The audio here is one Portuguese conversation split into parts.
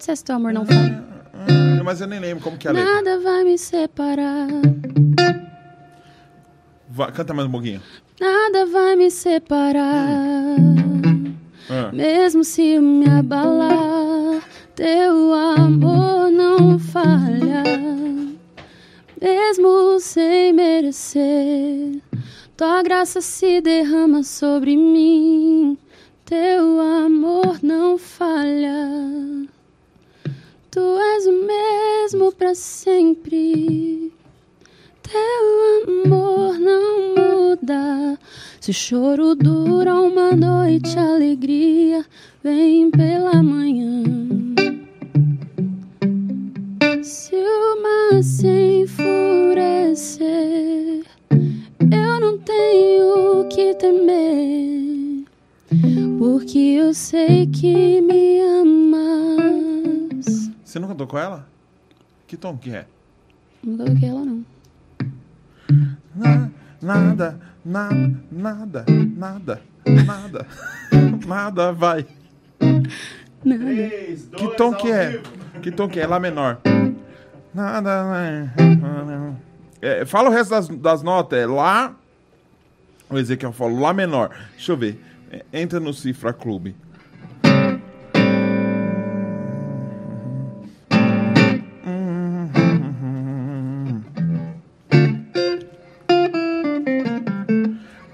Pode ser se teu amor não falha. Hum, mas eu nem lembro como que é a letra. Nada vai me separar. Vai, canta mais um pouquinho. Nada vai me separar. Ah. Mesmo se me abalar, teu amor não falha. Mesmo sem merecer, tua graça se derrama sobre mim. Teu amor não falha. Tu és o mesmo para sempre. Teu amor não muda. Se o choro dura uma noite, a alegria vem pela manhã. Se o mar se enfurecer, eu não tenho o que temer, porque eu sei que me amas. Você nunca tocou ela? Que tom que é? Nunca toquei ela, não. Na- Nada, nada, nada, nada, nada, nada vai. Nada. Que tom que é? Que tom que é? Lá menor. Nada. É, fala o resto das, das notas. É Lá. O Ezequiel falou Lá menor. Deixa eu ver. É, Entra no Cifra Clube.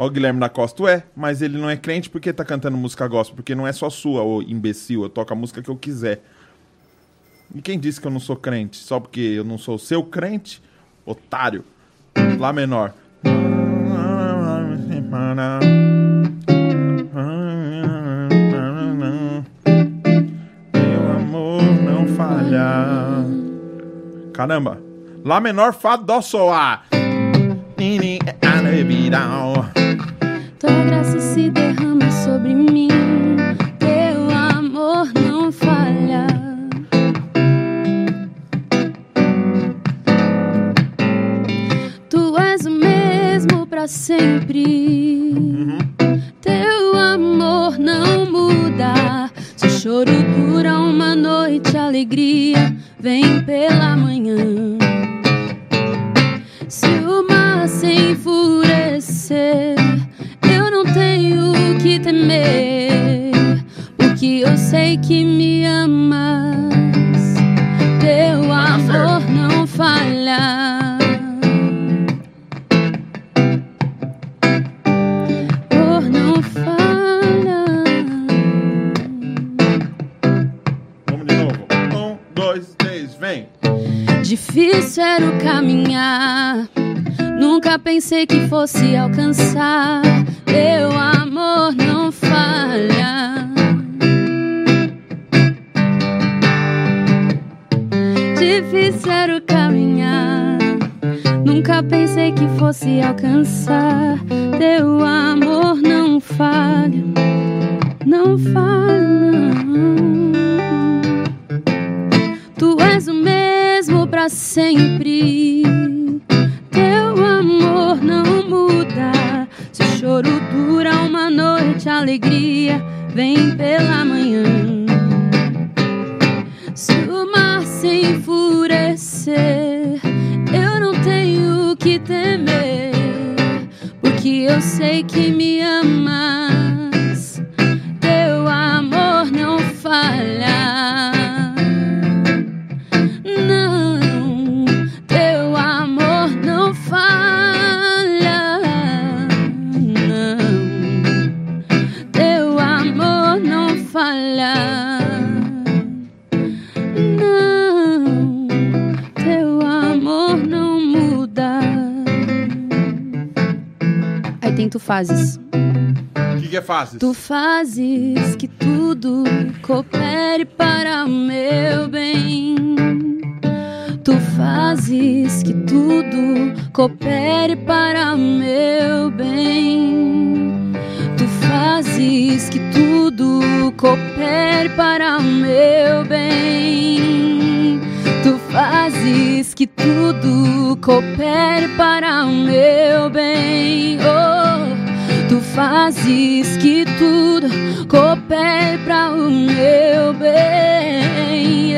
O Guilherme da Costa, ué, mas ele não é crente porque tá cantando música gospel, porque não é só sua, ô imbecil, eu toco a música que eu quiser. E quem disse que eu não sou crente? Só porque eu não sou seu crente? Otário. Lá menor. Meu amor não falha. Caramba. Lá menor, Fá, Dó, Sol, A. Tua graça se derrama sobre mim. Teu amor não falha. Tu és o mesmo para sempre. Teu amor não muda. Se o choro dura uma noite, a alegria vem pela manhã. Se o mar se enfurecer, o que temer, porque eu sei que me amas. Teu amor não falha. Amor não falha. Vamos de novo. Um, dois, três, vem. Difícil era o caminhar. Nunca pensei que fosse alcançar. Teu amor não falha. Difícil era o caminhar. Nunca pensei que fosse alcançar. Teu amor não falha. Não falha. Tu és o mesmo para sempre. Amor não muda. Se o choro dura uma noite, a alegria vem pela manhã. Se o mar se enfurecer, eu não tenho o que temer, porque eu sei que me amas. Teu amor não falha. Tem tu fazes. O que, que é fácil? Tu fazes que tudo coopere para o meu bem. Tu fazes que tudo coopere para o meu bem. Tu fazes que tudo coopere para o meu bem. Tu fazes que tudo coopere para o meu bem. Oh, fazes que tudo coopere para o meu bem.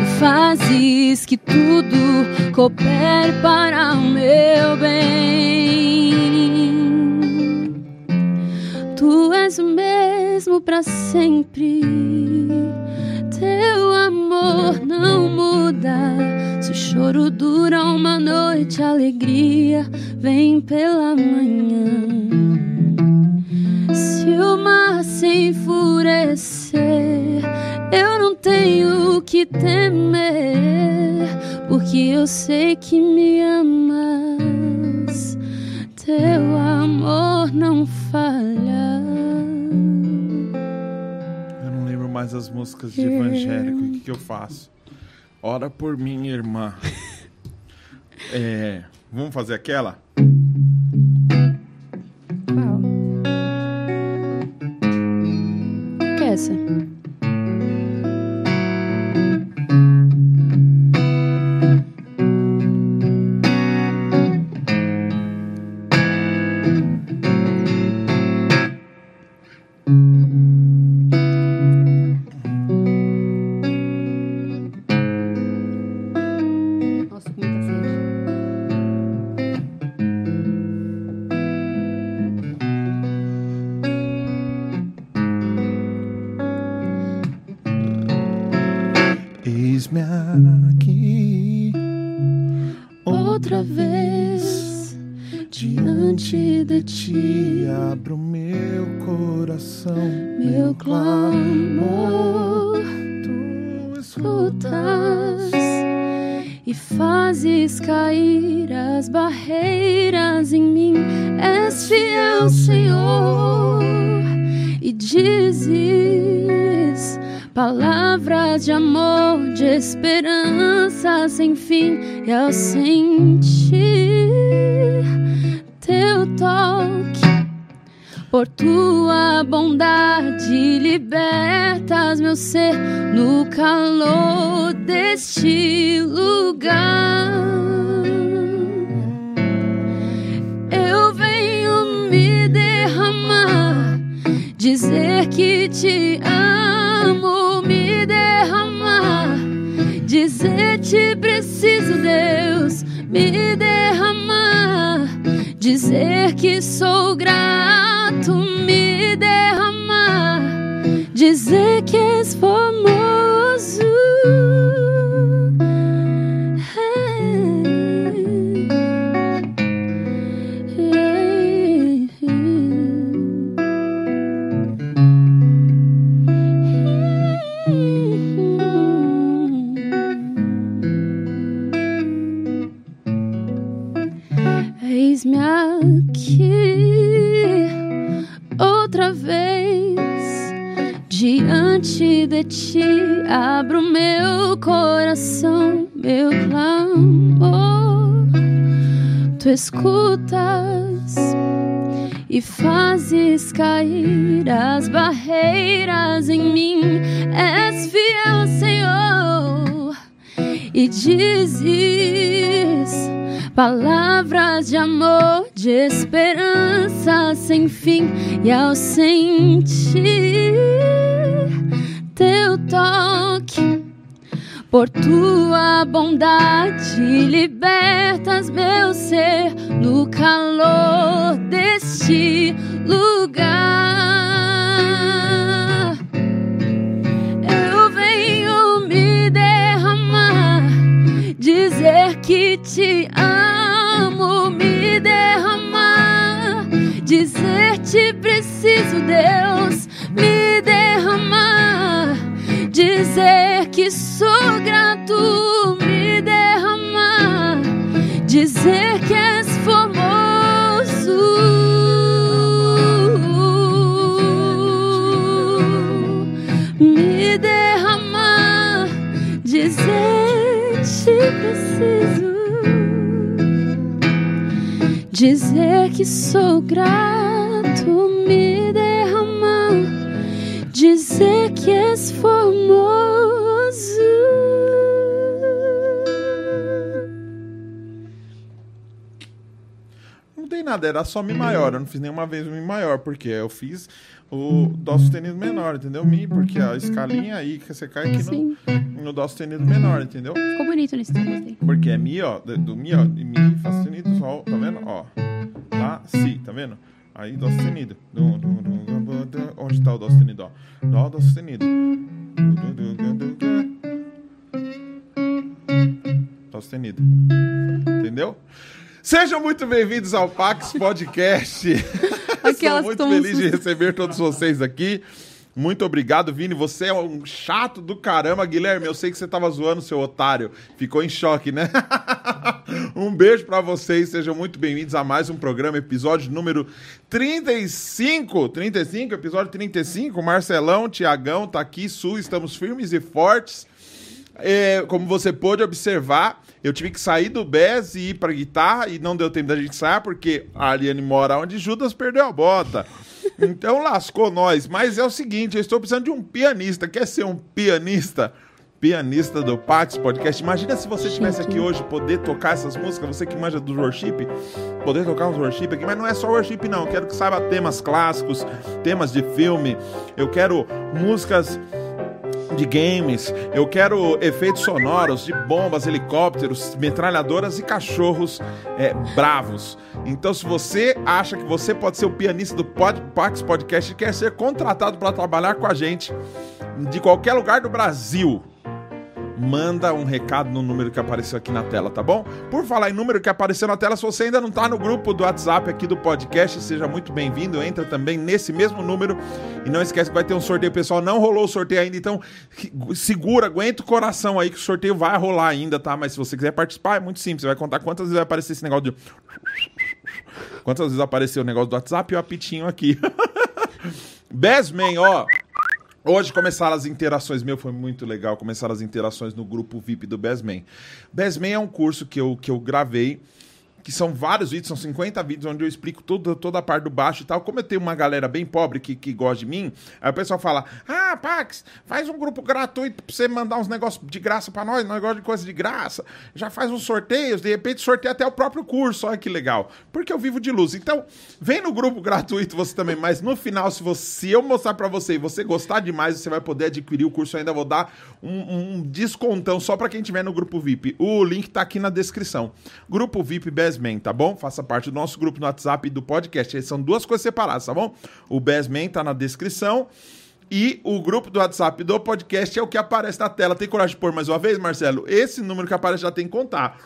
Tu fazes que tudo coopere para o meu bem. Tu és o mesmo para sempre. Teu amor não muda. Se o choro dura uma noite, a alegria vem pela manhã. Se o mar se enfurecer, eu não tenho o que temer, porque eu sei que me amas, teu amor não falha. Eu não lembro mais as músicas de evangélico, o que, que eu faço? Ora por mim, irmã. é, vamos fazer aquela? Só Mi maior. Eu não fiz nenhuma vez o Mi maior, porque eu fiz o Dó sustenido menor, entendeu? Mi, porque a escalinha aí que você cai aqui Sim. no, no Dó sustenido menor, entendeu? Ficou bonito nesse tom, gostei. Porque é Mi, ó, do, Mi, ó, Mi, Fá sustenido, Sol, tá vendo? Ó, Lá, Si, tá vendo? Aí Dó sustenido. Onde tá o Dó sustenido, ó? Dó, Dó sustenido. Dó sustenido. Entendeu? Sejam muito bem-vindos ao Pax Podcast. Estou muito feliz de receber todos vocês aqui. Muito obrigado, Vini. Você é um chato do caramba, Guilherme. Eu sei que você tava zoando, seu otário. Ficou em choque, né? um beijo pra vocês. Sejam muito bem-vindos a mais um programa, episódio número 35. 35, episódio 35. Marcelão, Tiagão, tá aqui, Sul. Estamos firmes e fortes. É, como você pôde observar, eu tive que sair do BES e ir pra guitarra e não deu tempo da gente sair porque a Ariane mora onde Judas perdeu a bota. Então lascou nós. Mas é o seguinte, eu estou precisando de um pianista. Quer ser um pianista? Pianista do Pax Podcast. Imagina se você estivesse aqui hoje poder tocar essas músicas, você que manja do worship, poder tocar uns worship aqui, mas não é só worship não. Eu quero que saiba temas clássicos, temas de filme. Eu quero músicas de games, eu quero efeitos sonoros de bombas, helicópteros, metralhadoras e cachorros é, bravos. Então, se você acha que você pode ser o pianista do Pod, Pax Podcast e quer ser contratado para trabalhar com a gente de qualquer lugar do Brasil, manda um recado no número que apareceu aqui na tela, tá bom? Por falar em número que apareceu na tela, se você ainda não tá no grupo do WhatsApp aqui do podcast, seja muito bem-vindo. Entra também nesse mesmo número e não esquece que vai ter um sorteio, pessoal. Não rolou o sorteio ainda, então segura, aguenta o coração aí que o sorteio vai rolar ainda, tá? Mas se você quiser participar, é muito simples. Você vai contar quantas vezes vai aparecer esse negócio de Quantas vezes apareceu o negócio do WhatsApp e o apitinho aqui. Besman, ó. Hoje começaram as interações, meu, foi muito legal. Começaram as interações no grupo VIP do Besman. Besman é um curso que eu, que eu gravei, que são vários vídeos, são 50 vídeos, onde eu explico tudo, toda a parte do baixo e tal. Como eu tenho uma galera bem pobre que, que gosta de mim, aí o pessoal fala: Ah, Pax, faz um grupo gratuito pra você mandar uns negócios de graça pra nós, gostamos de coisa de graça. Já faz uns sorteios, de repente sorteia até o próprio curso, olha que legal. Porque eu vivo de luz. Então, vem no grupo gratuito você também, mas no final, se, você, se eu mostrar pra você e você gostar demais, você vai poder adquirir o curso. Eu ainda vou dar um, um descontão só pra quem tiver no grupo VIP. O link tá aqui na descrição. Grupo VIP Besman, tá bom? Faça parte do nosso grupo no WhatsApp e do podcast. Essas são duas coisas separadas, tá bom? O Besman tá na descrição. E o grupo do WhatsApp do podcast é o que aparece na tela. Tem coragem de pôr mais uma vez, Marcelo? Esse número que aparece já tem que contar.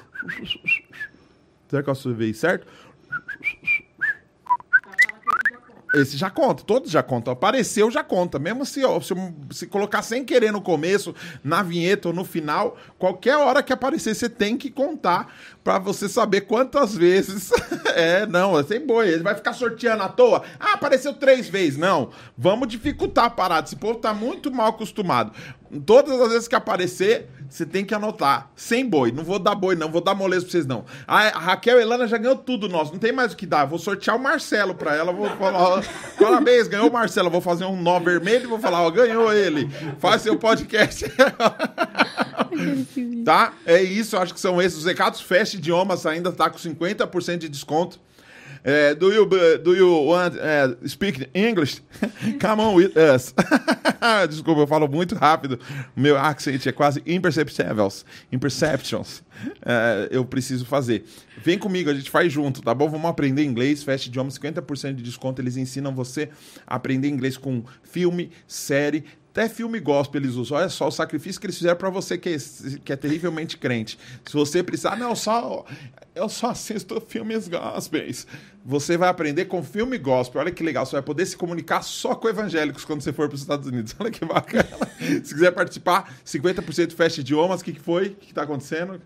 Será que eu subi certo? Esse já conta, todos já contam. Apareceu, já conta. Mesmo se, se, se colocar sem querer no começo, na vinheta ou no final, qualquer hora que aparecer, você tem que contar pra você saber quantas vezes. é, não, é sem boi. Ele vai ficar sorteando à toa. Ah, apareceu três vezes. Não, vamos dificultar a parada. Esse povo tá muito mal acostumado. Todas as vezes que aparecer, você tem que anotar. Sem boi. Não vou dar boi, não. Vou dar moleza pra vocês, não. A Raquel Elana já ganhou tudo nosso. Não tem mais o que dar. Vou sortear o Marcelo pra ela. Vou falar, parabéns, ganhou o Marcelo. Vou fazer um nó vermelho e vou falar, ó, ganhou ele. Faz seu podcast. tá? É isso. Acho que são esses os recados. Fast Idiomas ainda tá com 50% de desconto. É, do, you, do you want uh, speak English? Come on with us. Desculpa, eu falo muito rápido. Meu accent é quase imperceptíveis. Imperceptions. É, eu preciso fazer. Vem comigo, a gente faz junto, tá bom? Vamos aprender inglês. Fast Idioma, 50% de desconto. Eles ensinam você a aprender inglês com filme, série, até filme gospel eles usam. Olha só o sacrifício que eles fizeram pra você que é, que é terrivelmente crente. Se você precisar, não, só eu só assisto filmes gospels. Você vai aprender com filme gospel. Olha que legal, você vai poder se comunicar só com evangélicos quando você for para os Estados Unidos. Olha que bacana. se quiser participar, 50% Fast Idiomas. O que, que foi? O que está acontecendo?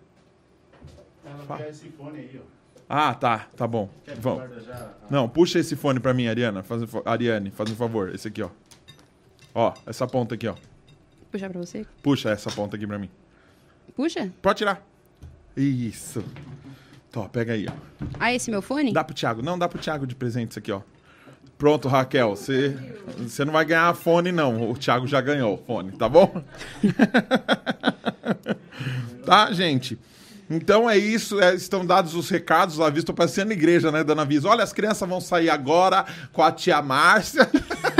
Ela quer esse fone aí, ó. Ah, tá, tá bom. Quer que Vamos. já? Não, puxa esse fone pra mim, Ariana. Faz, fa- Ariane, faz um favor. Esse aqui, ó. Ó, essa ponta aqui, ó. Puxar pra você? Puxa essa ponta aqui pra mim. Puxa? Pode tirar. Isso. Tó, pega aí, ó. Ah, esse meu fone? Dá pro Thiago. Não, dá pro Thiago de presente isso aqui, ó. Pronto, Raquel. Você você não vai ganhar fone, não. O Thiago já ganhou o fone, tá bom? tá, gente? Então é isso, é, estão dados os recados, os avisos. Tô parecendo igreja, né, dando aviso. Olha, as crianças vão sair agora com a tia Márcia,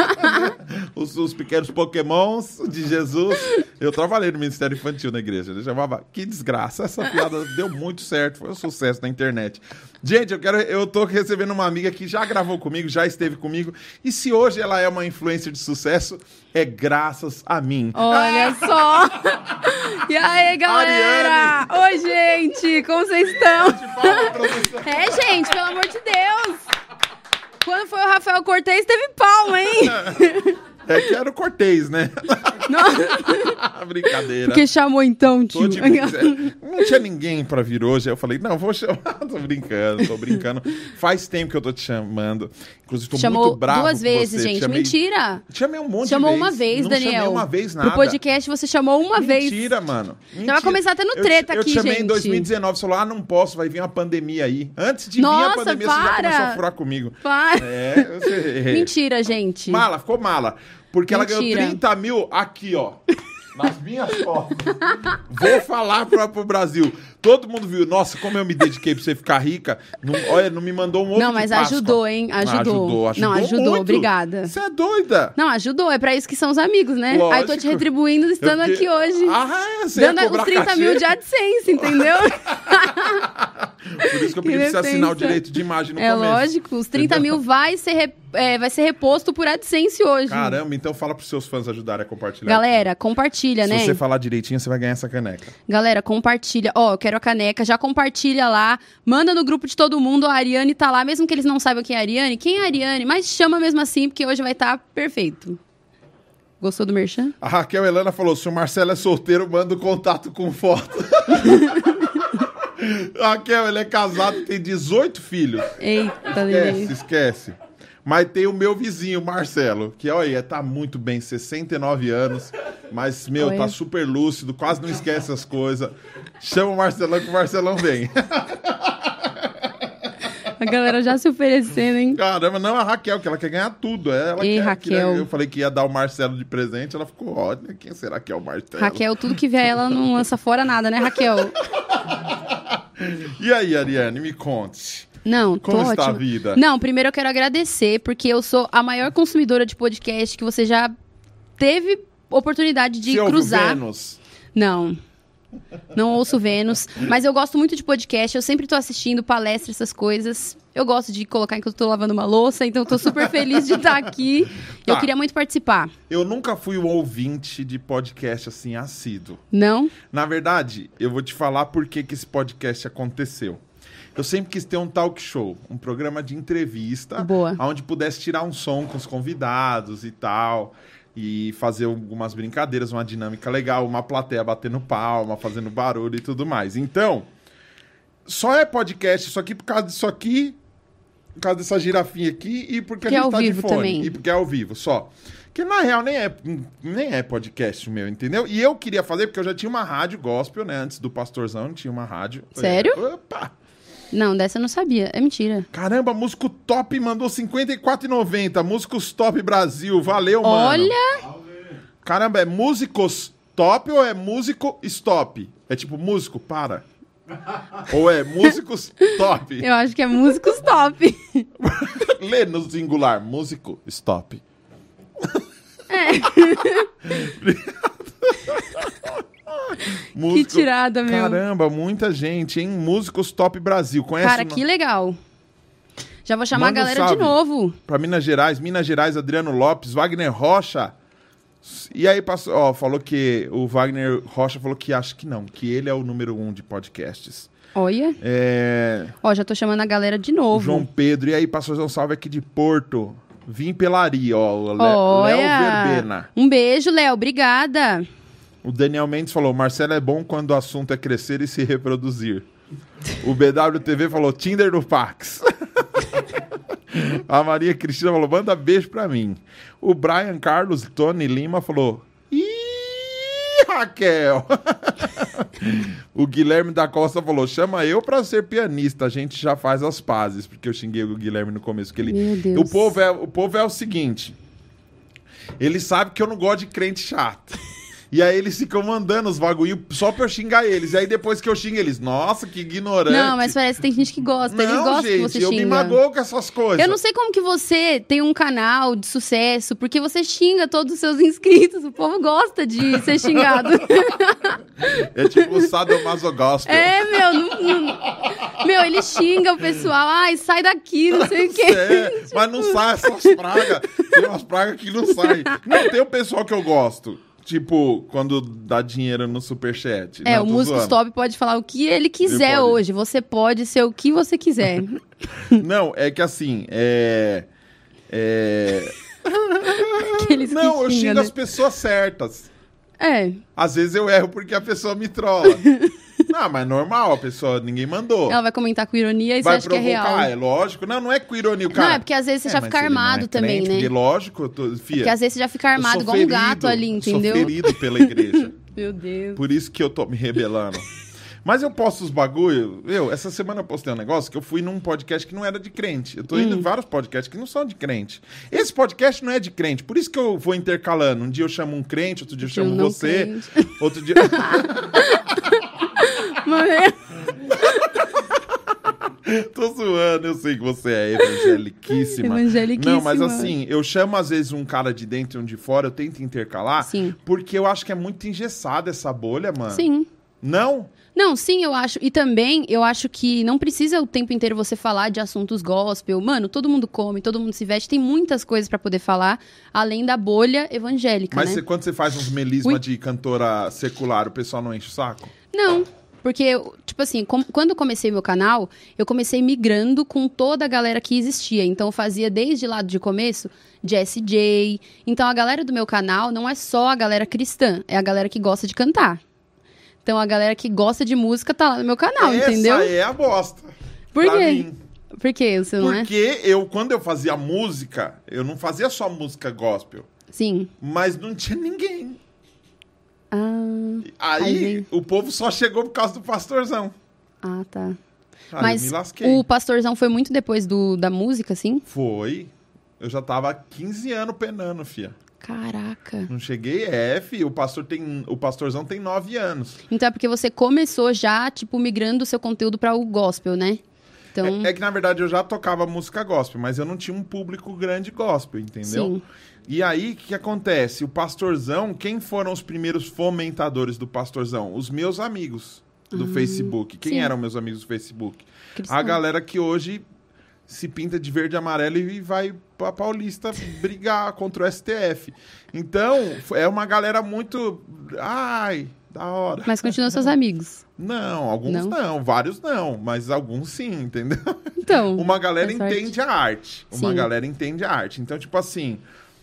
os, os pequenos pokémons de Jesus. Eu trabalhei no Ministério Infantil na igreja. Ele chamava Que desgraça. Essa piada deu muito certo, foi um sucesso na internet. Gente, eu quero. Eu tô recebendo uma amiga que já gravou comigo, já esteve comigo. E se hoje ela é uma influencer de sucesso, é graças a mim. Olha só! E aí, galera? Oi, gente! Como vocês estão? É, gente, pelo amor de Deus! Quando foi o Rafael Cortez, teve palma, hein? É que era o Cortez, né? Não, Brincadeira. porque chamou então, tio. de brincadeira. Não tinha ninguém pra vir hoje. Aí eu falei, não, vou chamar. tô brincando, tô brincando. Faz tempo que eu tô te chamando. Inclusive, tô Chamou muito bravo duas com vezes, você. gente. Chamei- Mentira! Chamei um monte Chamou de uma vezes. vez, não Daniel. chamei uma vez nada. Pro podcast você chamou uma vez. Mentira, mano. Mentira. vai começar tendo Eu treta eu aqui, te chamei gente. em 2019, você falou, ah, não posso, vai vir uma pandemia aí. Antes de vir Nossa, a pandemia, você já para! começou a furar comigo. Para. É, você... Mentira, gente. Mala, ficou mala. Porque ela ganhou Mentira. 30 mil aqui, ó. Nas minhas fotos. Vou falar pra, pro Brasil. Todo mundo viu. Nossa, como eu me dediquei pra você ficar rica. Não, olha, não me mandou um ovo Não, mas ajudou, hein? Ajudou. ajudou, ajudou Não, ajudou, muito. obrigada. Você é doida. Não, ajudou. É pra isso que são os amigos, né? Aí tô te Lógico. retribuindo estando Eu aqui hoje. Ah, você ia dando os 30 cachê? mil de AdSense, entendeu? Por isso que eu pedi pra você assinar o direito de imagem no é começo. lógico. Os 30 mil vai ser, re- é, vai ser reposto por AdSense hoje. Caramba, então fala pros seus fãs ajudarem a compartilhar. Galera, compartilha, Se né? você falar direitinho, você vai ganhar essa caneca. Galera, compartilha. Ó, eu quero a caneca, já compartilha lá. Manda no grupo de todo mundo. A Ariane tá lá, mesmo que eles não saibam quem é a Ariane. Quem é a Ariane? Mas chama mesmo assim, porque hoje vai estar perfeito. Gostou do merchan? A Raquel Helena falou: se o Marcelo é solteiro, manda o contato com foto. Raquel, ele é casado, tem 18 filhos. Eita, Esquece, Lili. esquece. Mas tem o meu vizinho, Marcelo, que olha, tá muito bem, 69 anos, mas, meu, Olha. tá super lúcido, quase não esquece as coisas. Chama o Marcelão que o Marcelão vem. A galera já se oferecendo, hein? Caramba, não a Raquel, que ela quer ganhar tudo. Ela Ei, quer, Raquel. eu falei que ia dar o Marcelo de presente, ela ficou, olha, quem será que é o Marcelo? Raquel, tudo que vier ela não lança fora nada, né, Raquel? E aí, Ariane, me conte. Não, tô Como está a vida? Não, primeiro eu quero agradecer, porque eu sou a maior consumidora de podcast que você já teve oportunidade de Você cruzar. Vênus? Não. Não ouço Vênus. Mas eu gosto muito de podcast. Eu sempre tô assistindo palestras, essas coisas. Eu gosto de colocar enquanto eu tô lavando uma louça, então eu tô super feliz de estar aqui. Eu Tá. queria muito participar. Eu nunca fui um ouvinte de podcast assim assíduo. Não? Na verdade, eu vou te falar por que, que esse podcast aconteceu. Eu sempre quis ter um talk show, um programa de entrevista, Boa. onde pudesse tirar um som com os convidados e tal, e fazer algumas brincadeiras, uma dinâmica legal, uma plateia batendo palma, fazendo barulho e tudo mais. Então, só é podcast isso aqui por causa disso aqui, por causa dessa girafinha aqui e porque Que a é gente ao tá vivo de fone. também. E porque é ao vivo, só. Que na real nem é, nem é podcast meu, entendeu? E eu queria fazer porque eu já tinha uma rádio gospel, né? Antes do Pastorzão, tinha uma rádio. Sério? É, opa! Não, dessa eu não sabia. É mentira. Caramba, Músico Top mandou R$ 54,90. Músicos Top Brasil, valeu, mano. Olha! Caramba, é músicos top ou é músico stop? É tipo músico, para. ou é músicos top? Eu acho que é músicos top. Lê no singular, músico stop. É. Que tirada, meu. Caramba, muita gente, hein? Músicos Top Brasil. Conhece Cara, o- que legal. Já vou chamar Manda um a galera de salve. novo. Pra Minas Gerais, Minas Gerais, Adriano Lopes, Wagner Rocha. E aí passou, ó, falou que o Wagner Rocha falou que acha que não, que ele é o número um de podcasts. Olha. É, Ó, já tô chamando a galera de novo. João Pedro, e aí passou um salve aqui de Porto. Vim pelaria, ó, Léo. Verbena. Um beijo, Léo. Obrigada. O Daniel Mendes falou: Marcelo é bom quando o assunto é crescer e se reproduzir. O BWTV falou: Tinder no Pax. A Maria Cristina falou: manda beijo pra mim. O Brian Carlos Tony Lima falou: Ih, Raquel. o Guilherme da Costa falou: chama eu pra ser pianista, a gente já faz as pazes. Porque eu xinguei o Guilherme no começo. Que ele... O, povo é, o povo é o seguinte: ele sabe que eu não gosto de crente chato. E aí eles ficam mandando os bagulho só pra eu xingar eles. E aí depois que eu xingo eles, nossa, que ignorante. Não, mas parece que tem gente que gosta. Eles Não, gostam gente, que você eu xinga. me magoo com essas coisas. Eu não sei como que você tem um canal de sucesso, porque você xinga todos os seus inscritos. O povo gosta de ser xingado. É tipo o sadomasogospel. é, meu, não- não- meu, ele xinga o pessoal. Ai, sai daqui, não sei o quê. É, mas não sai essas pragas. Tem umas pragas que não saem. Não, tem o pessoal que eu gosto. Tipo, quando dá dinheiro no superchat. É, Não, o tô músico zoando. stop pode falar o que ele quiser pode. hoje. Você pode ser o que você quiser. Não, é que assim, é. É. Não, eu xingo né? as pessoas certas. É, Às vezes eu erro porque a pessoa me trola. Não, mas normal, a pessoa, ninguém mandou. ela vai comentar com ironia e Vai você acha que é real. provocar, é lógico. Não, não é com ironia, o cara. Não, é porque às vezes você É, já fica é armado também, crente, né? Lógico, eu tô, fia, Porque às vezes você já fica eu armado igual um gato ferido, ali, entendeu? Sou ferido pela igreja. Meu Deus. Por isso que eu tô me rebelando. Mas eu posto os bagulho. Eu, essa semana eu postei um negócio que eu fui num podcast que não era de crente. Eu tô indo Hum. em vários podcasts que não são de crente. Esse podcast não é de crente, por isso que eu vou intercalando. Um dia eu chamo um crente, outro dia eu eu chamo não você, crente. outro dia. Mas- Tô zoando, eu sei que você é evangeliquíssima. Evangeliquíssima. Não, mas assim, eu chamo às vezes um cara de dentro e um de fora, eu tento intercalar. Sim. Porque eu acho que é muito engessada essa bolha, mano. Sim. Não? Não, sim, eu acho. E também, eu acho que não precisa o tempo inteiro você falar de assuntos gospel. Mano, todo mundo come, todo mundo se veste. Tem muitas coisas pra poder falar, além da bolha evangélica, Mas né? você- quando você faz uns melisma Ui. de cantora secular, o pessoal não enche o saco? Não. Porque, tipo assim, com- quando eu comecei meu canal, eu comecei migrando com toda a galera que existia. Então, eu fazia desde lá de começo, Jesse J. Então, a galera do meu canal não é só a galera cristã, é a galera que gosta de cantar. Então, a galera que gosta de música tá lá no meu canal, Essa entendeu? é a bosta. Por pra quê? mim. Por quê? Você não é? Porque eu, quando eu fazia música, eu não fazia só música gospel. Sim. Mas não tinha ninguém. Ah, Aí, Aí o povo só chegou por causa do pastorzão. ah tá. Aí eu Mas me lasquei. o pastorzão foi muito depois do, da música, assim? Foi. Eu já tava há 15 anos penando, fia. Caraca. Não cheguei, é, fi. O, pastor tem, o pastorzão tem 9 anos. Então é porque você começou já, tipo, migrando o seu conteúdo pra o gospel, né? Então, É, é que, na verdade, eu já tocava música gospel, mas eu não tinha um público grande gospel, entendeu? Sim. E aí, o que, que acontece? O pastorzão, quem foram os primeiros fomentadores do pastorzão? Os meus amigos do Facebook. Quem Ah, sim. eram meus amigos do Facebook? cristão. A galera que hoje se pinta de verde e amarelo e vai Paulista brigar contra o STF. Então, é uma galera muito. Ai, da hora. Mas continuam seus amigos. Não, alguns Não? não? vários não, mas alguns sim, entendeu? Então. Uma galera parte. entende a arte. Uma Sim. galera entende a arte. Então, tipo assim,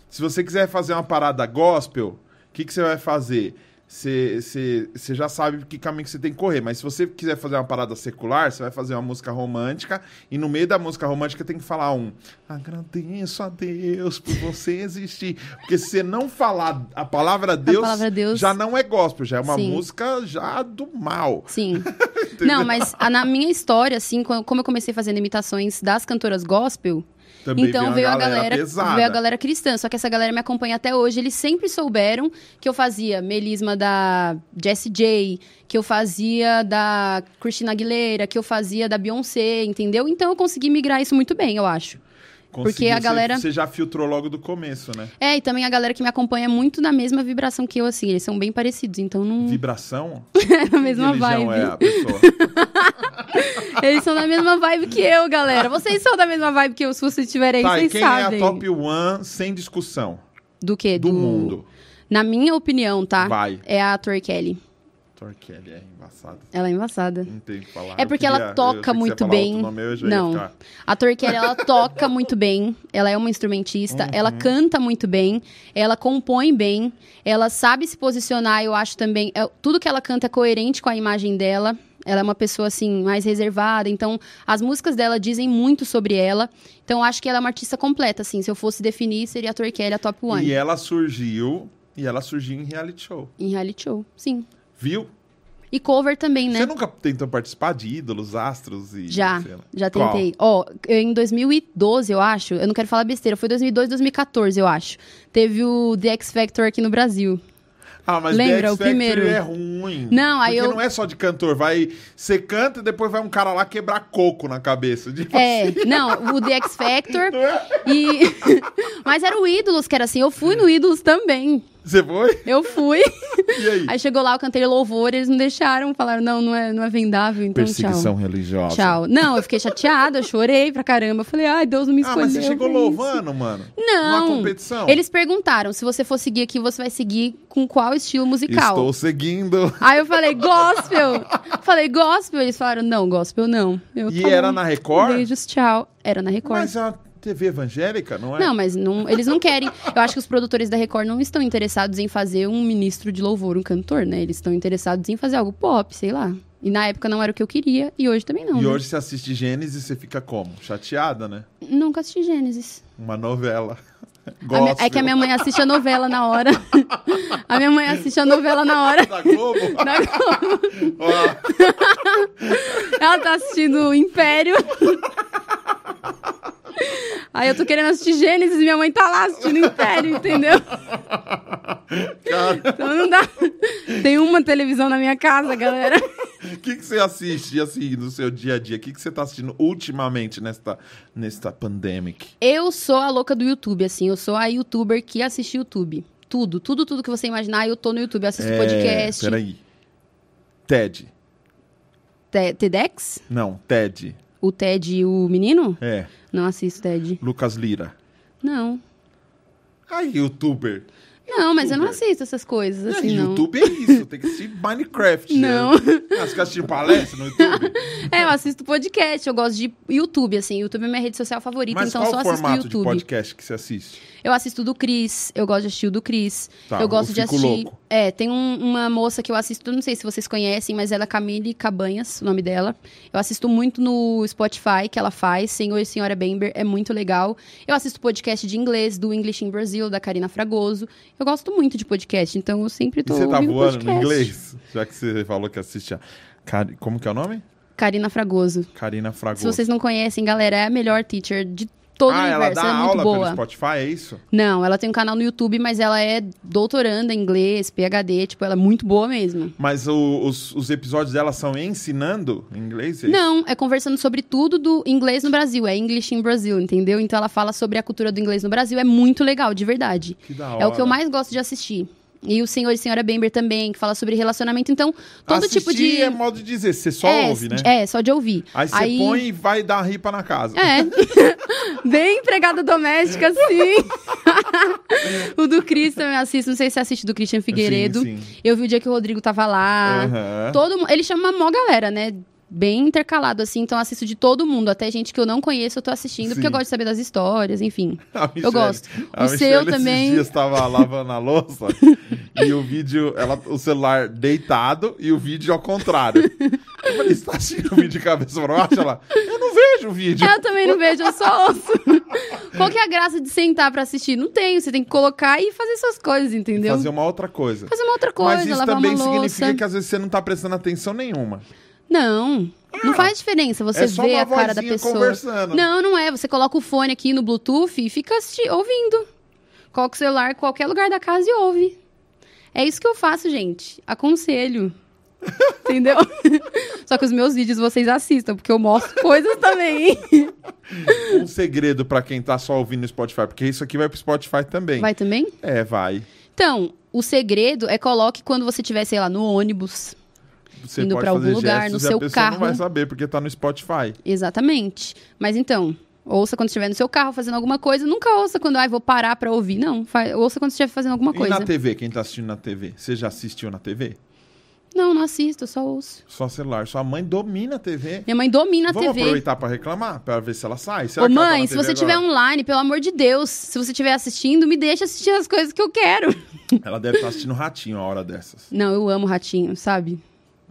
se você quiser fazer uma parada gospel, o que, que você vai fazer? Você já sabe que caminho que você tem que correr. Mas se você quiser fazer uma parada secular, você vai fazer uma música romântica. E no meio da música romântica tem que falar um agradeço a Deus por você existir. Porque se você não falar a palavra Deus, palavra Deus- já não é gospel, já é uma Sim. música já do mal. Sim. Não, mas a- na minha história, assim, como eu comecei fazendo imitações das cantoras gospel, Também então uma veio a galera, pesada. veio a galera cristã. Só que essa galera me acompanha até hoje. Eles sempre souberam que eu fazia melisma da Jessie J, que eu fazia da Christina Aguilera, que eu fazia da Beyoncé, entendeu? Então eu consegui migrar isso muito bem, eu acho. Porque a galera- Você já filtrou logo do começo, né? É, e também a galera que me acompanha é muito na mesma vibração que eu, assim. Eles são bem parecidos, então não Vibração? é na mesma vibe. é a pessoa? Eles são da mesma vibe que eu, galera. Vocês são da mesma vibe que eu, se vocês estiverem aí, tá, vocês quem sabem. é a top one sem discussão Do quê? do, mundo? Na minha opinião, tá? Vai. É a Tori Kelly. Tor Kelly é embaçado. Ela é embaçada. Não tem o que falar. É porque queria- ela toca muito bem. Não. A Tori Kelly, ela toca muito bem. Ela é uma instrumentista. Uhum. Ela canta muito bem. Ela compõe bem. Ela sabe se posicionar, eu acho também. é- tudo que ela canta é coerente com a imagem dela. Ela é uma pessoa, assim, mais reservada. Então, as músicas dela dizem muito sobre ela. Então, eu acho que ela é uma artista completa, assim. Se eu fosse definir, seria a Tori Kelly a top one. E ela surgiu, e ela surgiu em reality show. Em reality show, sim. Viu? E cover também, né? Você nunca tentou participar de ídolos, astros e... Já, já tentei. Ó, eu- em 2012, eu acho, eu não quero falar besteira, foi 2012, 2014, eu acho. Teve o The X Factor aqui no Brasil. Ah, mas Lembra, The X o primeiro? é ruim. Não, aí Porque eu- não é só de cantor. Vai, você canta e depois vai um cara lá quebrar coco na cabeça. Tipo É, assim. não, o The X Factor é? e... Mas era o Ídolos que era assim, eu fui no Ídolos também. Você foi? Eu fui. E aí? Aí chegou lá, eu cantei louvor, eles não deixaram, falaram, não, não é, não é vendável, então Perseguição tchau. religiosa. Tchau. Não, eu fiquei chateada, eu chorei pra caramba. Eu falei, ai, Deus não me Ah, escolheu. mas você chegou isso. louvando, mano? Não. Numa competição? Eles perguntaram, se você for seguir aqui, você vai seguir com qual estilo musical? Estou seguindo. Aí eu falei, gospel! falei, gospel. Eles falaram, não, gospel não. Eu, E tá era bom. na Record? Beijos, tchau. Era na Record. Mas é uma TV evangélica, não é? Não, mas não, eles não querem. Eu acho que os produtores da Record não estão interessados em fazer um ministro de louvor, um cantor, né? Eles estão interessados em fazer algo pop, sei lá. E na época não era o que eu queria, e hoje também não. E né? hoje você assiste Gênesis e você fica como? Chateada, né? Nunca assisti Gênesis. Uma novela. Minha- é que a minha mãe assiste a novela na hora. a minha mãe assiste a novela na hora. Da Globo? Na Globo. Ó, Ela tá assistindo o Império. Aí eu tô querendo assistir Gênesis e minha mãe tá lá assistindo Império, entendeu? cara, Então não dá. Tem uma televisão na minha casa, galera. o que, que você assiste, assim, no seu dia a dia? O que, que você tá assistindo ultimamente nesta, nesta pandemic? Eu sou a louca do YouTube, assim. Eu sou a youtuber que assiste YouTube. Tudo, tudo, tudo que você imaginar, eu tô no YouTube. Eu assisto podcast. É, Peraí. TED. Te- TEDx? Não, TED. O Ted e o menino? É. Não assisto TED. Lucas Lira. Não. Ai, youtuber. Não, mas eu não assisto essas coisas, Ah, assim, não. YouTube é isso, tem que assistir Minecraft. Não. né? Ah, você quer assistir palestra no YouTube? É, eu assisto podcast, eu gosto de YouTube, assim. YouTube é minha rede social favorita, Mas então qual eu o só assisto formato de YouTube. podcast que você assiste? Eu assisto do Cris, eu gosto de assistir o do Cris. Tá, eu gosto eu de assistir. louco. É, tem um- uma moça que eu assisto, não sei se vocês conhecem, mas ela é Camille Cabanhas, o nome dela. Eu assisto muito no Spotify que ela faz, Senhor e Senhora Bember, é muito legal. Eu assisto podcast de inglês, do English in Brazil, da Karina Fragoso. Eu gosto muito de podcast, então eu sempre E tô você tá voando podcast. no inglês? Já que você falou que assiste a... Como que é o nome? Karina Fragoso. Karina Fragoso. Se vocês não conhecem, galera, é a melhor teacher de todo ah, o ela universo. dá ela é muito aula boa. pelo Spotify, é isso? Não, ela tem um canal no YouTube, mas ela é doutoranda em inglês, PhD, tipo, ela é muito boa mesmo. Mas o- os, os episódios dela são ensinando inglês? é? Não, é conversando sobre tudo do inglês no Brasil, é English in Brazil, entendeu? Então ela fala sobre a cultura do inglês no Brasil, é muito legal, de verdade. Que da É o que eu hora. mais gosto de assistir. E o senhor e senhora Bember também, que fala sobre relacionamento. Então, todo Assistir tipo de. é modo de dizer, você só é, ouve, né? É, só de ouvir. Aí você põe e vai dar ripa na casa. É. Bem empregada doméstica, sim. o do Cris também assisto. Não sei se você assiste do Christian Figueiredo. Sim, sim. Eu vi o dia que o Rodrigo tava lá. Aham. Todo Ele chama uma mó galera, né? Bem intercalado, assim. Então assisto de todo mundo. Até gente que eu não conheço, eu tô assistindo. Porque Sim. eu gosto de saber das histórias, enfim. A Eu Michelle- gosto. O seu Michelle também. Esses dias tava lavando a louça e o vídeo, ela, o celular deitado e o vídeo ao contrário. Eu falei, você tá assistindo o vídeo de cabeça pra baixo? Ela, eu não vejo o vídeo. Eu também não vejo, eu só ouço. Qual que é a graça de sentar pra assistir? Não tem. Você tem que colocar e fazer suas coisas, entendeu? Fazer uma outra coisa. Fazer uma outra coisa, Mas isso também louça. significa que às vezes você não tá prestando atenção nenhuma. Não, não faz diferença você é ver a cara da pessoa. Não, não é. Você coloca o fone aqui no Bluetooth e fica ouvindo. Coloca o celular em qualquer lugar da casa e ouve. É isso que eu faço, gente. Aconselho. Entendeu? Só que os meus vídeos vocês assistam, porque eu mostro coisas também. Um segredo pra quem tá só ouvindo no Spotify, porque isso aqui vai pro Spotify também. Vai também? É, vai. Então, o segredo é coloque quando você estiver, sei lá, no ônibus. Você Indo pra algum lugar, no e seu carro. não vai saber porque tá no Spotify. Exatamente. Mas então, ouça quando estiver no seu carro fazendo alguma coisa. Nunca ouça quando, ai, vou parar pra ouvir. Não, fa- ouça quando estiver fazendo alguma E coisa. na TV, quem tá assistindo na TV? Você já assistiu na TV? Não, não assisto, eu só ouço. Só celular. Sua mãe domina a TV. Minha mãe domina a Vamos TV. aproveitar pra reclamar, pra ver se ela sai? Será Ô, tá mãe, se você estiver online, pelo amor de Deus, se você estiver assistindo, me deixa assistir as coisas que eu quero. Ela deve estar assistindo Ratinho a hora dessas. Não, eu amo Ratinho, sabe?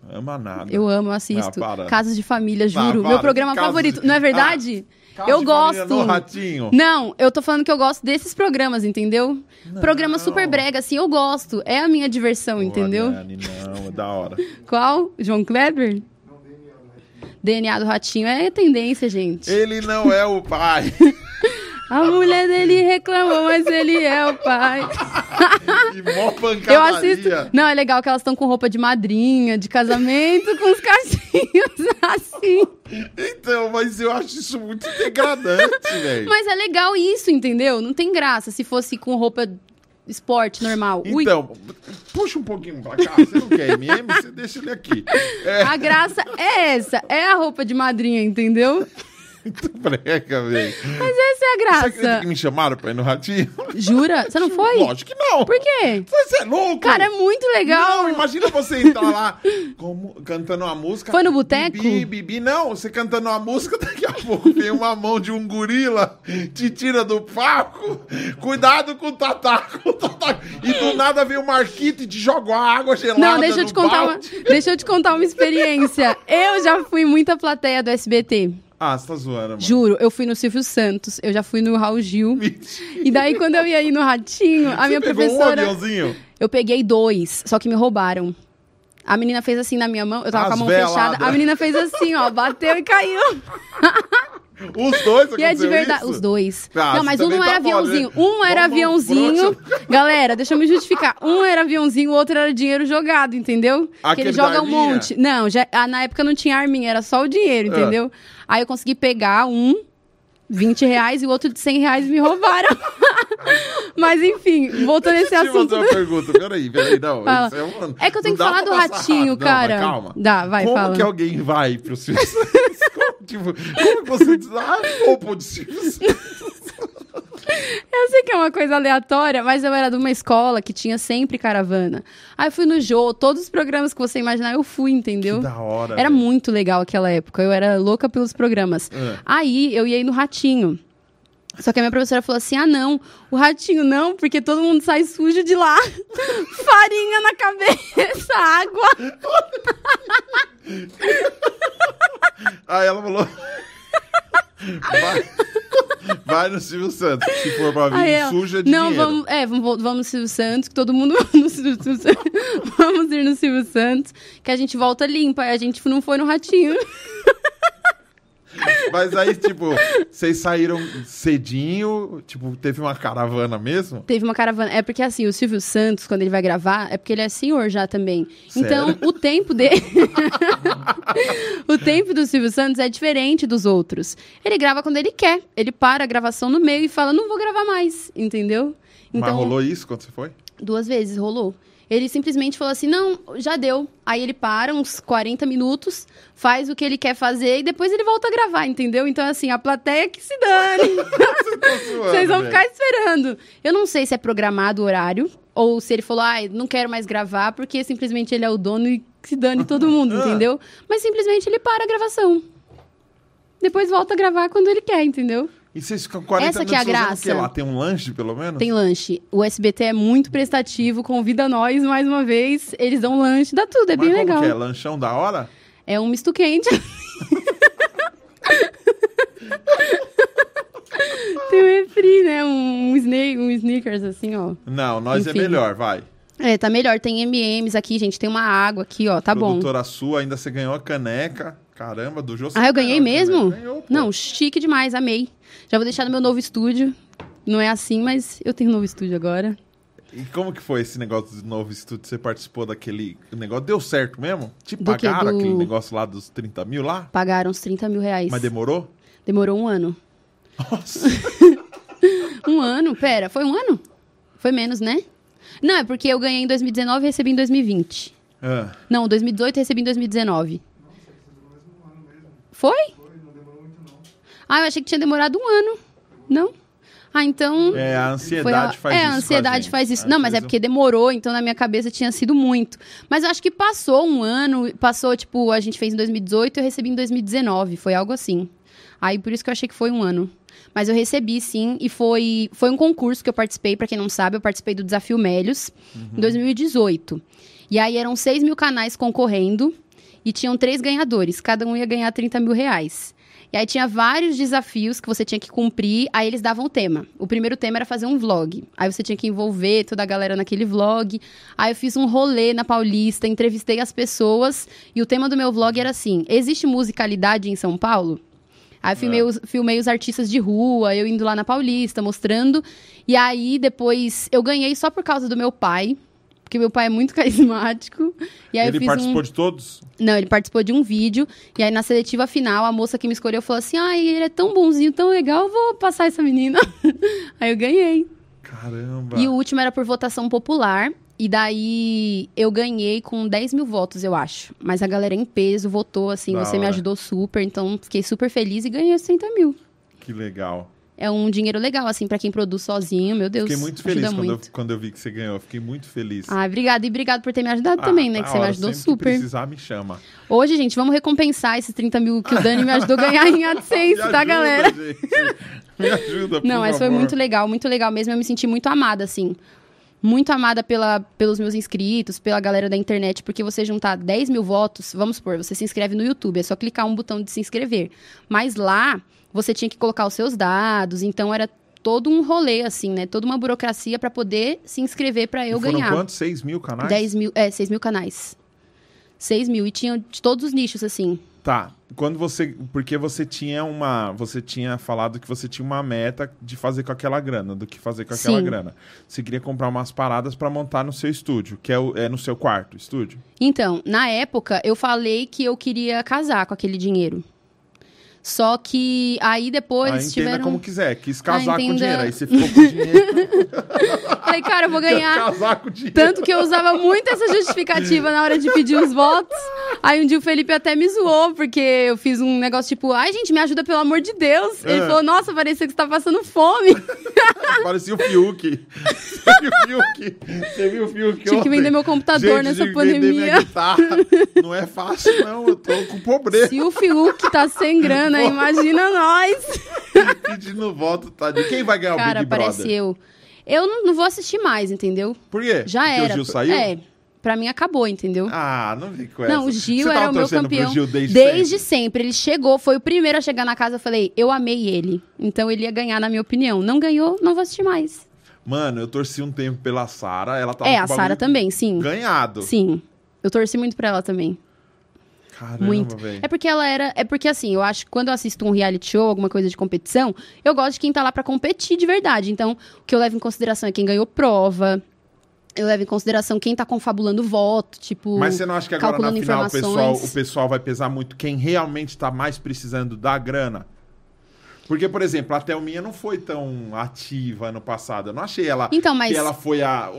Ama nada. Eu amo, eu assisto. Ah. Casos de Família, Ah, juro. para, Meu programa casos favorito. de- Não é verdade? Caso eu gosto. No Ratinho. Não, eu tô falando que eu gosto desses programas, entendeu? Programa super brega, assim, eu gosto. É a minha diversão, entendeu? Dani, não, é da hora. Qual? João Kleber? DNA do Ratinho é tendência, gente. Ele não é o pai. A mulher dele reclamou, mas ele é o pai. Que mó pancadaria. Eu assisto. Não, é legal que elas estão com roupa de madrinha, de casamento, com os cachinhos assim. Então, mas eu acho isso muito degradante, velho. Mas é legal isso, entendeu? Não tem graça se fosse com roupa esporte normal. Ui, Então, puxa um pouquinho pra cá. Você não quer MM? Você deixa ele aqui. É a graça é essa. É a roupa de madrinha, entendeu? Muito brega, velho. Mas essa é Você a acredita graça. que me chamaram pra ir no ratinho? Jura? Você não foi? Lógico que não. Por quê? Você é louco? Cara, é muito legal. Não, imagina você entrar lá como, cantando uma música. Foi no boteco? Bibi, bibi. Não, você cantando uma música, daqui a pouco vem uma mão de um gorila, te tira do palco. Cuidado com o tataco, o tataco. E do nada vem o Marquito e te joga uma água gelada. Não, deixa eu te contar uma, balde. deixa eu te contar uma experiência. Eu já fui muita plateia do SBT. Ah, você tá zoando, mano. Juro, eu fui no Silvio Santos, eu já fui no Raul Gil. E daí, quando eu ia ir no Ratinho, a minha você pegou professora. um aviãozinho? Eu peguei dois, só que me roubaram. A menina fez assim na minha mão, eu tava As com a mão fechada. A menina fez assim, ó, bateu e caiu. Os dois E é de verdade. isso? Os dois. Ah, não, mas um não tá era mole, aviãozinho. né? Um era mão aviãozinho. Galera, deixa eu me justificar. Um era aviãozinho, o outro era dinheiro jogado, entendeu? que ele joga um monte. Não, já, ah, na época não tinha arminha, era só o dinheiro, Ah. entendeu? Aí eu consegui pegar um. 20 reais e o outro de 100 reais me roubaram. Mas enfim, voltando a esse Deixa eu te assunto. fazer uma pergunta. Peraí, peraí, não. Fala. Isso é, um- É que eu tenho que falar do ratinho. Não, cara. calma. Dá, vai, como fala. que alguém vai pro Silvio Santos? Tipo, como você diz, ah, pro Silvio Santos? Eu sei que é uma coisa aleatória, mas eu era de uma escola que tinha sempre caravana. Aí eu fui no Jô, todos os programas que você imaginar, eu fui, entendeu? Que da hora. Era velho. muito legal aquela época. Eu era louca pelos programas. É. Aí eu ia ir no Ratinho. Só que a minha professora falou assim: ah, não, o ratinho não, porque todo mundo sai sujo de lá. Farinha na cabeça, água. Aí ela falou. vai, vai no Silvio Santos. Se for pra vir ela, suja de não, dinheiro. vamos, é, vamos, no Silvio Santos, que todo mundo no Silvio Santos. vamos ir no Silvio Santos, que a gente volta limpa. A gente não foi no ratinho. Mas aí, tipo, vocês saíram cedinho, tipo, teve uma caravana mesmo? Teve uma caravana. É porque assim, o Silvio Santos, quando ele vai gravar, é porque ele é senhor já também. Então, Sério? o tempo dele. o tempo do Silvio Santos é diferente dos outros. Ele grava quando ele quer. Ele para a gravação no meio e fala: não vou gravar mais. Entendeu? Mas rolou isso quando você foi? Duas vezes rolou. Ele simplesmente falou assim: não, já deu. Aí ele para uns 40 minutos, faz o que ele quer fazer e depois ele volta a gravar, entendeu? Então, assim, a plateia que se dane. Vocês vão ficar esperando. Eu não sei se é programado o horário ou se ele falou, ai, não quero mais gravar porque simplesmente ele é o dono e se dane todo mundo, Ah. entendeu? Mas simplesmente ele para a gravação. Depois volta a gravar quando ele quer, entendeu? E vocês ficam 40 Essa que é a graça. lá? Tem um lanche, pelo menos? Tem lanche. O SBT é muito prestativo, convida nós mais uma vez. Eles dão lanche, dá tudo, é Mas bem como legal. que é? Lanchão da hora? É um misto quente. Tem um refri, né? Um, um, sne- um sneakers, assim, ó. Não, nós Enfim. é melhor, vai. É, tá melhor. Tem M&M's aqui, gente. Tem uma água aqui, ó. Tá bom. Produtora sua, ainda você ganhou a caneca. Caramba, do Jô. Ah, eu ganhei a mesmo? Ganhou. Não, chique demais. Amei. Já vou deixar no meu novo estúdio. Não é assim, mas eu tenho um novo estúdio agora. E como que foi esse negócio do novo estúdio? Você participou daquele o negócio? Deu certo mesmo? Te Do pagaram Do- aquele negócio lá dos 30 mil lá? Pagaram uns 30 mil reais. Mas demorou? Demorou um ano. Nossa. Um ano? Pera, foi um ano? Foi menos, né? Não, é porque eu ganhei em 2019 e recebi em 2020. Ah, Não, 2018 e recebi em 2019. Foi? Ah, eu achei que tinha demorado um ano. Não? Ah, então. é, a ansiedade a... faz é, isso. a com ansiedade faz isso. Às Não, mas é porque demorou, então na minha cabeça tinha sido muito. Mas eu acho que passou um ano, passou, tipo, a gente fez em 2018 e eu recebi em 2019. Foi algo assim. Aí por isso que eu achei que foi um ano. Mas eu recebi, sim, e foi, foi um concurso que eu participei, pra quem não sabe, eu participei do Desafio Melios em 2018. E aí eram 6 mil canais concorrendo e tinham três ganhadores, cada um ia ganhar 30 mil reais. E aí tinha vários desafios que você tinha que cumprir, aí eles davam o tema. O primeiro tema era fazer um vlog. Aí você tinha que envolver toda a galera naquele vlog. Aí eu fiz um rolê na Paulista, entrevistei as pessoas, e o tema do meu vlog era assim: existe musicalidade em São Paulo? Aí eu filmei, É. os, filmei os artistas de rua, eu indo lá na Paulista, mostrando. E aí, depois, eu ganhei só por causa do meu pai. Porque meu pai é muito carismático. E aí Ele eu fiz participou um... de todos? Não, ele participou de um vídeo. E aí, na seletiva final, a moça que me escolheu falou assim: Ai, ele é tão bonzinho, tão legal, vou passar essa menina. aí eu ganhei. Caramba. E o último era por votação popular. E daí eu ganhei com 10 mil votos, eu acho. Mas a galera em peso votou, assim, Da você me hora. ajudou super. Então fiquei super feliz e ganhei 60 mil. Que legal. É um dinheiro legal, assim, pra quem produz sozinho, meu Deus. Fiquei muito feliz quando eu, muito. quando eu vi que você ganhou. Fiquei muito feliz. Ah, obrigada. E obrigado por ter me ajudado Ah, também, né? da Que você me hora. ajudou Sempre que super. precisar, me chama. Hoje, gente, vamos recompensar esses 30 mil que o Dani me ajudou a ganhar em AdSense, Me tá, ajuda, galera? gente. Me ajuda, por Não, mas foi muito legal, muito legal mesmo. Eu me senti muito amada, assim. Muito amada pela, pelos meus inscritos, pela galera da internet, porque você juntar 10 mil votos, vamos supor, você se inscreve no YouTube, é só clicar um botão de se inscrever. Mas lá, você tinha que colocar os seus dados, então era todo um rolê, assim, né? Toda uma burocracia pra poder se inscrever pra eu E foram ganhar. quantos? 6 mil canais? 10 mil, é, 6 mil canais. 6 mil, e tinha de todos os nichos, assim. Tá. Quando você. Porque você tinha uma. Você tinha falado que você tinha uma meta de fazer com aquela grana, do que fazer com aquela Sim. grana. Você queria comprar umas paradas pra montar no seu estúdio, que é, o- é no seu quarto, estúdio. Então, na época, eu falei que eu queria casar com aquele dinheiro. Só que aí depois ah, entenda tiveram. como quiser. Quis casar com entenda. dinheiro. Aí você ficou com dinheiro. Falei, cara, eu vou ganhar. casar com dinheiro. Tanto que eu usava muito essa justificativa na hora de pedir os votos. Aí um dia o Felipe até me zoou, porque eu fiz um negócio tipo, ai, gente, me ajuda pelo amor de Deus. Ele É. falou, nossa, parecia que você tá passando fome. Parecia o Fiuk. Você viu o Fiuk? Você viu o Fiuk Tive que ontem? vender meu computador Gente, nessa que pandemia. Não é fácil, não. Eu tô com pobreza. Se o Fiuk tá sem grana, imagina nós. Pedindo voto, tá? De quem vai ganhar Cara, o Big Brother? parece eu. Eu não, não vou assistir mais, entendeu? Por quê? Já Porque era. o Gil saiu? É, pra mim acabou, entendeu? Ah, não vi com essa. Não, o Gil Você tava era o meu campeão. Gil desde, sempre. Ele chegou, foi o primeiro a chegar na casa. Eu falei, eu amei ele. Então ele ia ganhar, na minha opinião. Não ganhou, não vou assistir mais. Mano, eu torci um tempo pela Sara. Ela tava é, com a Sara também, sim. Ganhado. Sim. Eu torci muito pra ela também. Caramba, Muito. velho. É porque ela era. É porque assim, eu acho que quando eu assisto um reality show, alguma coisa de competição, eu gosto de quem tá lá pra competir de verdade. Então, o que eu levo em consideração é quem ganhou prova. Eu levo em consideração quem tá confabulando voto, tipo. Mas você não acha que agora na final o pessoal, o pessoal vai pesar muito quem realmente tá mais precisando da grana? Porque, por exemplo, a Thelminha não foi tão ativa no passado. Eu não achei ela Então, mas- ela foi a.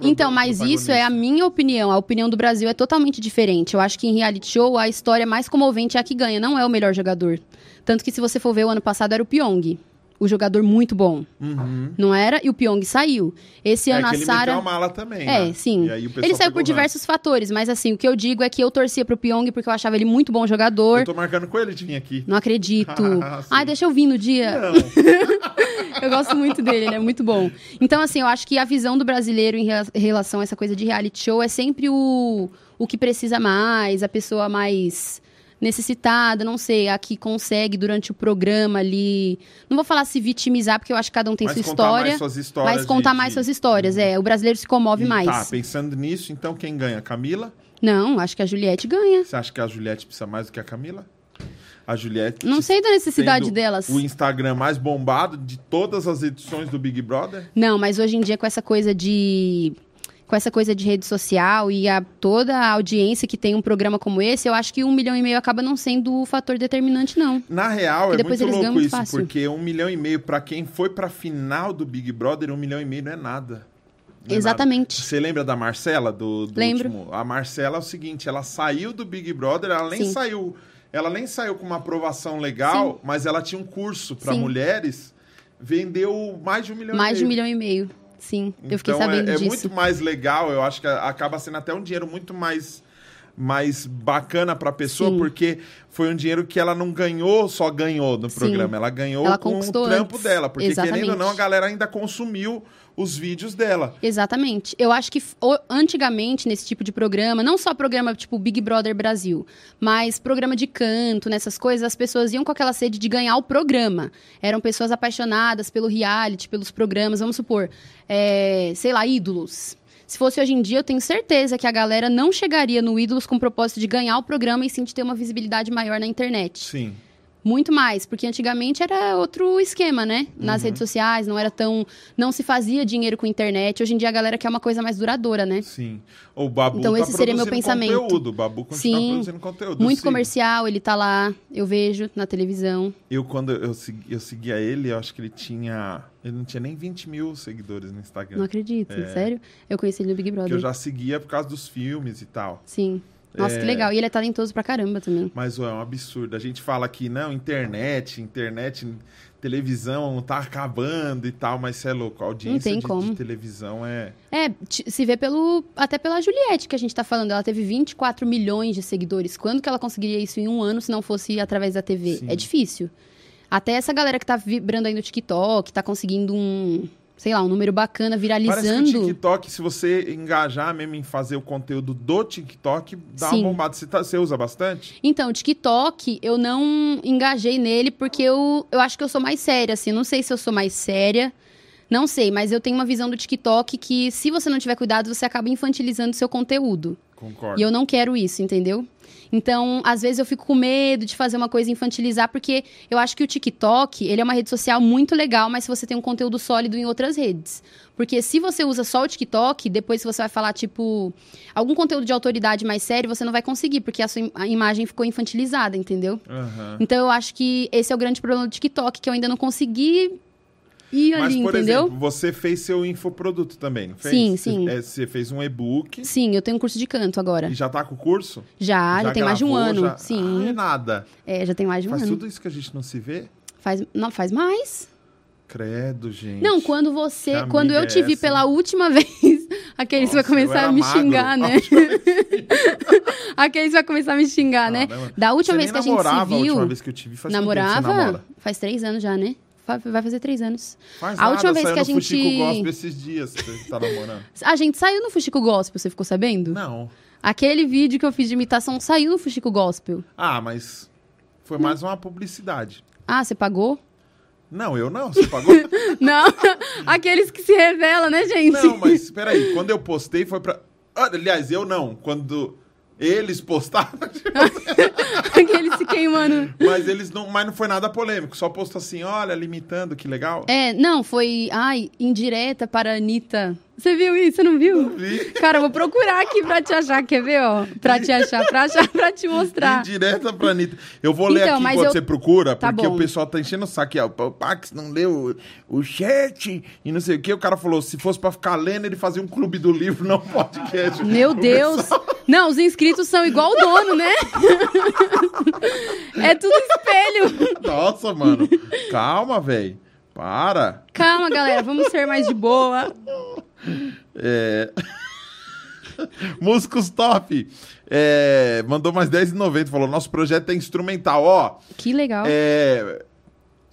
Então, mas isso é a minha opinião. A opinião do Brasil é totalmente diferente. Eu acho que em reality show a história mais comovente é a que ganha, não é o melhor jogador. Tanto que se você for ver o ano passado era o Pyong. O jogador muito bom. Uhum. Não era? E o Pyong saiu. Esse É ano que a Sara. mala também, É, né? sim. Ele saiu por diversos fatores, mas assim, o que eu digo é que eu torcia pro Pyong porque eu achava ele muito bom jogador. Eu tô marcando com ele de vir aqui. Não acredito. Ah. Ai, deixa eu vir no dia. Não. Eu gosto muito dele, ele é muito bom. Então, assim, eu acho que a visão do brasileiro em relação a essa coisa de reality show é sempre o, o que precisa mais, a pessoa mais necessitada, não sei, a que consegue durante o programa ali. Não vou falar se vitimizar, porque eu acho que cada um tem Mas sua contar história. mais suas histórias. Mas contar de- mais suas histórias, é. O brasileiro se comove E mais. Tá, pensando nisso, então quem ganha? Camila? Não, acho que a Juliette ganha. Você acha que a Juliette precisa mais do que a Camila? A Juliette. Não sei da necessidade delas. O Instagram mais bombado de todas as edições do Big Brother? Não, mas hoje em dia com essa coisa de com essa coisa de rede social e a, toda a audiência que tem um programa como esse, eu acho que um milhão e meio acaba não sendo o fator determinante, não. Na real, é depois muito eles louco ganham muito isso, fácil. porque um milhão e meio pra quem foi pra final do Big Brother, um milhão e meio não é nada. Não é Exatamente. Você lembra da Marcela do, do Lembro. último? A Marcela é o seguinte, ela saiu do Big Brother, ela nem Sim. saiu, ela nem saiu com uma aprovação legal, mas ela tinha um curso Sim. mulheres, vendeu mais de um milhão Mais e de um meio. milhão e meio. Sim, eu fiquei Então, sabendo é, é disso. muito mais legal, eu acho que acaba sendo até um dinheiro muito mais mais bacana pra pessoa, Sim. porque foi um dinheiro que ela não ganhou, só ganhou no Sim. programa, ela ganhou Ela com o trampo antes. dela, porque querendo ou Exatamente. não, a galera ainda consumiu os vídeos dela. Exatamente. Eu acho que antigamente, nesse tipo de programa, não só programa tipo Big Brother Brasil, mas programa de canto, nessas coisas, as pessoas iam com aquela sede de ganhar o programa. Eram pessoas apaixonadas pelo reality, pelos programas, vamos supor, é, sei lá, ídolos. Se fosse hoje em dia, eu tenho certeza que a galera não chegaria no Ídolos com o propósito de ganhar o programa e sim de ter uma visibilidade maior na internet. Sim. Muito mais, porque antigamente era outro esquema, né? Nas Uhum. redes sociais, não era tão. Não se fazia dinheiro com internet. Hoje em dia a galera quer uma coisa mais duradoura, né? Sim. O Babu Então tá esse seria meu pensamento. conteúdo. O Babu continua Sim. produzindo conteúdo. Muito comercial, ele tá lá, eu vejo na televisão. Eu, quando eu, segui, eu seguia ele, eu acho que ele tinha... Ele não tinha nem 20 mil seguidores no Instagram. Não acredito, É. sério? Eu conheci ele no Big que Brother. eu já seguia por causa dos filmes e tal. Sim. Nossa, É. que legal. E ele é talentoso pra caramba também. Mas ó, é um absurdo. A gente fala que não, internet, internet, televisão tá acabando e tal, mas você é louco. A audiência de, como. de televisão é. É, se vê pelo. Até pela Juliette que a gente tá falando. Ela teve 24 milhões de seguidores. Quando que ela conseguiria isso em um ano se não fosse através da TV? Sim. É difícil. Até essa galera que tá vibrando aí no TikTok, tá conseguindo um. Sei lá, um número bacana, Parece viralizando. que o TikTok, se você engajar mesmo em fazer o conteúdo do TikTok, dá Sim. uma bombada. Você, tá- você usa bastante? Então, o TikTok, eu não engajei nele porque eu, eu acho que eu sou mais séria, assim. Não sei se eu sou mais séria. Não sei, mas eu tenho uma visão do TikTok que, se você não tiver cuidado, você acaba infantilizando seu conteúdo. Concordo. E eu não quero isso, entendeu? Então, às vezes eu fico com medo de fazer uma coisa infantilizar, porque eu acho que o TikTok, ele é uma rede social muito legal, mas se você tem um conteúdo sólido em outras redes. Porque se você usa só o TikTok, depois se você vai falar, tipo, algum conteúdo de autoridade mais sério, você não vai conseguir, porque a sua im- a imagem ficou infantilizada, entendeu? Aham. Então eu acho que esse é o grande problema do TikTok, que eu ainda não consegui ir Mas, ali, por entendeu? exemplo, você fez seu infoproduto também, não fez? Sim, Você- sim. é, Você fez um e-book Sim, eu tenho um curso de canto agora. e já tá com o curso? Já, já, tem mais de um gravou, ano. já- Sim. Ah, é nada. É, já tem mais de um Faz ano. tudo isso que a gente não se vê? Faz, não, faz mais. Credo, gente. Não, quando você. Quando eu te é vi essa, pela última vez, aqueles vai Nossa, eu começar a me magro. xingar, né? aqueles vai começar a me xingar, né? Da última Você vez que a gente se namorava a viu. última vez que eu te vi. Faz namorava? Você namora? Faz três anos já, né? Vai fazer três anos. Faz A nada, última vez que a gente- Fuxico Gospel esses dias você tá namorando. A gente saiu no Fuxico Gospel, você ficou sabendo? Não. Aquele vídeo que eu fiz de imitação saiu no Fuxico Gospel. Ah, mas foi mais uma publicidade. Ah, você pagou? Não, eu não. Você pagou? Não, aqueles que se revelam, né, gente? não, mas espera aí. Quando eu postei foi pra... Aliás, eu não. Quando eles postaram... aqueles se queimando. mas eles não... Mas não foi nada polêmico. Só postou assim, olha, limitando, que legal. É, não, foi. Ai, indireta para a Anitta. Você viu isso? Você não viu? Vi. Cara, eu vou procurar aqui pra te achar, quer ver, ó? Pra te achar, pra achar, pra te mostrar. Indireta pra Anitta. Eu vou ler Então, aqui enquanto eu- você procura, Tá porque bom. o pessoal tá enchendo o saco. aqui, ó. O Pax não leu o, o chat e não sei o que. O cara falou, se fosse pra ficar lendo, ele fazia um clube do livro, não podcast. Meu O Deus! pessoal- Não, os inscritos são igual o dono, né? é tudo espelho. Nossa, mano. Calma, velho. Para. Calma, galera, vamos ser mais de boa. É... Músicos Top. É, Mandou mais 10,90. Falou, nosso projeto é instrumental. Ó, Que legal. É,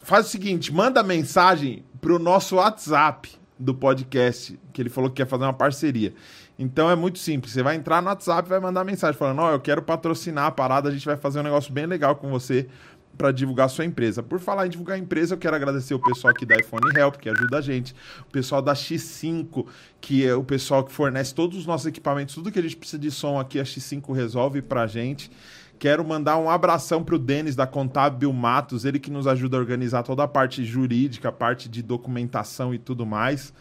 faz o seguinte, manda mensagem pro nosso WhatsApp do podcast, que ele falou que quer fazer uma parceria. Então é muito simples, você vai entrar no WhatsApp e vai mandar mensagem falando, ó, eu quero patrocinar a parada, a gente vai fazer um negócio bem legal com você para divulgar a sua empresa. Por falar em divulgar a empresa, eu quero agradecer o pessoal aqui da iPhone Help, que ajuda a gente, o pessoal da X5, que é o pessoal que fornece todos os nossos equipamentos, tudo que a gente precisa de som aqui, a X5 resolve pra gente. Quero mandar um abração pro Denis da Contábil Matos, ele que nos ajuda a organizar toda a parte jurídica, a parte de documentação e tudo mais.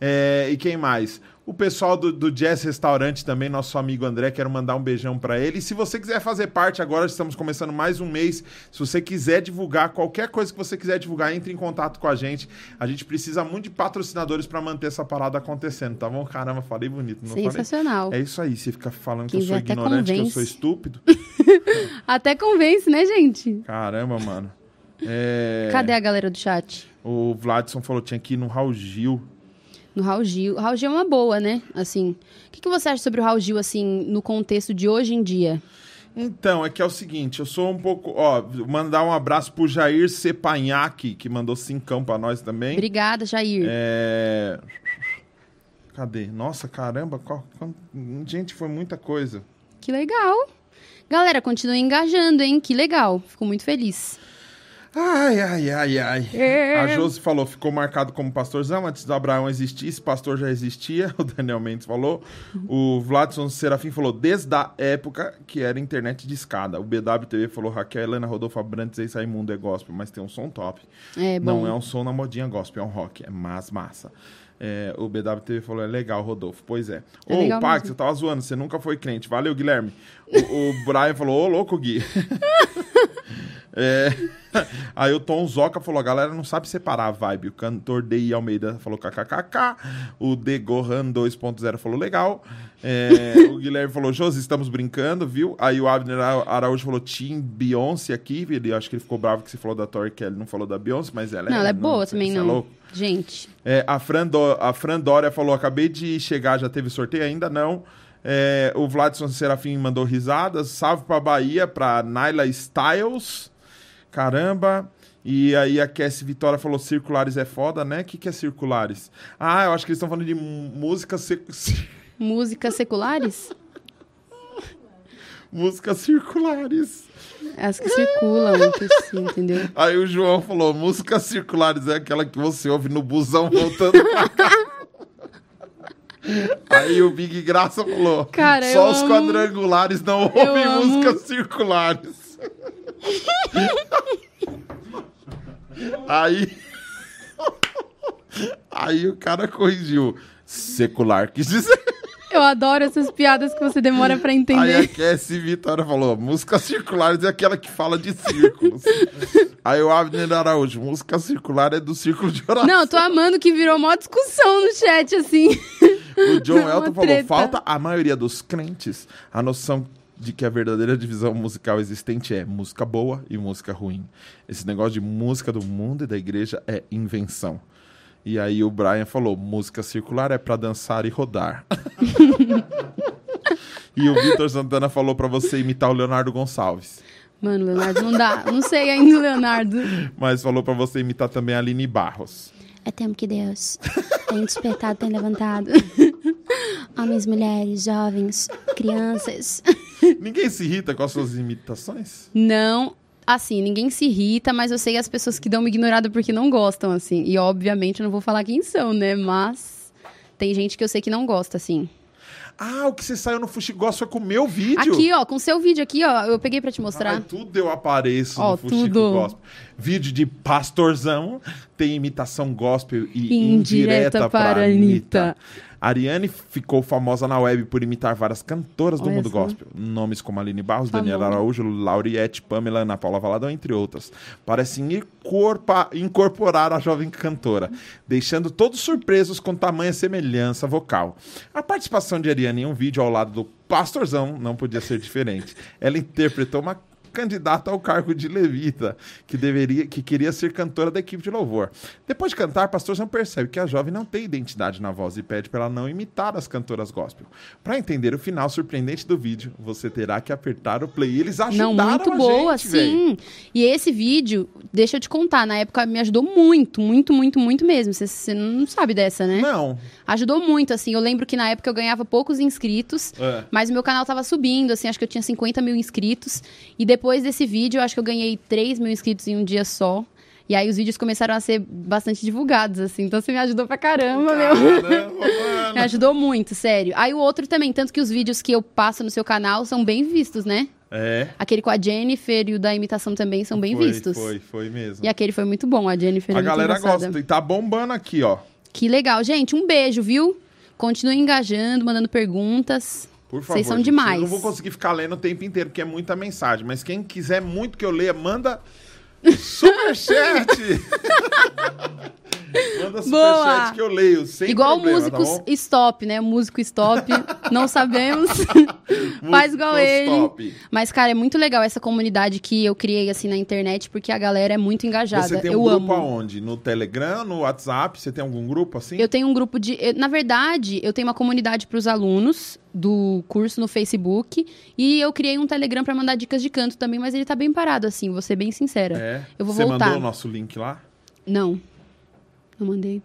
É, e quem mais? O pessoal do, do Jazz Restaurante também, nosso amigo André, quero mandar um beijão pra ele. E se você quiser fazer parte agora, estamos começando mais um mês. Se você quiser divulgar qualquer coisa que você quiser divulgar, entre em contato com a gente. A gente precisa muito de patrocinadores pra manter essa parada acontecendo, tá bom? Caramba, falei bonito, não falei? Sensacional. É isso aí, você fica falando que eu sou ignorante, que eu convence. sou estúpido. Até convence, né, gente? Caramba, mano. É, Cadê a galera do chat? O Vladson falou que tinha que ir no Raul Gil. No Raul Gil. O Raul Gil é uma boa, né? Assim. O que, que você acha sobre o Raul Gil, assim, no contexto de hoje em dia? Então, é que é o seguinte, eu sou um pouco. Ó, mandar um abraço pro Jair Sepanhaque, que mandou cincão pra nós também. Obrigada, Jair. É. Cadê? Nossa, caramba, qual- gente, foi muita coisa. Que legal. Galera, continue engajando, hein? Que legal. Fico muito feliz. Ai, ai, ai, ai. É. A Josi falou, ficou marcado como pastorzão. Antes do Abraão existir, esse pastor já existia. O Daniel Mendes falou. O Vladson Serafim falou, desde a época que era internet de escada. O BWTV falou, Raquel, Helena, Rodolfo Abrantes, esse Raimundo é gospel, mas tem um som top. É, bom. Não é um som na modinha gospel, é um rock. É mais massa. É, o BWTV falou, é legal, Rodolfo. Pois é. É Ô, Pax, mesmo. você tava zoando, você nunca foi crente. Valeu, Guilherme. O, o Brian falou, ô, louco, Gui. É. Aí o Tom Zoca falou: a galera não sabe separar a vibe. O cantor D.I. Almeida falou kkkk. O D. Gohan 2.0 falou legal. É, o Guilherme falou: Josi, estamos brincando, viu? Aí o Abner Ara- Araújo falou: Team Beyoncé aqui. Ele, acho que ele ficou bravo que você falou da Tori Kelly, não falou da Beyoncé, mas ela Não, ela é não, boa você- também, você é não. louco. Gente, É, a, Fran Do- a Fran Dória falou: acabei de chegar, já teve sorteio? Ainda não. É, o Vladson Serafim mandou risadas. Salve pra Bahia, pra Naila Styles. Caramba. E aí a Cassie Vitória falou: circulares é foda, né? O que, que é circulares? Ah, eu acho que eles estão falando de música, cir- músicas seculares? música circulares. As que circulam, que sim, entendeu? Aí o João falou: música circulares é aquela que você ouve no busão voltando pra casa. Aí o Big Graça falou: Cara, só os amo- quadrangulares não ouvem amo- músicas circulares. Aí. Aí o cara corrigiu. Secular quis dizer. Eu adoro essas piadas que você demora pra Aí a entender. Cassie Vitória falou: músicas circulares é aquela que fala de círculos. Aí o Abner Araújo: música circular é do círculo de oração. Não, eu tô amando que virou uma discussão no chat, assim. O John Elton falou: falta a maioria dos crentes a noção de que a verdadeira divisão musical existente é música boa e música ruim. Esse negócio de música do mundo e da igreja é invenção. E aí o Brian falou: música circular é pra dançar e rodar. e o Vitor Santana falou pra você imitar o Leonardo Gonçalves. Mano, Leonardo não dá. Não sei ainda, Leonardo. Mas falou pra você imitar também a Aline Barros. É tempo que Deus tem despertado, tem levantado. Homens, mulheres, jovens, crianças. Ninguém se irrita com as suas imitações? Não, assim, ninguém se irrita, mas eu sei as pessoas que dão uma ignorada porque não gostam, assim. E obviamente eu não vou falar quem são, né? Mas tem gente que eu sei que não gosta, assim. Ah, o que você saiu no Fuxigós foi com o meu vídeo? Aqui, ó, com o seu vídeo aqui, ó, eu peguei pra te Ai, mostrar. tudo eu apareço Ó, no Fuxico tudo. Gospel. Vídeo de pastorzão, tem imitação gospel e Indireta indireta para para Anitta. Anitta. Ariane ficou famosa na web por imitar várias cantoras do Olha mundo só. gospel. Nomes como Aline Barros. Daniela Araújo, Lauriette, Pamela, Ana Paula Valadão, entre outras. Parecem incorporar a jovem cantora, deixando todos surpresos com tamanha semelhança vocal. A participação de Ariane em um vídeo ao lado do pastorzão não podia ser diferente. Ela interpretou uma candidata ao cargo de levita, que deveria, que queria ser cantora da equipe de louvor. Depois de cantar, pastorzão percebe que a jovem não tem identidade na voz e pede para ela não imitar as cantoras gospel. Para entender o final surpreendente do vídeo, você terá que apertar o play. Eles ajudaram Não, muito a boa, gente, sim. E esse vídeo, deixa eu te contar, na época me ajudou muito, muito, muito, muito mesmo. Você- Você não sabe dessa, né? Não. Ajudou muito, assim. Eu lembro que na época eu ganhava poucos inscritos, É. mas o meu canal tava subindo, assim, acho que eu tinha 50 mil inscritos. E depois desse vídeo, eu acho que eu ganhei 3 mil inscritos em um dia só. E aí os vídeos começaram a ser bastante divulgados, assim. Então você me ajudou pra caramba, meu. Caramba. Me ajudou muito, sério. Aí o outro também, tanto que os vídeos que eu passo no seu canal são bem vistos, né? É. Aquele com a Jennifer e o da imitação também são bem foi, vistos. Foi, foi mesmo. E aquele foi muito bom, a Jennifer é A galera engraçada. gosta. E tá bombando aqui, ó. Que legal. Gente, um beijo, viu? Continue engajando, mandando perguntas. Por favor. Vocês são gente. demais. Eu não vou conseguir ficar lendo o tempo inteiro, porque é muita mensagem. Mas quem quiser muito que eu leia, manda superchat. manda superchat que eu leio, sem igual problema, músicos tá stop, né? Músico stop. não sabemos. Faz igual Músicos ele. Mas, cara, é muito legal essa comunidade que eu criei, assim, na internet, porque a galera é muito engajada. Você tem um eu grupo amo. aonde? No Telegram, no WhatsApp? Você tem algum grupo assim? Eu tenho um grupo de. na verdade, eu tenho uma comunidade para os alunos do curso no Facebook. E eu criei um Telegram para mandar dicas de canto também, mas ele tá bem parado, assim, vou ser bem sincera. É. Eu vou Você voltar. mandou o nosso link lá? Não. Não mandei.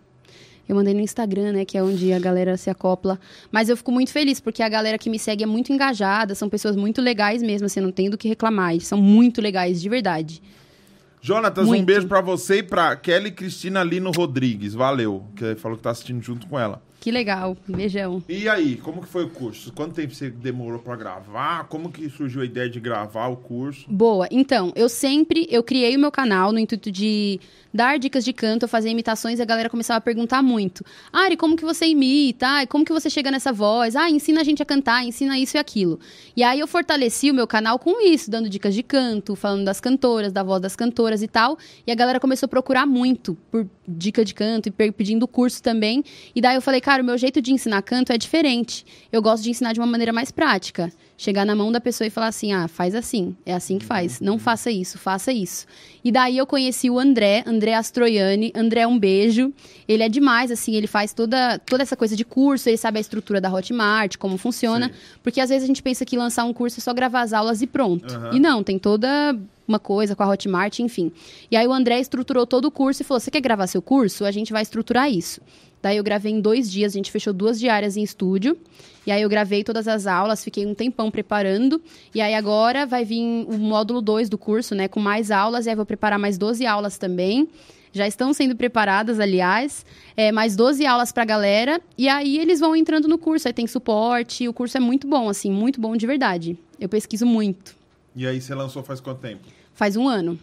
Eu mandei no Instagram, né? Que é onde a galera se acopla. Mas eu fico muito feliz, porque a galera que me segue é muito engajada, são pessoas muito legais mesmo, assim, não tem do que reclamar. Eles são muito legais, de verdade. Jonatas, um Muito. beijo pra você e pra Kelly Cristina Lino Rodrigues. Valeu. Que falou que tá assistindo junto com ela. Que legal. Beijão. E aí, como que foi o curso? Quanto tempo você demorou pra gravar? Como que surgiu a ideia de gravar o curso? Boa. Então, eu sempre, eu criei o meu canal no intuito de dar dicas de canto, fazia imitações e a galera começava a perguntar muito. Ari, como que você imita? Ai, como que você chega nessa voz? Ah, ensina a gente a cantar, ensina isso e aquilo. E aí eu fortaleci o meu canal com isso, dando dicas de canto, falando das cantoras, da voz das cantoras e tal. E a galera começou a procurar muito por dica de canto e pedindo curso também. E daí eu falei, cara, o meu jeito de ensinar canto é diferente. Eu gosto de ensinar de uma maneira mais prática. Chegar na mão da pessoa e falar assim: ah, faz assim, é assim que faz. Não faça isso, faça isso. E daí eu conheci o André, André Astroiani. André, um beijo. Ele é demais, assim, ele faz toda, toda essa coisa de curso, ele sabe a estrutura da Hotmart, como funciona. Sim. Porque às vezes a gente pensa que lançar um curso é só gravar as aulas e pronto. Aham. E não, tem toda uma coisa com a Hotmart, enfim. E aí o André estruturou todo o curso e falou: você quer gravar seu curso? A gente vai estruturar isso. Daí eu gravei em dois dias, a gente fechou duas diárias em estúdio. E aí eu gravei todas as aulas, fiquei um tempão preparando. E aí agora vai vir o módulo 2 do curso, né? Com mais aulas, e aí vou preparar mais 12 aulas também. Já estão sendo preparadas, aliás. É, mais 12 aulas pra galera. E aí eles vão entrando no curso. Aí tem suporte. O curso é muito bom, assim, muito bom de verdade. Eu pesquiso muito. E aí você lançou faz quanto tempo? Faz um ano.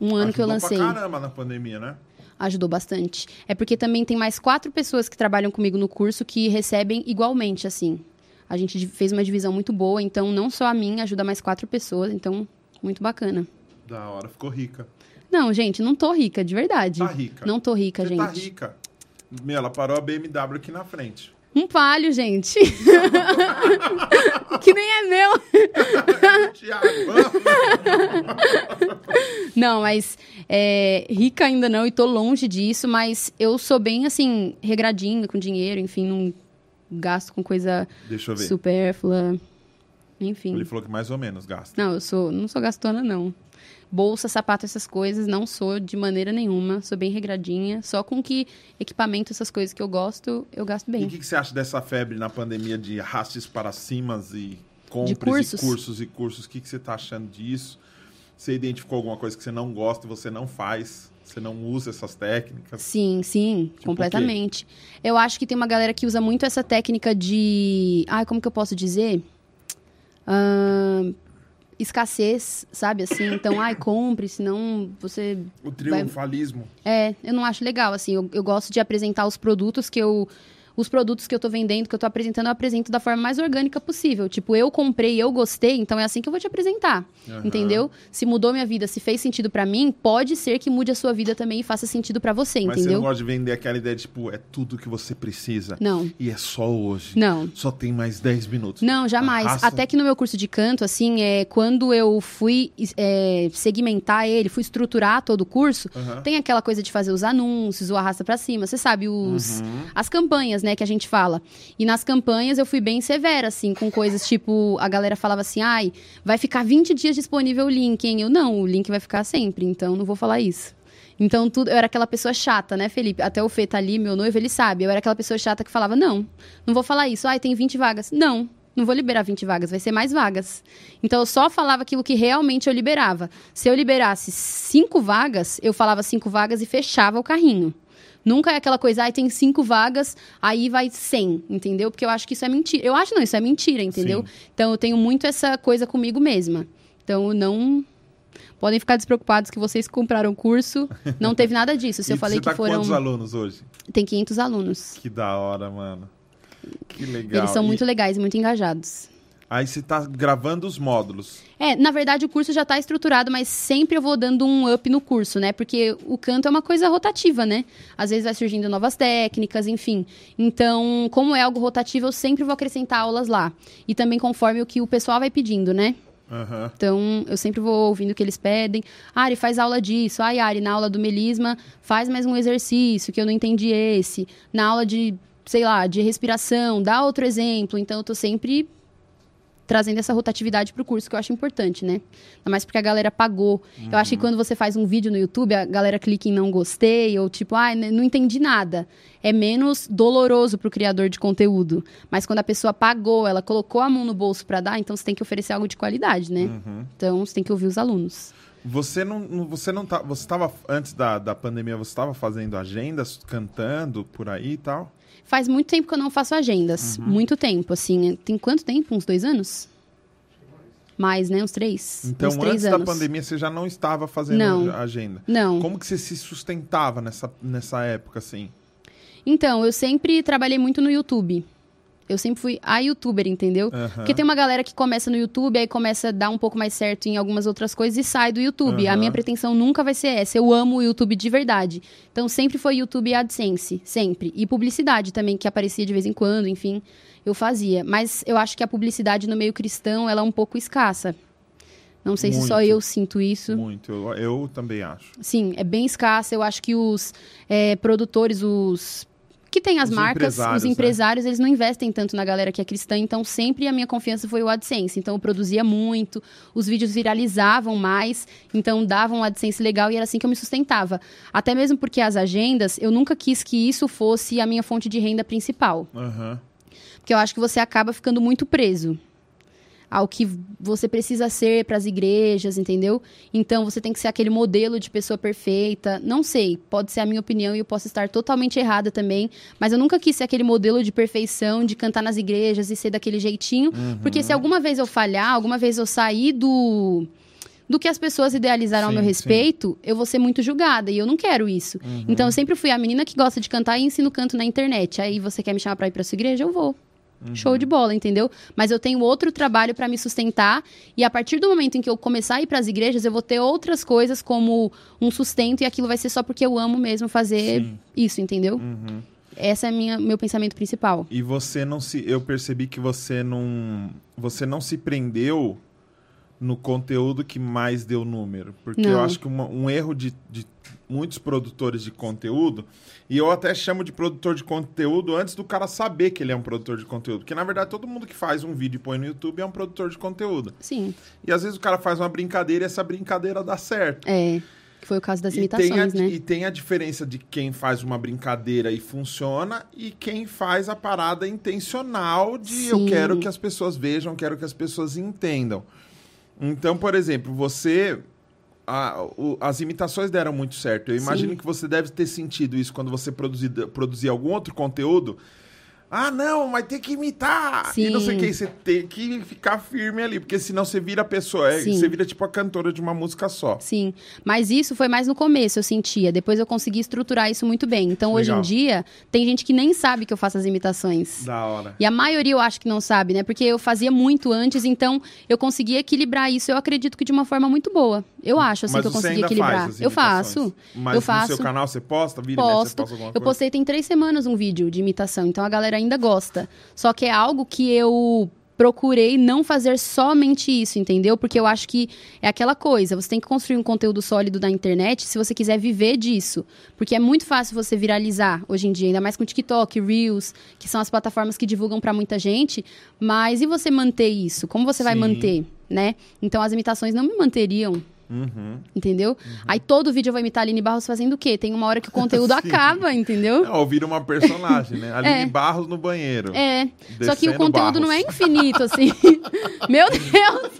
Um ano que eu Ajudou lancei. pra caramba na pandemia, né? Ajudou bastante. É porque também tem mais quatro pessoas que trabalham comigo no curso que recebem igualmente, assim. A gente fez uma divisão muito boa, então não só a mim, ajuda mais quatro pessoas, então muito bacana. Da hora, ficou rica. Não, gente, não tô rica, de verdade. Tá rica. Não tô rica, Você gente. tá rica. Meu, ela parou a BMW aqui na frente. Um palio, gente. que nem é meu. Não, mas é, rica ainda não e tô longe disso, mas eu sou bem, assim, regradinha com dinheiro, enfim, não gasto com coisa supérflua. Enfim. Ele falou que mais ou menos gasta. Não, eu sou, não sou gastona, não. Bolsa, sapato, essas coisas, não sou de maneira nenhuma. Sou bem regradinha. Só com que equipamento, essas coisas que eu gosto, eu gasto E bem. o que, que você acha dessa febre na pandemia de arrastes para cimas e compras cursos? e cursos e cursos? O que, que você tá achando disso? Você identificou alguma coisa que você não gosta e você não faz? Você não usa essas técnicas? Sim, sim, Tipo completamente. Eu acho que tem uma galera que usa muito essa técnica de. Ai, como que eu posso dizer? Ahn, escassez, sabe? Assim, então, ai, compre, senão você O triunfalismo. É, eu não acho legal, assim, eu, eu gosto de apresentar os produtos que eu... Os produtos que eu tô vendendo, que eu tô apresentando, eu apresento da forma mais orgânica possível. Tipo, eu comprei, eu gostei, então é assim que eu vou te apresentar. Aham. Entendeu? Se mudou minha vida, se fez sentido pra mim, pode ser que mude a sua vida também e faça sentido pra você, Mas você entendeu? não gosta de vender aquela ideia de, tipo, é tudo que você precisa. Não, E é só hoje. não. Só tem mais 10 minutos. Não, jamais. Arrasta. Até que no meu curso de canto, assim, é, quando eu fui é, segmentar ele, fui estruturar todo o curso, Aham. tem aquela coisa de fazer os anúncios, o arrasta pra cima, você sabe, os, Uhum. as campanhas, né, que a gente fala. E nas campanhas eu fui bem severa, assim, com coisas tipo, a galera falava assim, ai, vai ficar 20 dias disponível o link, hein? Eu, não, o link vai ficar sempre, então não vou falar isso. Então, tudo, eu era aquela pessoa chata, né, Felipe? Até o Fê tá ali, meu noivo, ele sabe. Eu era aquela pessoa chata que falava, não, não vou falar isso. Ai, tem 20 vagas. Não, não vou liberar 20 vagas, vai ser mais vagas. Então, eu só falava aquilo que realmente eu liberava. Se eu liberasse cinco vagas, eu falava cinco vagas e fechava o carrinho. Nunca é aquela coisa, ai, tem cinco vagas, aí vai 100, entendeu? Porque eu acho que isso é mentira. Eu acho não, isso é mentira, entendeu? Sim. Então, eu tenho muito essa coisa comigo mesma. Então, não... Podem ficar despreocupados que vocês que compraram o curso. Não teve nada disso. Se eu falei tá que foram... quantos alunos hoje? Tem 500 alunos. Que da hora, mano. Que legal. Eles são E muito legais e muito engajados. Aí você tá gravando os módulos. É, na verdade o curso já está estruturado, mas sempre eu vou dando um up no curso, né? Porque o canto é uma coisa rotativa, né? Às vezes vai surgindo novas técnicas, enfim. Então, como é algo rotativo, eu sempre vou acrescentar aulas lá. E também conforme o que o pessoal vai pedindo, né? Aham. Então, eu sempre vou ouvindo o que eles pedem. Ari, faz aula disso. Ai, Ari, na aula do melisma, faz mais um exercício, que eu não entendi esse. Na aula de, sei lá, de respiração, dá outro exemplo. Então, eu tô sempre trazendo essa rotatividade pro curso, que eu acho importante, né? Ainda mais porque a galera pagou. Eu acho que quando você faz um vídeo no YouTube, a galera clica em não gostei, ou tipo, ai, não entendi nada. É menos doloroso pro criador de conteúdo. Mas quando a pessoa pagou, ela colocou a mão no bolso para dar, então você tem que oferecer algo de qualidade, né? Uhum. Então, você tem que ouvir os alunos. Você não, não- você não tá, você estava antes da, da pandemia, você estava fazendo agendas, cantando por aí e tal? Faz muito tempo que eu não faço agendas. Uhum. Muito tempo, assim. Tem quanto tempo? Uns dois anos? Mais, né? Uns três. Então, Uns três antes anos. da pandemia, você já não estava fazendo Não. agenda. Não. Como que você se sustentava nessa, nessa época, assim? Então, eu sempre trabalhei muito no YouTube. Eu sempre fui a youtuber, entendeu? Aham. Porque tem uma galera que começa no YouTube, aí começa a dar um pouco mais certo em algumas outras coisas e sai do YouTube. A Aham. minha pretensão nunca vai ser essa. Eu amo o YouTube de verdade. Então sempre foi YouTube e AdSense, sempre. E publicidade também, que aparecia de vez em quando, enfim, eu fazia. Mas eu acho que a publicidade no meio cristão, ela é um pouco escassa. Não sei se só Muito. eu sinto isso. Muito, eu, eu também acho. Sim, é bem escassa. Eu acho que os é, produtores, os que tem as Os marcas, empresários, os né? empresários, eles não investem tanto na galera que é cristã, então sempre a minha confiança foi o AdSense. Então eu produzia muito, os vídeos viralizavam mais, então davam um AdSense legal e era assim que eu me sustentava. Até mesmo porque as agendas, eu nunca quis que isso fosse a minha fonte de renda principal. Aham. Porque eu acho que você acaba ficando muito preso ao que você precisa ser para as igrejas, entendeu? Então você tem que ser aquele modelo de pessoa perfeita. Não sei, pode ser a minha opinião e eu posso estar totalmente errada também, mas eu nunca quis ser aquele modelo de perfeição, de cantar nas igrejas e ser daquele jeitinho, porque se alguma vez eu falhar, alguma vez eu sair do do que as pessoas idealizaram ao Sim, meu sim. respeito, eu vou ser muito julgada e eu não quero isso. Então eu sempre fui a menina que gosta de cantar e ensino canto na internet. Aí você quer me chamar pra ir pra sua igreja? Eu vou. Show de bola, entendeu? Mas eu tenho outro trabalho pra me sustentar e a partir do momento em que eu começar a ir pras igrejas, eu vou ter outras coisas como um sustento e aquilo vai ser só porque eu amo mesmo fazer Sim. isso, entendeu? Uhum. Esse é minha, meu pensamento principal. E você não se. Eu percebi que você não. Você não se prendeu no conteúdo que mais deu número. Porque eu Não. acho que uma- um erro de, de muitos produtores de conteúdo, e eu até chamo de produtor de conteúdo antes do cara saber que ele é um produtor de conteúdo. Porque, na verdade, todo mundo que faz um vídeo e põe no YouTube é um produtor de conteúdo. Sim, E às vezes o cara faz uma brincadeira e essa brincadeira dá certo. é. Que foi o caso das E tem, a, imitações, né? e tem a diferença de quem faz uma brincadeira e funciona e quem faz a parada intencional de eu Sim. quero que as pessoas vejam, quero que as pessoas entendam. Então, por exemplo, você. A- o- as imitações deram muito certo. Eu imagino Sim. que você deve ter sentido isso quando você produzir, produzir algum outro conteúdo. Ah, não, mas tem que imitar. E não sei o Sim. que. Você tem que ficar firme ali, porque senão você vira a pessoa. é, Sim. Você vira tipo a cantora de uma música só. Sim, mas isso foi mais no começo, eu sentia. Depois eu consegui estruturar isso muito bem. Então, hoje Legal. em dia, tem gente que nem sabe que eu faço as imitações. Da hora. E a maioria eu acho que não sabe, né? Porque eu fazia muito antes, então eu consegui equilibrar isso. Eu acredito que de uma forma muito boa. Eu acho, assim, Mas que eu consegui equilibrar. eu faço. Mas eu no faço. seu canal você posta? Vira e mexe, você Posto. posta alguma Eu postei tem três semanas um vídeo de imitação, então a galera ainda gosta. Só que é algo que eu procurei não fazer somente isso, entendeu? Porque eu acho que é aquela coisa, você tem que construir um conteúdo sólido na internet se você quiser viver disso. Porque é muito fácil você viralizar hoje em dia, ainda mais com TikTok, Reels, que são as plataformas que divulgam pra muita gente. Mas e você manter isso? Como você vai Sim. manter, né? Então as imitações não me manteriam Uhum. Entendeu? Aí todo vídeo eu vou imitar a Aline Barros fazendo o quê? Tem uma hora que o conteúdo acaba, entendeu? Não, ouvir uma personagem, né? Aline É. Barros no banheiro. É. Só que o conteúdo não é Barros. infinito, assim. Meu Deus!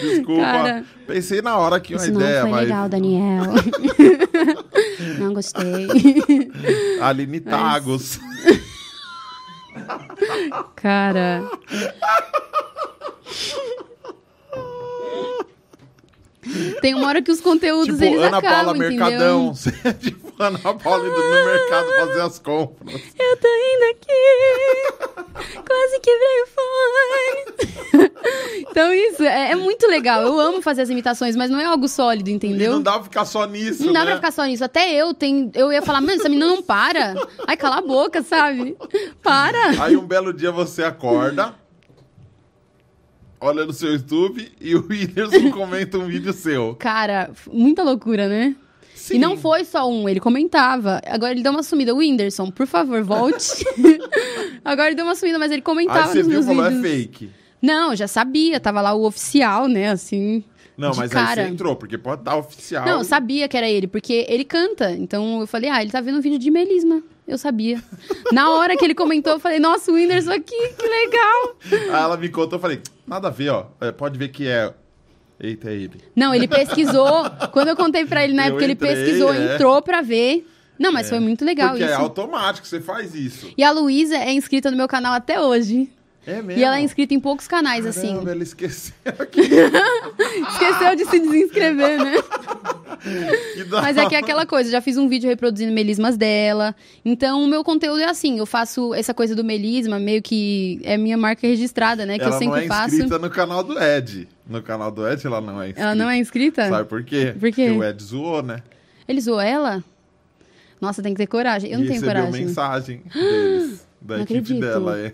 Desculpa. Cara. Pensei na hora que uma Isso não ideia, foi mas legal, Daniel. não gostei. Aline Tagos. Cara. Tem uma hora que os conteúdos tipo, eles Ana acabam, Paula entendeu? Mercadão. É tipo Ana Paula indo no mercado fazer as compras. Eu tô indo aqui. Quase quebrei o fone. então, isso é, é muito legal. Eu amo fazer as imitações, mas não é algo sólido, E entendeu? não dá pra ficar só nisso, Não dá né? pra ficar só nisso. Até eu tenho. Eu ia falar, mano, essa menina não para. Ai, cala a boca, sabe? Para. Aí um belo dia você acorda, olha no seu YouTube e o Whindersson comenta um vídeo seu. Cara, muita loucura, né? Sim. E não foi só um, ele comentava. Agora ele deu uma sumida. O Whindersson, por favor, volte. Agora ele deu uma sumida, mas ele Aí comentava você nos viu meus falou, é vídeos. fake. Não, já sabia. Tava lá o oficial, né? Assim. Não, mas cara. aí você entrou, porque pode estar oficial. Não, eu sabia que era ele, porque ele canta. Então eu falei, ah, ele tá vendo um vídeo de melisma. Eu sabia. Na hora que ele comentou, eu falei, nossa, o Whindersson aqui, que legal. Aí ela me contou, eu falei, nada a ver, ó. É, pode ver que é Eita, é ele. Não, ele pesquisou. Quando eu contei pra ele na Eu época, ele entrei, pesquisou, é. entrou pra ver. Não, mas foi muito legal Porque isso. é automático, você faz isso. E a Luísa é inscrita no meu canal até hoje. É mesmo. E ela é inscrita em poucos canais, assim. Caramba, ela esqueceu aqui. Esqueceu de se desinscrever, né? Mas é que é aquela coisa, já fiz um vídeo reproduzindo melismas dela. Então, o meu conteúdo é assim, eu faço essa coisa do melisma, meio que é minha marca registrada, né? Que ela eu sempre não é faço. inscrita no canal do Ed. No canal do Ed ela não é inscrita. Ela não é inscrita? Sabe por quê? Por quê? Porque o Ed zoou, né? Ele zoou ela? Nossa, tem que ter coragem. Eu não e tenho recebeu coragem. mensagem deles. Da Não equipe acredito. dela. É.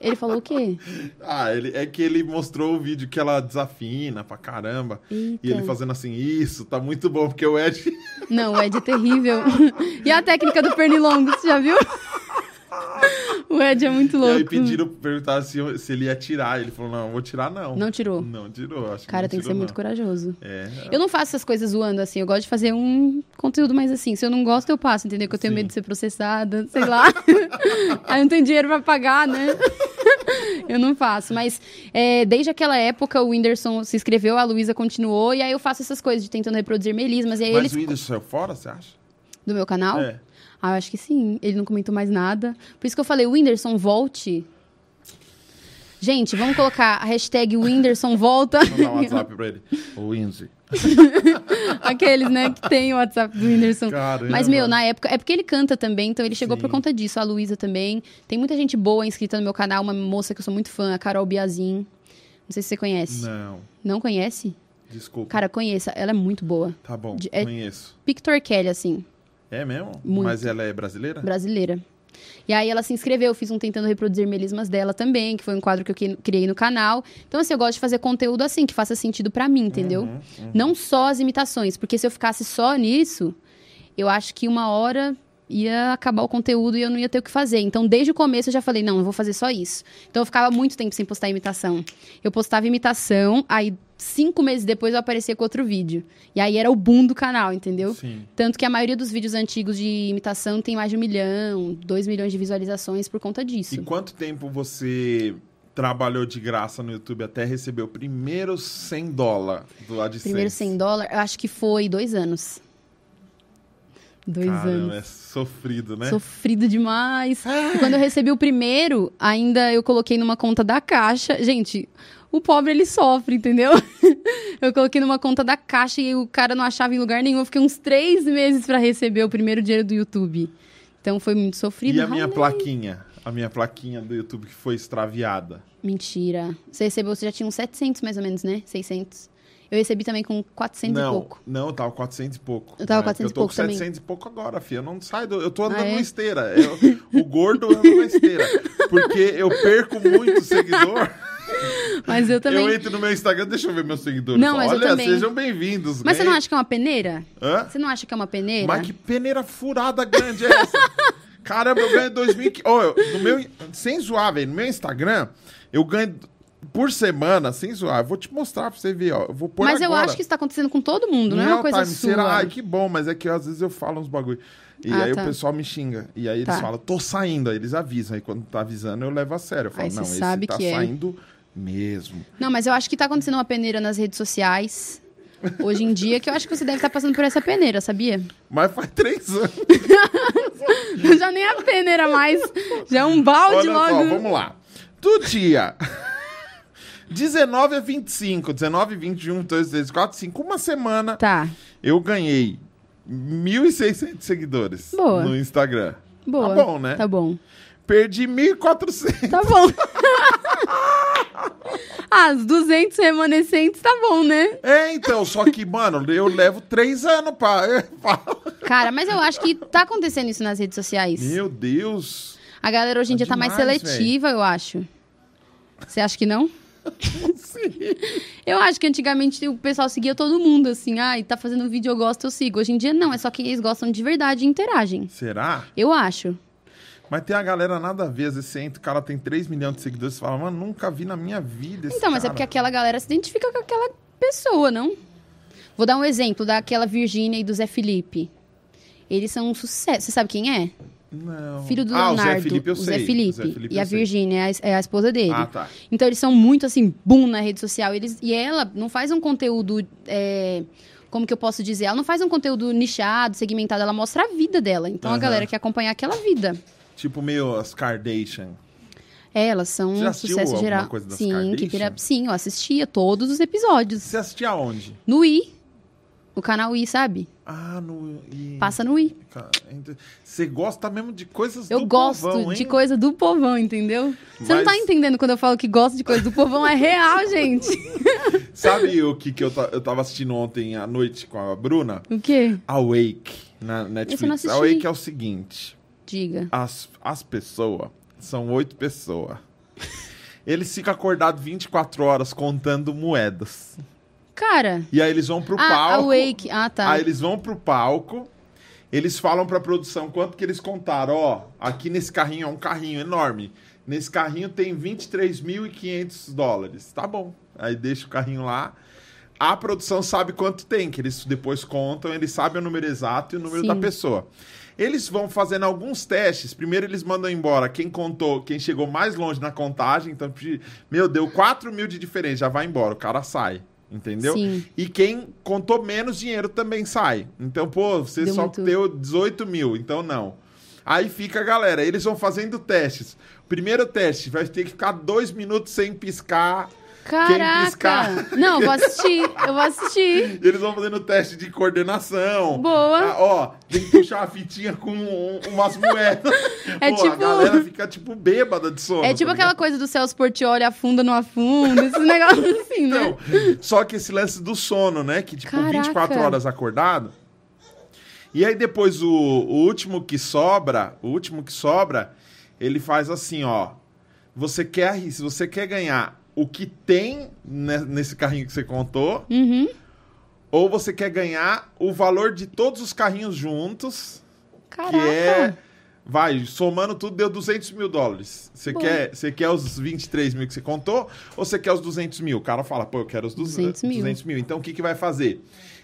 Ele falou o quê? Ah, ele, é que ele mostrou o vídeo que ela desafina pra caramba. Eita. E ele fazendo assim, isso, tá muito bom, porque o Ed. Não, o Ed é terrível. e a técnica do pernilongo, você já viu? o Ed é muito E louco. aí pediram, perguntaram se, eu- se ele ia tirar. Ele falou, não, vou tirar não. Não tirou. Não tirou, acho Cara, não tem que ser tirou, muito não. corajoso. É, Eu não faço essas coisas zoando, assim. Eu gosto de fazer um conteúdo mais assim. Se eu não gosto, eu passo, entendeu? Que eu tenho Sim. medo de ser processada, sei lá. Aí não tem dinheiro pra pagar, né? eu não faço. Mas é, desde aquela época, o Whindersson se inscreveu, a Luísa continuou. E aí eu faço essas coisas de tentando reproduzir melismas. E aí Mas eles... o Whindersson saiu fora, você acha? Do meu canal? É. Ah, eu acho que sim. Ele não comentou mais nada. Por isso que eu falei, Whindersson, volte. Gente, vamos colocar a hashtag Whindersson volta. Mandar um WhatsApp pra ele. O Windsor. Aqueles, né, que tem o WhatsApp do Whindersson. Caramba. Mas, meu, na época. É porque ele canta também, então ele chegou Sim. por conta disso. A Luísa também. Tem muita gente boa inscrita no meu canal. Uma moça que eu sou muito fã, a Carol Biazin. Não sei se você conhece. Não, Não conhece? desculpa. Cara, conheça. Ela é muito boa. Tá bom, de- é- conheço. Pictor Kelly, assim, É mesmo? Muito. Mas ela é brasileira? brasileira. E aí ela se inscreveu, eu fiz um tentando reproduzir melismas dela também, que foi um quadro que eu criei no canal. Então, assim, eu gosto de fazer conteúdo assim, que faça sentido pra mim, entendeu? Uhum, uhum. Não só as imitações, porque se eu ficasse só nisso, eu acho que uma hora ia acabar o conteúdo e eu não ia ter o que fazer. Então, desde o começo eu já falei, não, eu vou fazer só isso. Então, eu ficava muito tempo sem postar imitação. Eu postava imitação, aí cinco meses depois eu aparecia com outro vídeo. E aí era o boom do canal, entendeu? Sim. Tanto que a maioria dos vídeos antigos de imitação tem mais de um milhão, dois milhões de visualizações por conta disso. E quanto tempo você trabalhou de graça no YouTube até receber o primeiro 100 dólares do AdSense? Primeiro 100 dólares, eu acho que foi dois anos. Dois Caramba, anos. é sofrido, né? Sofrido demais. Quando eu recebi o primeiro, ainda eu coloquei numa conta da Caixa. Gente, o pobre ele sofre, entendeu? eu coloquei numa conta da Caixa e o cara não achava em lugar nenhum. Eu fiquei uns três meses pra receber o primeiro dinheiro do YouTube. Então foi muito sofrido. E a minha Ralei. plaquinha? A minha plaquinha do YouTube que foi extraviada. Mentira. Você recebeu, você já tinha uns 700 mais ou menos, né? 600. Eu recebi também com 400 não, e pouco. não, eu tava 400 e pouco. Eu tava Na 400 época. e pouco Eu tô com também. 700 e pouco agora, filho. Eu não saio do... Eu tô andando Ah, é? na esteira. Eu- o gordo anda na esteira. Porque eu perco muito seguidor. Mas eu também. Eu entro no meu Instagram, deixa eu ver meus seguidores. Não, mas eu Olha, também. sejam bem-vindos. Mas você não acha que é uma peneira? Hã? Você não acha que é uma peneira? Mas que peneira furada grande é essa? Caramba, eu ganho 2.000... Ó, eu- no meu... Sem zoar, velho. No meu Instagram, eu ganho... Por semana, sem zoar, eu vou te mostrar pra você ver, ó. Eu vou pôr Mas eu agora. acho que isso tá acontecendo com todo mundo, não é Real uma coisa time, sua. Será? Ai, que bom, mas é que às vezes eu falo uns bagulho. E Ah, aí tá. o pessoal me xinga. E aí eles Tá. falam, tô saindo. Aí eles avisam. Aí quando tá avisando, eu levo a sério. Eu falo, Aí você não, esse sabe tá que é. Mesmo. Não, mas eu acho que tá acontecendo uma peneira nas redes sociais. Hoje em dia, que eu acho que você deve estar passando por essa peneira, sabia? Mas faz três anos. Já nem é peneira mais. Já é um balde Olha logo. só, vamos lá. Do dia 19 a 25, 19, 21, 2, 3, 4, 5, uma semana, Tá, eu ganhei 1.600 seguidores Boa. no Instagram. boa. Tá bom, né? Tá bom. Perdi 1.400. Tá bom. As 200 remanescentes tá bom, né? É, então, só que, mano, eu levo três anos pra. Cara, mas eu acho que tá acontecendo isso nas redes sociais. Meu Deus. A galera hoje em Tá dia tá mais demais, seletiva, eu acho. Você acha que não? Eu acho que antigamente o pessoal seguia todo mundo, assim, ai, tá fazendo vídeo, eu gosto, eu sigo. Hoje em dia não, é só que eles gostam de verdade e interagem. Será? Eu acho. Mas tem a galera nada a ver. Às vezes você entra, o cara tem 3 milhões de seguidores, você fala, mano, nunca vi na minha vida esse Então, mas é porque aquela galera se identifica com aquela pessoa, não? Vou dar um exemplo daquela Virgínia e do Zé Felipe. Eles são um sucesso. Você sabe quem é? Não. Filho do ah, Leonardo. o Zé Felipe eu o sei. Zé Felipe. Zé Felipe e a. Virgínia é a é a esposa dele. Ah, tá. Então eles são muito assim, boom na rede social. Eles, e ela não faz um conteúdo. é, como que eu posso dizer? Ela não faz um conteúdo nichado, segmentado, ela mostra a vida dela. Então a Aham. galera quer acompanhar aquela vida. Tipo meio as Kardashian. É, elas são Você já um sucesso alguma geral. coisa das Sim, que pira- sim, eu assistia todos os episódios. Você assistia aonde? No I. No canal I, sabe? Ah, no. e- Passa no I. Você gosta mesmo de coisas Eu do gosto povão, de hein? coisa do povão, entendeu? Você não tá Mas- entendendo quando eu falo que gosto de coisa do povão? É real, gente. Sabe o que, que eu, eu tava assistindo ontem à noite com a Bruna? O quê? Awake, na Esse eu não Netflix. assisti. Awake é o seguinte: Diga. as, as pessoas são oito pessoas. Eles ficam acordados 24 horas contando moedas. Cara. E aí eles vão pro Ah, palco. Awake. Ah, tá. Aí eles vão pro palco, eles falam pra produção quanto que eles contaram. Ó, aqui nesse carrinho é um carrinho enorme. Nesse carrinho tem 23.500 dólares. Tá bom. Aí deixa o carrinho lá. A produção sabe quanto tem, que eles depois contam, eles sabem o número exato e o número Sim. da pessoa. Eles vão fazendo alguns testes. Primeiro eles mandam embora quem contou, quem chegou mais longe na contagem. Então, meu, deu 4 mil de diferença, já vai embora, o cara sai. Entendeu? Sim. E quem contou menos dinheiro também sai. Então, pô, você Deu só muito. deu 18 mil, então não. Aí fica a galera, eles vão fazendo testes. Primeiro teste, vai ter que ficar dois minutos sem piscar. Caraca! Não, eu vou assistir. Eu vou assistir. Eles vão fazendo teste de coordenação. Boa. Ah, ó, tem que puxar a fitinha com um- umas moedas. É Pô, a tipo- galera fica tipo bêbada de sono. É tipo tá aquela coisa do Celso Portioli, afunda, não afunda, esse negócio assim, né? Então, só que esse lance do sono, né? Que tipo, Caraca. 24 horas acordado. E aí depois o, o último que sobra, o último que sobra, ele faz assim, ó. Você quer, se você quer ganhar o que tem ne- nesse carrinho que você contou, Uhum. ou você quer ganhar o valor de todos os carrinhos juntos, Caraca. que é Vai, somando tudo, deu 200 mil dólares. Você quer, você quer os 23 mil que você contou ou você quer os 200 mil? O cara fala, pô, eu quero os 200, 200 mil. 200 mil. Então, o que, que vai fazer?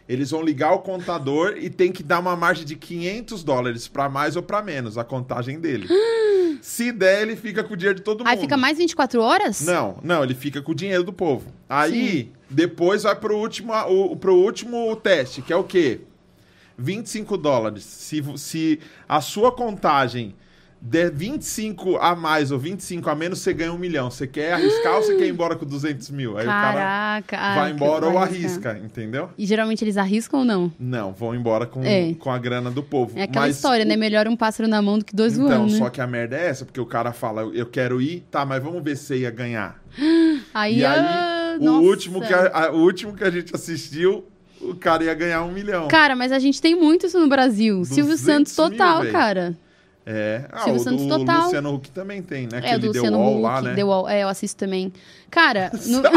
Eles vão ligar o contador e tem que dar uma margem de 500 dólares para mais ou para menos, a contagem dele. Se der, ele fica com o dinheiro de todo mundo. Aí fica mais 24 horas? Não, não, ele fica com o dinheiro do povo. Aí, depois vai pro último, o, pro último teste, que é o quê? 25 dólares. Se, se a sua contagem der 25 a mais ou 25 a menos, você ganha um milhão. Você quer arriscar ou você quer ir embora com 200 mil? Aí o cara Caraca. ah, vai embora ou arriscar. arrisca, entendeu? E geralmente eles arriscam ou não? Não, vão embora com, É. com a grana do povo. É aquela Mas história, o- né? Melhor um pássaro na mão do que dois Então, voando, né? só que a merda é essa, porque o cara fala, eu quero ir, tá, mas vamos ver se você ia ganhar. Aí, E aí, ah, o, nossa. último que a, a- o último que a gente assistiu, o cara ia ganhar um milhão. Cara, mas a gente tem muito isso no Brasil. Silvio 200 Santos mil, total, velho. cara. É. Ah, Silvio o Santos do total. Luciano Huck também tem, né? É, do The Luciano Huck, lá, né? The Wall. É, eu assisto também. Cara, no-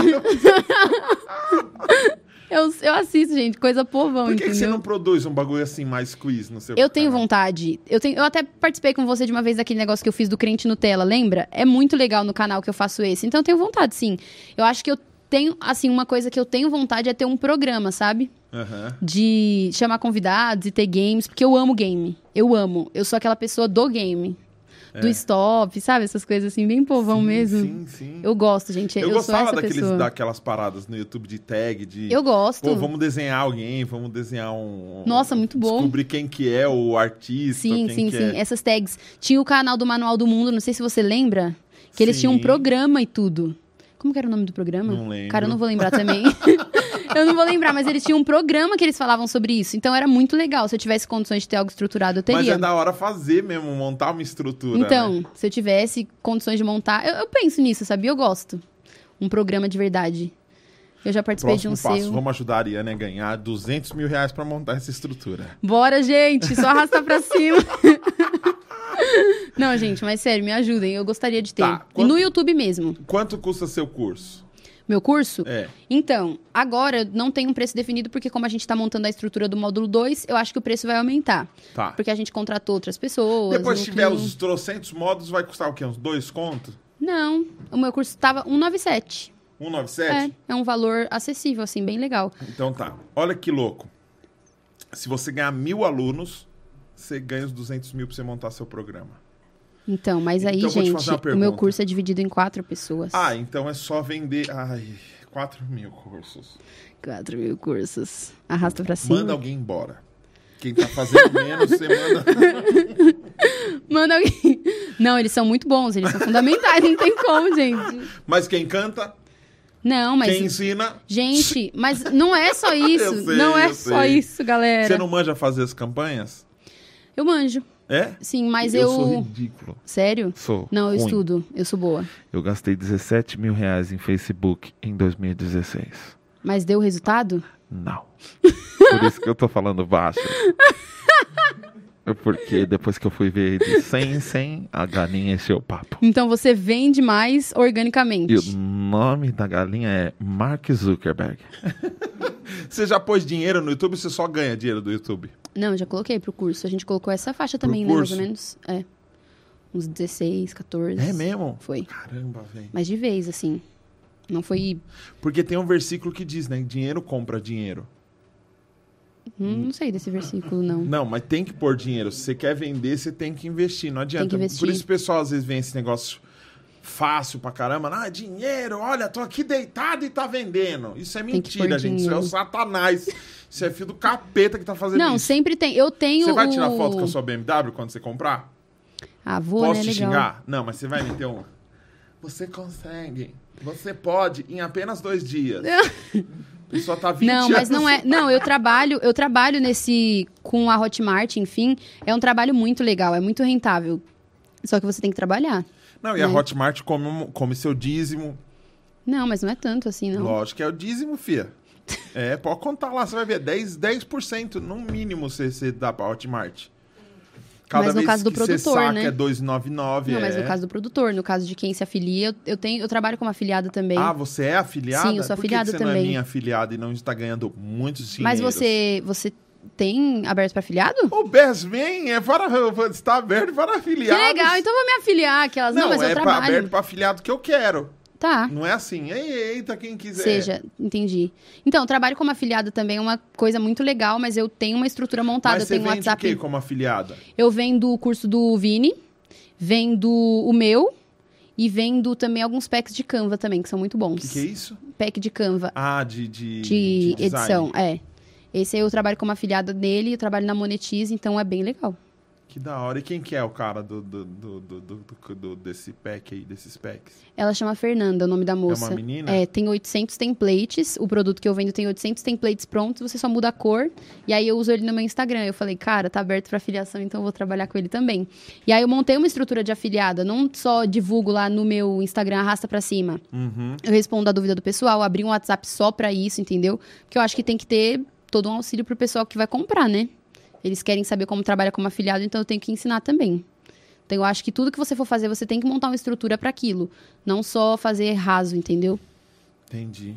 eu, eu assisto, gente, coisa povão, Por que, que você não produz um bagulho assim mais quiz no seu Eu tenho canal? vontade. Eu, tenho, eu até participei com você de uma vez daquele negócio que eu fiz do crente Nutella, lembra? É muito legal no canal que eu faço esse. Então eu tenho vontade, sim. Eu acho que eu tenho, assim, uma coisa que eu tenho vontade é ter um programa, sabe? Aham. De chamar convidados e ter games, porque eu amo game. Eu amo. Eu sou aquela pessoa do game. Do É. stop, sabe? Essas coisas assim, bem povão Sim, mesmo. Sim, sim. Eu gosto, gente. Eu Eu, sou gostava daqueles, pessoa. daquelas paradas no YouTube de tag, de... Eu gosto. Pô, vamos desenhar alguém, vamos desenhar um... Nossa, muito bom. Descobrir quem que é o artista, Sim, sim, sim. é. Essas tags. Tinha o canal do Manual do Mundo, não sei se você lembra. Que eles tinham um programa e tudo. Como que era o nome do programa? Não lembro. Cara, eu não vou lembrar também. eu não vou lembrar, mas eles tinham um programa que eles falavam sobre isso. Então era muito legal. Se eu tivesse condições de ter algo estruturado, eu Mas teria. é da hora fazer mesmo, montar uma estrutura, Então, né? se eu tivesse condições de montar, eu, eu penso nisso, sabia? Eu gosto. Um programa de verdade. Eu já participei Próximo de um passo, seu. vamos ajudar a Ariane a ganhar 200 mil reais pra montar essa estrutura. Bora, gente! Só arrastar pra cima. Não, gente, mas sério, me ajudem. Eu gostaria de ter. Tá, E quanto- no YouTube mesmo. Quanto custa seu curso? Meu curso? É. Então, agora não tem um preço definido, porque como a gente tá montando a estrutura do módulo 2, eu acho que o preço vai aumentar. Tá. Porque a gente contratou outras pessoas. Depois se tiver os trocentos modos, vai custar o quê? Uns dois contos? Não, o meu curso tava 197. 197? É, é um valor acessível, assim, bem legal. Então tá. Olha que louco. Se você ganhar mil alunos, você ganha os 200 mil pra você montar seu programa. Então, mas aí, Então, gente, o meu curso é dividido em quatro pessoas. Ah, então é só vender. Ai, 4 mil cursos. Quatro mil cursos. Arrasta pra cima. Manda alguém embora. Quem tá fazendo menos, você manda. Manda alguém. Não, eles são muito bons, eles são fundamentais, não tem como, gente. Mas quem canta, Não, mas. quem ensina. Gente, mas não é só isso. Sei, não é só sei. isso, galera. Você não manja fazer as campanhas? Eu manjo. É? Sim, mas eu. sou ridículo. Sério? Sou. Não, eu ruim. estudo. Eu sou boa. Eu gastei 17 mil reais em Facebook em 2016. Mas deu resultado? Não. Por isso que eu tô falando baixo. É Porque depois que eu fui ver de 100 em 100, a galinha encheu o papo. Então você vende mais organicamente. E o nome da galinha é Mark Zuckerberg. você já pôs dinheiro no YouTube ou você só ganha dinheiro do YouTube? Não, já coloquei pro curso. A gente colocou essa faixa também, né? Mais ou menos. É. Uns 16, 14. É mesmo? Foi. Caramba, velho. Mas de vez, assim. Não foi. Porque tem um versículo que diz, né? Dinheiro compra dinheiro. Hum, não sei desse versículo, não. Não, mas tem que pôr dinheiro. Se você quer vender, você tem que investir. Não adianta. investir. Por isso o pessoal às vezes vê esse negócio fácil pra caramba. Ah, dinheiro, olha, tô aqui deitado e tá vendendo. Isso é mentira, gente. Isso é o dinheiro. satanás. Isso é filho do capeta que tá fazendo Não, isso. sempre tem. Eu tenho. Você vai tirar o... foto com a sua BMW quando você comprar? Ah, vou, Posso né? te Legal. xingar? Não, mas você vai meter um. Você consegue. Você pode em apenas dois dias. Pessoa tá 20 Não, mas não anos- é. Não, eu trabalho, eu trabalho nesse. com a Hotmart, enfim. É um trabalho muito legal, é muito rentável. Só que você tem que trabalhar. Não, e a né? Hotmart come, come seu dízimo. Não, mas não é tanto assim, não. Lógico que é o dízimo, fia. É, pode contar lá, você vai ver. 10%, 10% no mínimo você, você dá pra Hotmart. Cada Mas no vez caso do você produtor, saca né? é 2,99. Não, mas é... no caso do produtor, no caso de quem se afilia, eu, eu tenho, eu trabalho como afiliada também. Ah, você é afiliada? Sim, eu sou Por que que afiliada você não é também. minha afiliada e não está ganhando muitos dinheiros? mas você, você tem aberto para afiliado? O BES vem, é para, está aberto para Que afiliados. legal, então vou me afiliar aquelas. Não, Não, mas é eu pra- trabalho. aberto para afiliado que eu quero. Tá. Não é assim, eita, quem quiser. Seja, entendi. Então, trabalho como afiliada também é uma coisa muito legal, mas eu tenho uma estrutura montada, Mas eu você tenho um WhatsApp. quê como afiliada? Eu vendo o curso do Vini, vendo o meu e vendo também alguns packs de Canva também, que são muito bons. que, que é isso? Pack de Canva Ah, de, de, de, design. edição, é. Esse aí eu trabalho como afiliada dele, eu trabalho na Monetize, então é bem legal. Que da hora. E quem que é o cara do, do, do, do, do- desse pack aí, desses packs? Ela chama Fernanda, o nome da moça. uma menina? É, tem 800 templates. O produto que eu vendo tem 800 templates prontos. Você só muda a cor. E aí eu uso ele no meu Instagram. Eu falei, cara, tá aberto pra afiliação, então eu vou trabalhar com ele também. E aí eu montei uma estrutura de afiliada. Não só divulgo lá no meu Instagram, arrasta pra cima. Uhum. Eu respondo a dúvida do pessoal. Abri um WhatsApp só pra isso, entendeu? Porque eu acho que tem que ter todo um auxílio pro pessoal que vai comprar, né? Eles querem saber como trabalha como afiliado, então eu tenho que ensinar também. Então eu acho que tudo que você for fazer, você tem que montar uma estrutura pra aquilo. Não só fazer raso, entendeu? Entendi.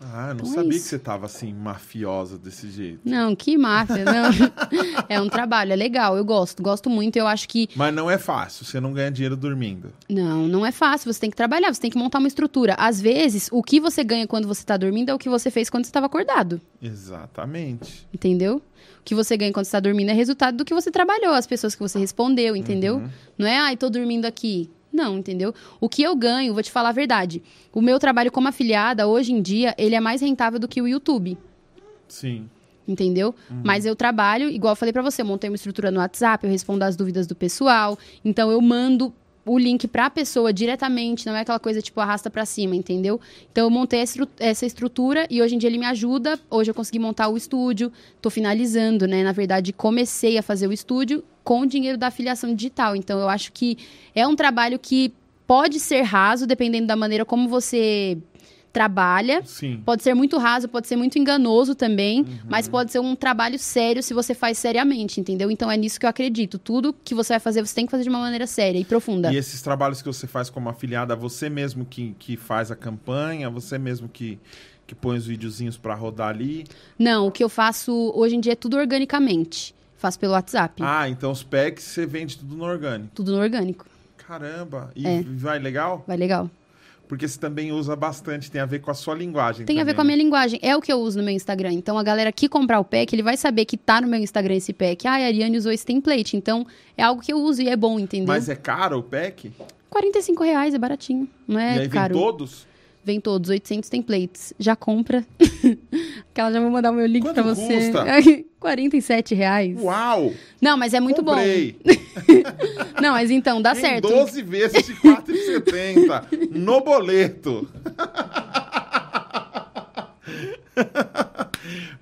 Ah, eu não Então é sabia que isso. você tava assim, mafiosa desse jeito. Não, que máfia, não. é um trabalho, é legal, eu gosto, gosto muito. Eu acho que Mas não é fácil, você não ganha dinheiro dormindo. não, não é fácil, você tem que trabalhar, você tem que montar uma estrutura. Às vezes, o que você ganha quando você tá dormindo é o que você fez quando você estava acordado. Exatamente. Entendeu? O que você ganha quando você tá dormindo é resultado do que você trabalhou, as pessoas que você respondeu, entendeu? Uhum. Não é, ai, tô dormindo aqui. Não, entendeu? O que eu ganho, vou te falar a verdade. O meu trabalho como afiliada, hoje em dia, ele é mais rentável do que o YouTube. Sim. Entendeu? Mas eu trabalho, igual eu falei pra você, eu montei uma estrutura no WhatsApp, eu respondo as dúvidas do pessoal. Então eu mando o link pra pessoa diretamente, não é aquela coisa tipo arrasta pra cima, entendeu? Então eu montei essa estrutura e hoje em dia ele me ajuda. Hoje eu consegui montar o estúdio, tô finalizando, né? Na verdade, comecei a fazer o estúdio com o dinheiro da afiliação digital. Então eu acho que é um trabalho que pode ser raso, dependendo da maneira como você trabalha. Sim. Pode ser muito raso, pode ser muito enganoso também, Uhum. mas pode ser um trabalho sério se você faz seriamente, entendeu? Então é nisso que eu acredito. Tudo que você vai fazer, você tem que fazer de uma maneira séria e profunda. E esses trabalhos que você faz como afiliada, você mesmo que, que faz a campanha, você mesmo que, que põe os videozinhos pra rodar ali. Não, o que eu faço hoje em dia é tudo organicamente. Faço pelo WhatsApp. Ah, então os packs você vende tudo no orgânico. Tudo no orgânico. Caramba. E É. vai legal? Vai legal. Porque você também usa bastante, tem a ver com a sua linguagem. Tem a ver também, com a minha né? linguagem. É o que eu uso no meu Instagram. Então, a galera que comprar o pack, ele vai saber que tá no meu Instagram esse pack. Ah, a Ariane usou esse template. Então, é algo que eu uso e é bom, entendeu? Mas é caro o pack? 45 reais, é baratinho. Não e é aí vem caro. todos? Vem todos, 800 templates. Já compra. Aquela já vou mandar o meu link Quanto pra você. custa? 47 reais. Uau! Não, mas é muito Comprei. bom. Não, mas então, dá Em certo. 12 vezes de 4,70 no boleto.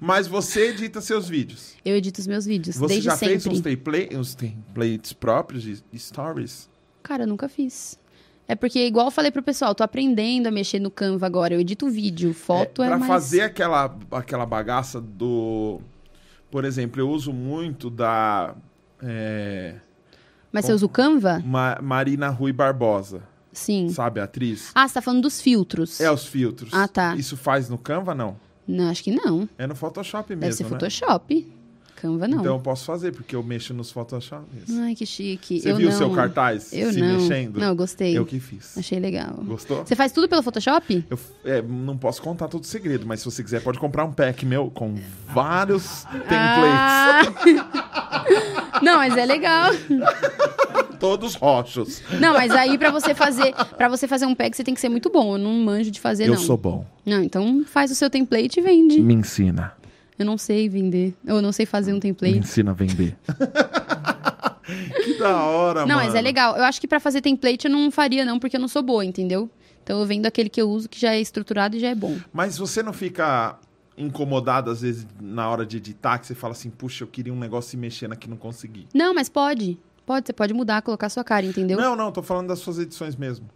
Mas você edita seus vídeos. Eu edito os meus vídeos, Você desde já sempre. fez uns, template, uns templates próprios de stories? Cara, eu nunca fiz. É porque, igual eu falei pro pessoal, tô aprendendo a mexer no Canva agora. Eu edito vídeo, foto é, pra mais... fazer aquela, aquela bagaça do. Por exemplo, eu uso muito da é, Mas você usa o Canva? Ma- Marina Rui Barbosa, Sim. sabe, a atriz? Ah, você tá falando dos filtros. É os filtros. Ah, tá. Isso faz no Canva, não? Não, acho que não. É no Photoshop mesmo, Deve ser né? Canva não. Então eu posso fazer, porque eu mexo nos Photoshop. Ai, que chique. Você eu viu o seu cartaz Eu se não. mexendo? Não, eu gostei. Eu que fiz. Achei legal. Gostou? Você faz tudo pelo Photoshop? Eu é, não posso contar todo o segredo, mas se você quiser, pode comprar um pack meu com vários templates. Ah! não, mas é legal. Todos roxos. Não, mas aí pra você fazer, para você fazer um pack, você tem que ser muito bom. Eu não manjo de fazer eu não. sou bom. Não, então faz o seu template e vende. Me ensina. Eu não sei vender. Eu não sei fazer um Me template. ensina a vender. que da hora, Não, mano. mas é legal. Eu acho que pra fazer template eu não faria não, porque eu não sou boa, entendeu? Então eu vendo aquele que eu uso que já é estruturado e já é bom. Mas você não fica incomodado, às vezes, na hora de editar, que você fala assim, puxa, eu queria um negócio se mexendo aqui e não consegui. Não, mas pode. Pode, você pode mudar, colocar sua cara, entendeu? Não, não, tô falando das suas edições mesmo.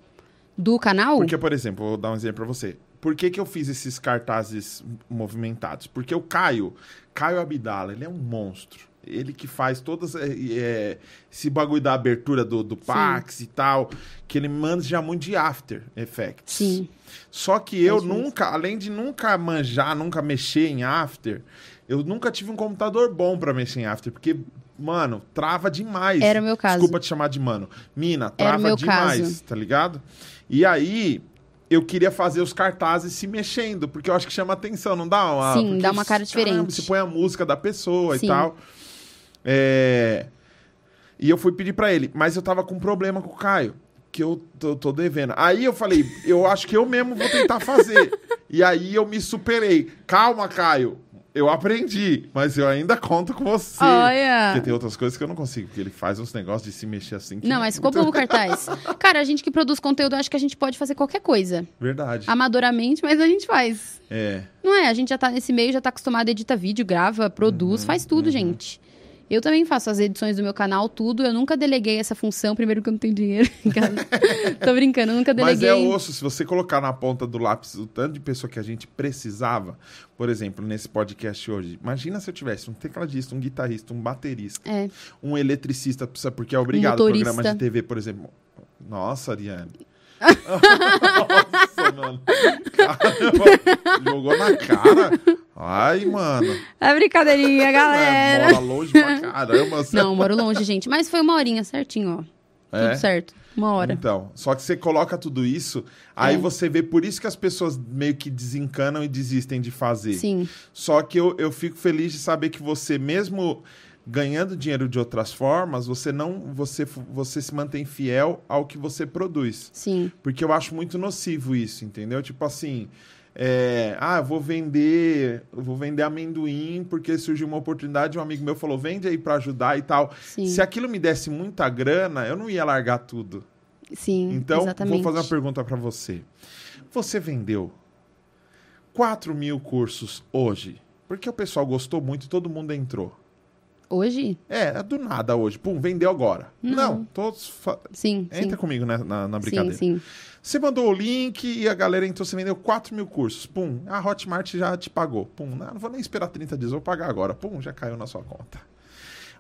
Do canal? Porque, por exemplo, vou dar um exemplo pra você. Por que, que eu fiz esses cartazes movimentados? Porque o Caio, Caio Abdala, ele é um monstro. Ele que faz todas é, esse bagulho da abertura do, do Pax e tal, que ele manda já muito de After Effects. Sim. Só que eu nunca, além de nunca manjar, nunca mexer em After, eu nunca tive um computador bom pra mexer em After, porque, mano, trava demais. Era o meu caso. Desculpa te chamar de mano. Mina, trava demais, caso. tá ligado? E aí, eu queria fazer os cartazes se mexendo, porque eu acho que chama atenção, não dá uma... Sim, porque dá uma cara caramba, diferente. Você põe a música da pessoa Sim. e tal. É... E eu fui pedir pra ele, mas eu tava com um problema com o Caio, que eu tô, tô devendo. Aí eu falei, eu acho que eu mesmo vou tentar fazer. e aí eu me superei. Calma, Caio. Eu aprendi, mas eu ainda conto com você. Olha. Porque tem outras coisas que eu não consigo, porque ele faz uns negócios de se mexer assim. Não, mas ficou bom o cartaz. Cara, a gente que produz conteúdo, eu acho que a gente pode fazer qualquer coisa. Verdade. Amadoramente, mas a gente faz. É. Não é? A gente já tá nesse meio, já tá acostumado a editar vídeo, grava, produz, Uhum, faz tudo, gente. Eu também faço as edições do meu canal, tudo. Eu nunca deleguei essa função, primeiro que eu não tenho dinheiro. Tô brincando, nunca Mas deleguei. é osso, se você colocar na ponta do lápis o tanto de pessoa que a gente precisava, por exemplo, nesse podcast hoje, imagina se eu tivesse um tecladista, um guitarrista, um baterista, É. um eletricista, porque é obrigado motorista. programa de TV, por exemplo. Nossa, Ariane. Nossa, mano. Caramba, jogou na cara. Ai, mano. É brincadeirinha, É, galera. mora longe pra caramba. você- Não, moro longe, gente. Mas foi uma horinha certinho, ó. É? Tudo certo. Uma hora. Então, só que você coloca tudo isso, aí É. você vê, por isso que as pessoas meio que desencanam e desistem de fazer. Sim. Só que eu, eu fico feliz de saber que você, mesmo ganhando dinheiro de outras formas, você não você, você se mantém fiel ao que você produz. Sim. Porque eu acho muito nocivo isso, entendeu? Tipo assim, é, ah, eu vou vender, eu vou vender amendoim porque surgiu uma oportunidade, um amigo meu falou, vende aí pra ajudar e tal. Sim. Se aquilo me desse muita grana, eu não ia largar tudo. Sim. Então, exatamente. vou fazer uma pergunta para você. Você vendeu 4 mil cursos hoje? Porque o pessoal gostou muito e todo mundo entrou. Hoje? É, do nada hoje. Pum, vendeu agora. Não. todos. fa- Sim. Entra sim. comigo né, na, na brincadeira. Sim, sim. Você mandou o link e a galera entrou, você vendeu 4 mil cursos. Pum, a Hotmart já te pagou. Pum, não, não vou nem esperar 30 dias, vou pagar agora. Pum, já caiu na sua conta.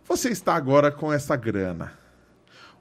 Você está agora com essa grana.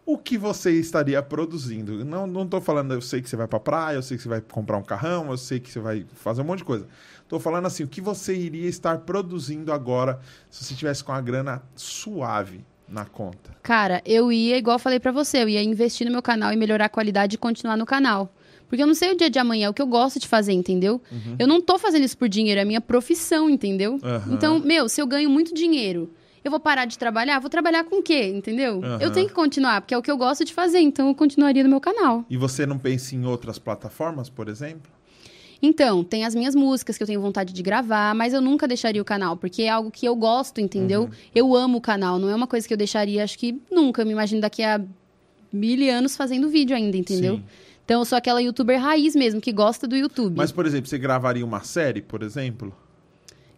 O que você estaria produzindo? Não, não tô falando, eu sei que você vai pra praia, eu sei que você vai comprar um carrão, eu sei que você vai fazer um monte de coisa. Tô falando assim, o que você iria estar produzindo agora se você tivesse com a grana suave na conta? Cara, eu ia, igual eu falei pra você, eu ia investir no meu canal e melhorar a qualidade e continuar no canal. Porque eu não sei o dia de amanhã, é o que eu gosto de fazer, entendeu? Eu não tô fazendo isso por dinheiro, é a minha profissão, entendeu? Uhum. Então, meu, se eu ganho muito dinheiro, eu vou parar de trabalhar? Vou trabalhar com o quê, entendeu? Aham. Eu tenho que continuar, porque é o que eu gosto de fazer, então eu continuaria no meu canal. E você não pensa em outras plataformas, por exemplo? Então, tem as minhas músicas que eu tenho vontade de gravar, mas eu nunca deixaria o canal, porque é algo que eu gosto, entendeu? Uhum. Eu amo o canal, não é uma coisa que eu deixaria, acho que nunca. Eu me imagino daqui a mil anos fazendo vídeo ainda, entendeu? Sim. Então, eu sou aquela youtuber raiz mesmo, que gosta do YouTube. Mas, por exemplo, você gravaria uma série, por exemplo?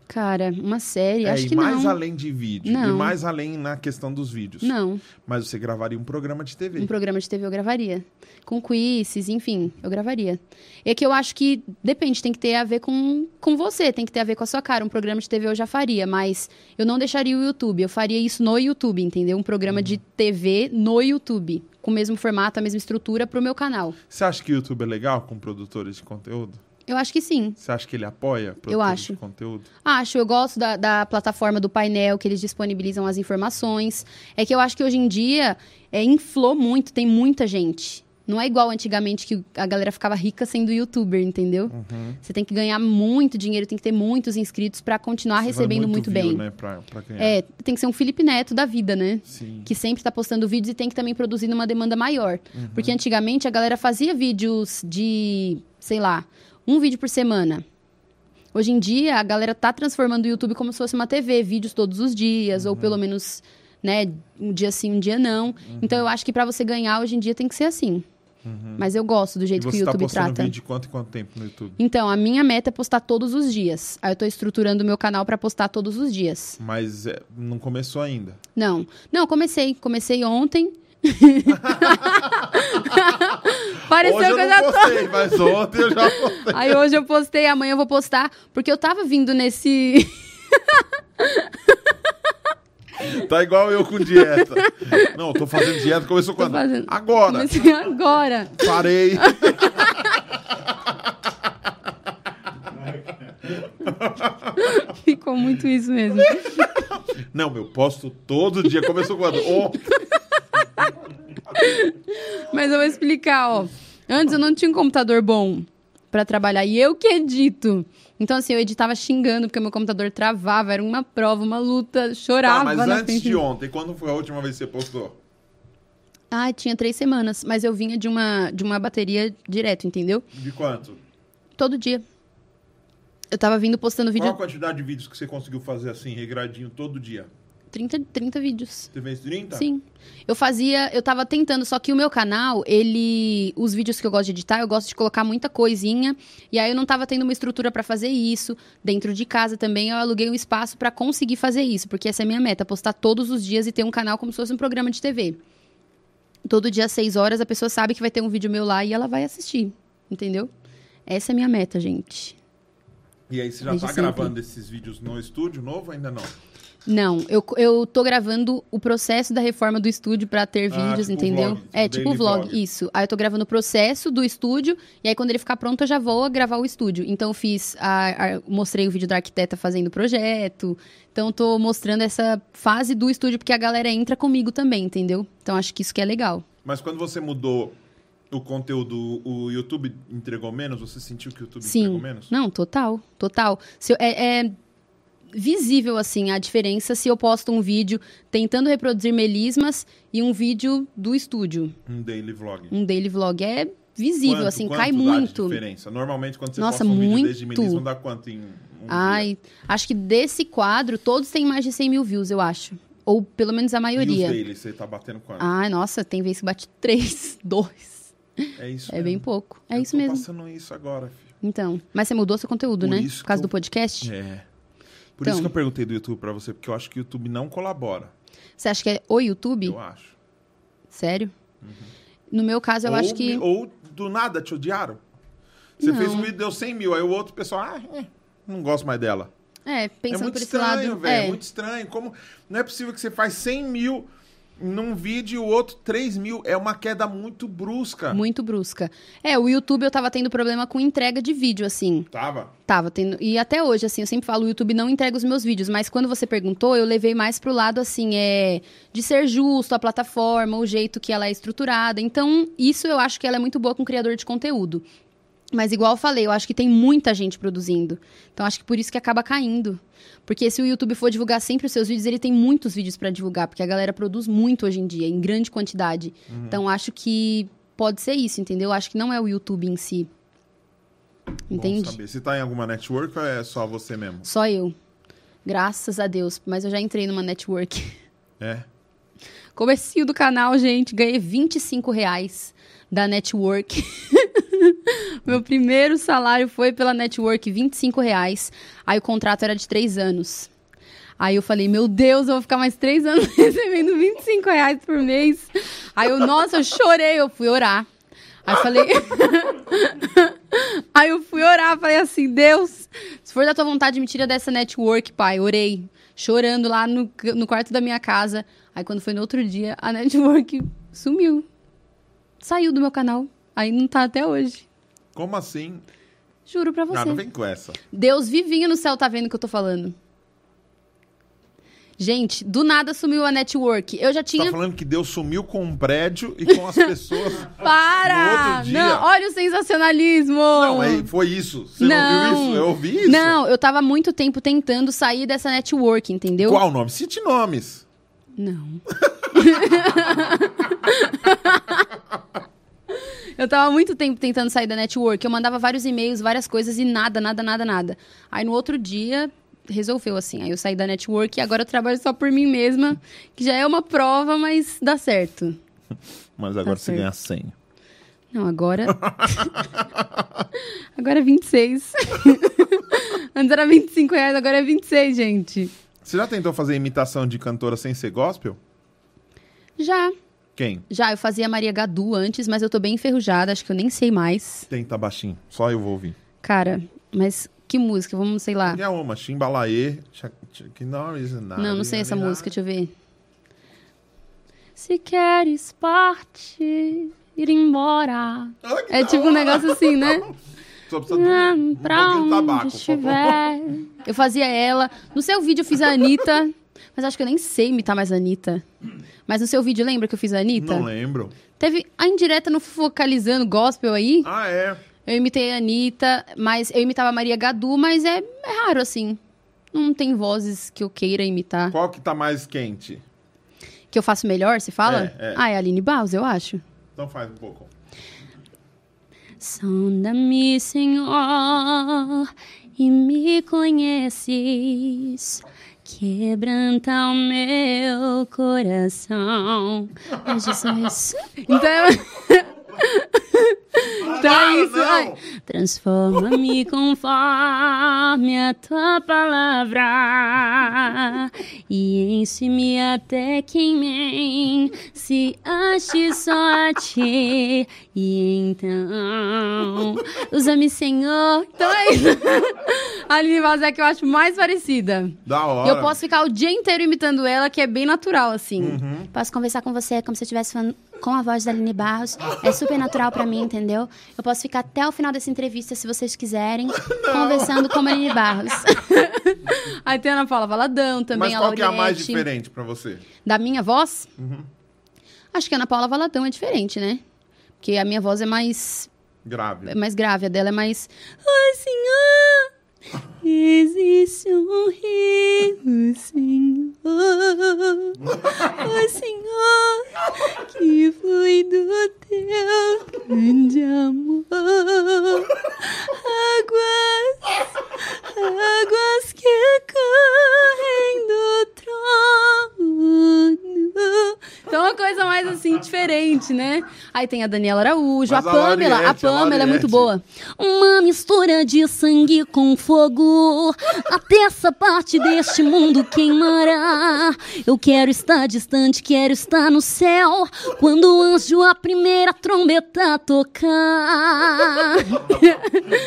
Cara, uma série, é, acho e que mais não. além de vídeo. E Não. mais além na questão dos vídeos. Não, Mas você gravaria um programa de TV. um programa de TV eu gravaria. Com quizzes, enfim, eu gravaria. É que eu acho que depende, tem que ter a ver com, com você, tem que ter a ver com a sua cara. Um programa de TV eu já faria, mas eu não deixaria o YouTube. Eu faria isso no YouTube, entendeu? Um programa de TV no YouTube. Com o mesmo formato, a mesma estrutura pro meu canal. Você acha que o YouTube é legal com produtores de conteúdo? Eu acho que sim. Você acha que ele apoia produtores acho. de conteúdo? Acho, eu gosto da, da plataforma do painel, que eles disponibilizam as informações. É que eu acho que hoje em dia é, inflou muito, tem muita gente. Não é igual antigamente que a galera ficava rica sendo youtuber, entendeu? Uhum. Você tem que ganhar muito dinheiro, tem que ter muitos inscritos pra continuar Você recebendo muito, view, bem. Né, pra, pra. É, tem que ser um Felipe Neto da vida, né? Sim. Que sempre tá postando vídeos e tem que também produzir numa demanda maior. Uhum. Porque antigamente a galera fazia vídeos de, sei lá, um vídeo por semana. Hoje em dia, a galera tá transformando o YouTube como se fosse uma TV, vídeos todos os dias, Uhum. ou pelo menos, né, um dia sim, um dia não. Uhum. Então eu acho que pra você ganhar hoje em dia tem que ser assim. Mas eu gosto do jeito que o tá YouTube postando trata. vídeo de quanto em quanto tempo no YouTube? Então, a minha meta é postar todos os dias. Aí eu tô estruturando o meu canal pra postar todos os dias. Mas é, não começou ainda. Não. Não, comecei. Comecei ontem. Pareceu Hoje que eu já tô. postei, mas ontem eu já postei. Aí hoje eu postei, amanhã eu vou postar, porque eu tava vindo nesse. Tá igual eu com dieta. Não, tô fazendo dieta, começou quando? fazendo- Agora. Comecei agora. Parei. Ficou muito isso mesmo. Não, eu posto todo dia. Começou quando? Ontem. Mas eu vou explicar, ó. Antes eu não tinha um computador bom pra trabalhar. E eu que edito. Então, assim, eu editava xingando, porque meu computador travava, era uma prova, uma luta, Tá, chorava mas na antes frente. de ontem, quando foi a última vez que você postou? Ai, tinha três semanas, mas eu vinha de uma, de uma bateria direto, entendeu? De quanto? Todo dia. Eu tava vindo postando Qual vídeo, a quantidade de vídeos que você conseguiu fazer assim, regradinho, todo dia? 30, 30 vídeos. Você fez 30? Sim. Eu fazia, eu tava tentando, só que o meu canal, ele. Os vídeos que eu gosto de editar, eu gosto de colocar muita coisinha. E aí eu não tava tendo uma estrutura pra fazer isso. Dentro de casa também eu aluguei um espaço pra conseguir fazer isso. Porque essa é a minha meta, postar todos os dias e ter um canal como se fosse um programa de TV. Todo dia às 6 horas a pessoa sabe que vai ter um vídeo meu lá e ela vai assistir. Entendeu? Essa é a minha meta, gente. E aí você já Desde tá sempre. gravando esses vídeos no estúdio novo ou ainda não? Não, eu, eu tô gravando o processo da reforma do estúdio pra ter Ah, vídeos, tipo entendeu? vlog, é, tipo vlog, vlog. isso. Aí eu tô gravando o processo do estúdio, e aí quando ele ficar pronto eu já vou gravar o estúdio. Então eu fiz, a, a- mostrei o vídeo da arquiteta fazendo o projeto, então tô mostrando essa fase do estúdio, porque a galera entra comigo também, entendeu? Então acho que isso que é legal. Mas quando você mudou o conteúdo, o YouTube entregou menos? Você sentiu que o YouTube Sim. entregou menos? Não, total, total. Eu- é, é visível, assim, a diferença se eu posto um vídeo tentando reproduzir melismas e um vídeo do estúdio. Um daily vlog. Um daily vlog. É visível, Quanto- assim, quanto cai muito. diferença? Normalmente, quando você Nossa, posta um vídeo muito. desde Milismo, dá quanto em um Ai, acho que desse quadro, todos têm mais de 100 mil views, eu acho. Ou pelo menos a dia? E os maioria. daily, você tá batendo quanto? Ai, nossa, tem vezes que bate 3, 2. é isso É mesmo. bem pouco. É Eu isso mesmo. passando isso agora, filho. Então. Mas você mudou seu conteúdo, Por né? isso Por causa eu- do podcast? É. Por Então. isso que eu perguntei do YouTube pra você, porque eu acho que o YouTube não colabora. Você acha que é o YouTube? Eu acho. Sério? No meu caso, eu ou, acho que. ou do nada te odiaram. Você Não. fez um vídeo deu 100 mil, aí o outro pessoal, ah, é, não gosto mais dela. É, é pensando muito por esse estranho, lado. velho. É. é. muito estranho. Como não é possível que você faz 100 mil num vídeo, o outro 3 mil. É uma queda muito brusca. Muito brusca. É, o YouTube eu tava tendo problema com entrega de vídeo, assim. Tava. Tava tendo. E até hoje, assim, eu sempre falo, o YouTube não entrega os meus vídeos, mas quando você perguntou, eu levei mais pro lado, assim, é. De ser justo, a plataforma, o jeito que ela é estruturada. Então, isso eu acho que ela é muito boa com criador de conteúdo. Mas igual eu falei, eu acho que tem muita gente produzindo. Então acho que por isso que acaba caindo. Porque se o YouTube for divulgar sempre os seus vídeos, ele tem muitos vídeos pra divulgar, porque a galera produz muito hoje em dia, em grande quantidade. Então acho que pode ser isso, entendeu? Acho que não é o YouTube em si. Entende? Você tá em alguma network ou é só você mesmo? Só eu. Graças a Deus. Mas eu já entrei numa network. É. Comecinho do canal, gente. Ganhei 25 reais da network. Meu primeiro salário foi pela network, 25 reais. Aí o contrato era de três anos. Aí eu falei, meu Deus, eu vou ficar mais três anos recebendo 25 reais por mês. Aí eu, nossa, eu chorei, eu fui orar. Aí eu falei. Aí eu fui orar, falei assim, Deus, se for da tua vontade, me tira dessa network, pai. Orei, chorando lá no, no quarto da minha casa. Aí quando foi no outro dia, a network sumiu. Saiu do meu canal. Aí não tá até hoje. Como assim? Juro pra você. Ah, não vem com essa. Deus vivinho no céu tá vendo o que eu tô falando. Gente, do nada sumiu a network. Eu já Você tinha. tá falando que Deus sumiu com um prédio e com as pessoas. Para! Não, olha o sensacionalismo! Não, foi isso. Você não. ouviu isso? Eu ouvi isso. Não, eu tava muito tempo tentando sair dessa network, entendeu? Qual nome? Cite nomes. Não. eu tava muito tempo tentando sair da network. Eu mandava vários e-mails, várias coisas e nada, nada, nada, nada. Aí no outro dia resolveu assim. Aí eu saí da network e agora eu trabalho só por mim mesma, que já é uma prova, mas dá certo. Mas agora Tá você certo. ganha 100. Não, agora. agora é 26. Antes era 25 reais, agora é 26, gente. Você já tentou fazer imitação de cantora sem ser gospel? Já. Quem? Já, eu fazia Maria Gadu antes, mas eu tô bem enferrujada, acho que eu nem sei mais. Tenta baixinho. Só eu vou ouvir. Cara, mas que música? Vamos, sei lá. É uma, Chimbalaê. Nada, Não, não sei essa música, deixa eu ver. Se queres partir, ir embora. É tipo um negócio assim, né? Só precisa Ah, um pra pouquinho de onde tabaco. estiver. Eu fazia ela. No seu vídeo eu fiz a Anitta. Mas acho que eu nem sei imitar mais a Anitta. Mas no seu vídeo, lembra que eu fiz a Anitta? Não lembro. Teve a indireta no Focalizando Gospel aí. Ah, é. Eu imitei a Anitta, mas eu imitava a Maria Gadu, mas é, é raro, assim. Não tem vozes que eu queira imitar. Qual que tá mais quente? Que eu faço melhor, você fala? É, é. Ah, é a Aline Baus, eu acho. Então faz um pouco. Sonda-me, Senhor, e me conheces. Quebranta o meu coração. É Jesus. Então, então Ah, é isso. ai. Transforma-me conforme a tua palavra e enche-me até que em mim se ache só a ti. E então, usa-me, Senhor. Então é isso. A Aline é que eu acho mais parecida. Da hora. eu posso ficar o dia inteiro imitando ela, que é bem natural, assim. Uhum. Posso conversar com você como se eu estivesse falando com a voz da Aline Barros. É super natural pra mim, entendeu? Eu posso ficar até o final dessa entrevista, se vocês quiserem, conversando com a Aline Barros. Aí tem a Ana Paula Valadão também, Mas a qual que é a mais diferente pra você? Da minha voz? Acho que a Ana Paula Valadão é diferente, né? Porque a minha voz é mais Grave. é mais grave, a dela é mais. Ai, Senhor! Existe um rio, Senhor. Ai, Senhor, que flui do teu grande amor. Águas, águas que correm do trono. Então, uma coisa mais assim, diferente, né? Aí tem a Daniela Araújo, Mas a Pamela. A a Pamela é muito boa. Uma mistura de sangue com fogo. Até essa parte deste mundo queimará. Eu quero estar distante, quero estar no céu. Quando o anjo a primeira trombeta tocar.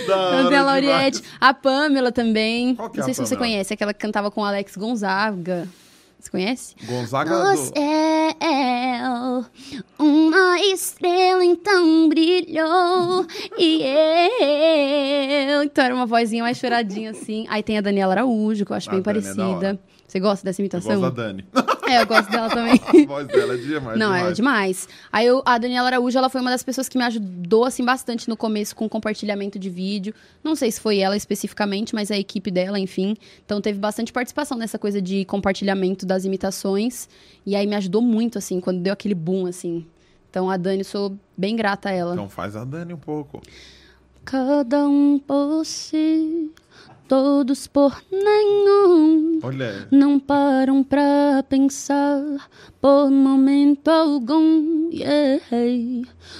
Da hora Então tem a Lauriette, a Pamela também. É Não sei se você conhece, aquela que cantava com o Alex Gonzaga. Você conhece? Gonzaga Nossa, do... é, uma estrela então brilhou e eu. Então era uma vozinha mais choradinha assim. Aí tem a Daniela Araújo, que eu acho A bem é da parecida. Você gosta dessa Eu imitação? gosto da Dani. É, eu gosto dela também. A voz dela é demais. Não, demais. é demais. Aí eu, a Daniela Araújo, ela foi uma das pessoas que me ajudou, assim, bastante no começo com compartilhamento de vídeo. Não sei se foi ela especificamente, mas a equipe dela, enfim. Então teve bastante participação nessa coisa de compartilhamento das imitações. E aí me ajudou muito, assim, quando deu aquele boom, assim. Então a Dani, sou bem grata a ela. Então faz a Dani um pouco. Cada um por si, todos por nenhum. Olha, Não param pra pensar por momento algum. Yeah.